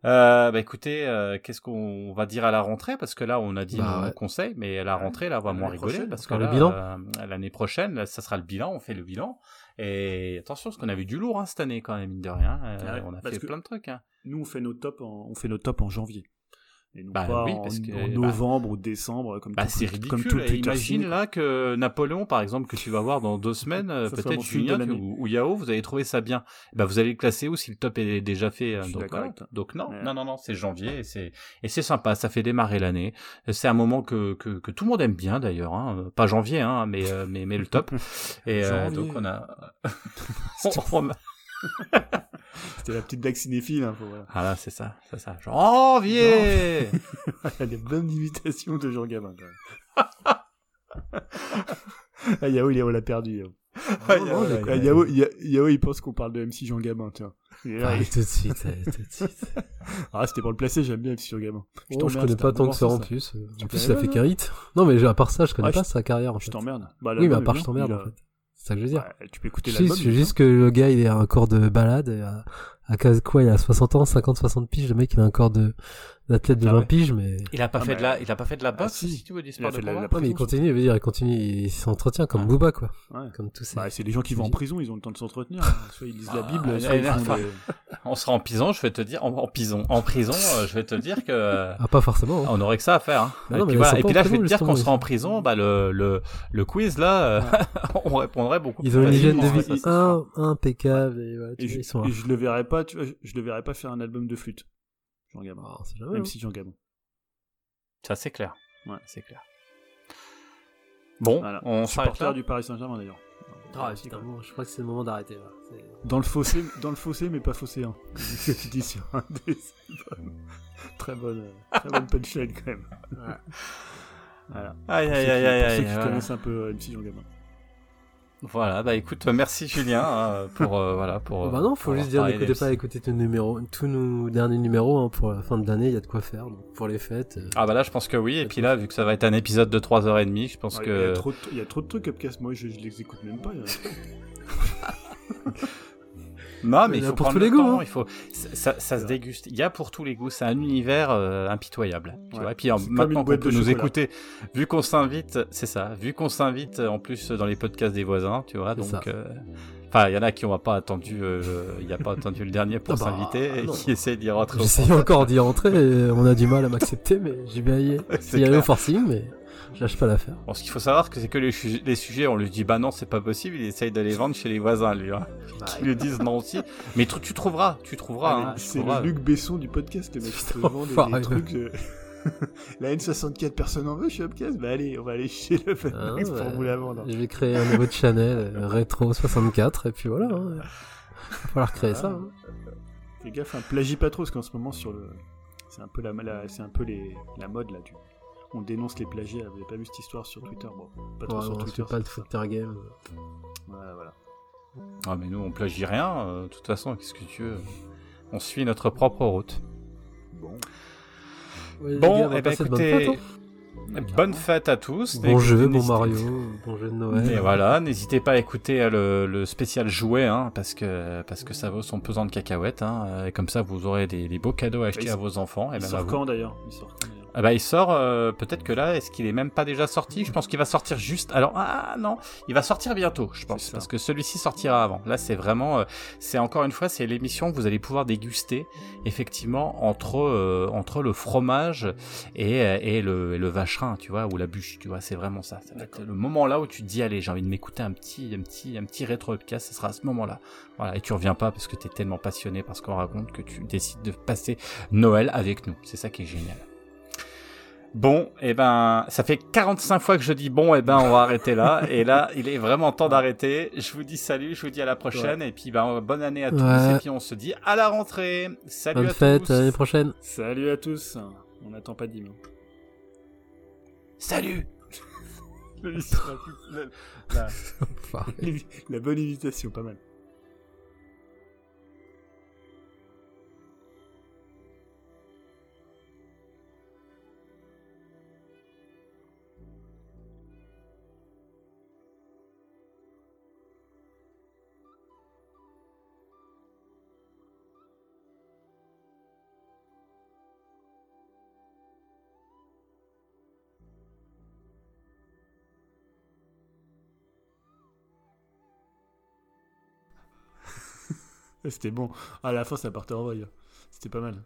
Euh, bah écoutez, euh, qu'est-ce qu'on va dire à la rentrée? Parce que là, on a dit bah, nos conseils, mais à la rentrée, là, on va moins rigoler parce que euh, l'année prochaine, ça sera le bilan. On fait le bilan. Et attention, parce qu'on a vu du lourd hein, cette année quand même, mine de rien. Euh, on a fait plein de trucs. Hein. Nous, on fait nos tops en, on fait nos tops en janvier. Et non bah pas oui, parce en, que, novembre ou décembre, comme bah, c'est ridicule. Comme tout Imagine là que Napoléon, par exemple, que tu vas voir dans deux semaines, euh, peut-être Julien ou, ou, Yao, vous allez trouver ça bien. Bah, vous allez le classer où si le top est déjà fait. Euh, donc, donc non, non, non, non, c'est janvier et c'est et c'est sympa. Ça fait démarrer l'année. C'est un moment que, que, que tout le monde aime bien d'ailleurs. Hein. Pas janvier, hein, mais euh, mais mais le top. et donc on a. C'était la petite blague cinéphile. Hein, voilà. Ah là, c'est ça, c'est ça. Janvier Il y a des bonnes imitations de Jean Gabin, ah, Yao, il l'a perdu. Yao. Ah, Yao, ah, Yao, Yao, il pense qu'on parle de MC Jean Gabin, tiens. Ah, tout de suite, tout de suite. Ah, c'était pour le placer, j'aime bien MC Jean Gabin. Je, oh, je connais pas tant que ça en plus. En plus, ça fait qu'un hit. Non, mais à part ça, je connais pas sa carrière. En je t'emmerde. Bah, oui, mais à part, je t'emmerde, en fait. C'est ça que je veux dire. tu peux écouter l'album. C'est juste que le gars, il est un corps de balade. Euh, à quoi il a 60 ans, 50, 60 piges, le mec il a un corps de d'athlète de Ah 20 ouais. piges, mais Il a pas Ah, fait mais- de la, il a pas fait de la boxe, si. si tu veux, du Il sport a de fait de la- combat. la Ouais, mais il continue, il veut dire, il continue, il s'entretient comme Ah. Booba, quoi. Ouais. Comme tous ces... Bah, c'est les gens qui vont en prison, ils ont le temps de s'entretenir. hein. Soit ils lisent la Ah, Bible, soit ils font des... On sera en prison, je vais te dire, en, en prison, en prison, euh, je vais te dire que Ah, pas forcément. hein. on aurait que ça à faire. Hein. Bah et non, puis, voilà. Et là, je vais te dire qu'on sera en prison, bah le le le quiz là, euh, on répondrait beaucoup. Ils ont une hygiène de vie ça, impeccable, et ils sont je le verrais pas, tu vois, je le verrais pas faire un album de flûte. Jean Gabin. Ah, jamais, Même hein. si Jean Gabin. Ça c'est clair. Ouais. c'est clair. Bon, Voilà. on s'arrête Supporter là. du Paris Saint-Germain d'ailleurs. Ah, putain, bon, je crois que c'est le moment d'arrêter, Dans le fossé, dans le fossé, mais pas fossé. Hein. C'est ce que tu dis sur un des albums. Très bonne, euh, très bonne punchline quand même. Voilà. Aïe Pour aïe ceux aïe qui- aïe pour ceux qui connaissent un peu euh, MC Jean Gabin. Voilà, bah écoute, merci Julien hein, pour euh, voilà pour. Oh, euh, bah non, faut juste dire, n'écoutez pas à écouter tous, numéros, tous nos derniers numéros, hein, pour la fin de l'année, il y a de quoi faire, donc, pour les fêtes. euh. Ah bah là, je pense que oui. Et puis là, vu que ça va être un épisode de 3h30, je pense Ouais, Il y, que. a trop de, il y a trop de trucs Upcast, moi je, je les écoute même pas. Non, mais Il faut pour prendre tous les le goûts, temps, hein. il faut ça, se déguste. Il y a pour tous les goûts, c'est un univers euh, impitoyable, tu Ouais. vois. Et puis maintenant qu'on peut nous chocolat. écouter, vu qu'on s'invite, c'est ça, vu qu'on s'invite euh, en plus dans les podcasts des voisins, tu vois. Donc euh, enfin, il y en a qui n'ont pas attendu euh, il a pas attendu le dernier pour Ah bah, s'inviter et non. qui essaient d'y rentrer. au J'essaye encore d'y rentrer, et on a du mal à m'accepter, mais j'y vais y C'est y aller au forcing, mais je lâche pas l'affaire. Bon, ce qu'il faut savoir, que c'est que les, su- les sujets, on lui dit bah non, c'est pas possible, il essaye de les vendre chez les voisins, lui. Hein. Qui lui disent non aussi. Mais tu, tu trouveras, tu trouveras. Ah, hein, c'est le Luc Besson du podcast, le mec qui te vend des, trucs. euh, La N64, personne en veut chez Upcast Bah allez, on va aller chez le Ah, pour vous la vendre. Je vais créer un nouveau channel, euh, rétro 64, et puis voilà. Hein. Va falloir créer ça. hein. Fais gaffe, hein, plagie pas trop, parce qu'en ce moment, sur le. C'est un peu la, la- c'est un peu les, la mode là. Du... On dénonce les plagiats. Vous avez pas vu cette histoire sur Twitter? Bon, pas trop Ouais, sur on Twitter. pas le. Twitter game. Voilà, voilà. Ah, mais nous, on plagie rien. euh, de toute façon, qu'est-ce que tu veux? On suit notre propre route. Bon. Ouais, Bon, gars, on bonnes écoutez, fêtes, bonne fête à tous. hein. Bon jeu, bon Mario, bon jeu de Noël. Et voilà, n'hésitez pas à écouter euh, le, le spécial jouet, hein, parce que parce que ça vaut son pesant de cacahuètes, hein, et comme ça vous aurez des, des beaux cadeaux à acheter à vos enfants. Et Il sort sort quand d'ailleurs? Ah bah il sort, euh, peut-être que là, est-ce qu'il est même pas déjà sorti? Je pense qu'il va sortir juste. Alors ah non, il va sortir bientôt, je pense, C'est parce que celui-ci sortira avant. Là, c'est vraiment, euh, c'est encore une fois, c'est l'émission que vous allez pouvoir déguster effectivement entre euh, entre le fromage et euh, et le, et le vacherin, tu vois, ou la bûche, tu vois, c'est vraiment ça. Être le moment là où tu te dis allez, j'ai envie de m'écouter un petit un petit un petit rétro podcast, ce sera à ce moment-là. Voilà, et tu reviens pas parce que tu es tellement passionné par ce qu'on raconte que tu décides de passer Noël avec nous. C'est ça qui est génial. Bon, et ben, ça fait 45 fois que je dis bon, et ben, on va arrêter là. et là, il est vraiment temps d'arrêter. Je vous dis salut, je vous dis à la prochaine, et puis ben, bonne année à tous, Ouais. et puis on se dit à la rentrée. Salut Bonne à fête, tous. à l'année prochaine. Salut à tous. On n'attend pas Dim. Salut. la, la bonne imitation, pas mal. C'était bon. À la fin, ça partait en vrille. C'était pas mal.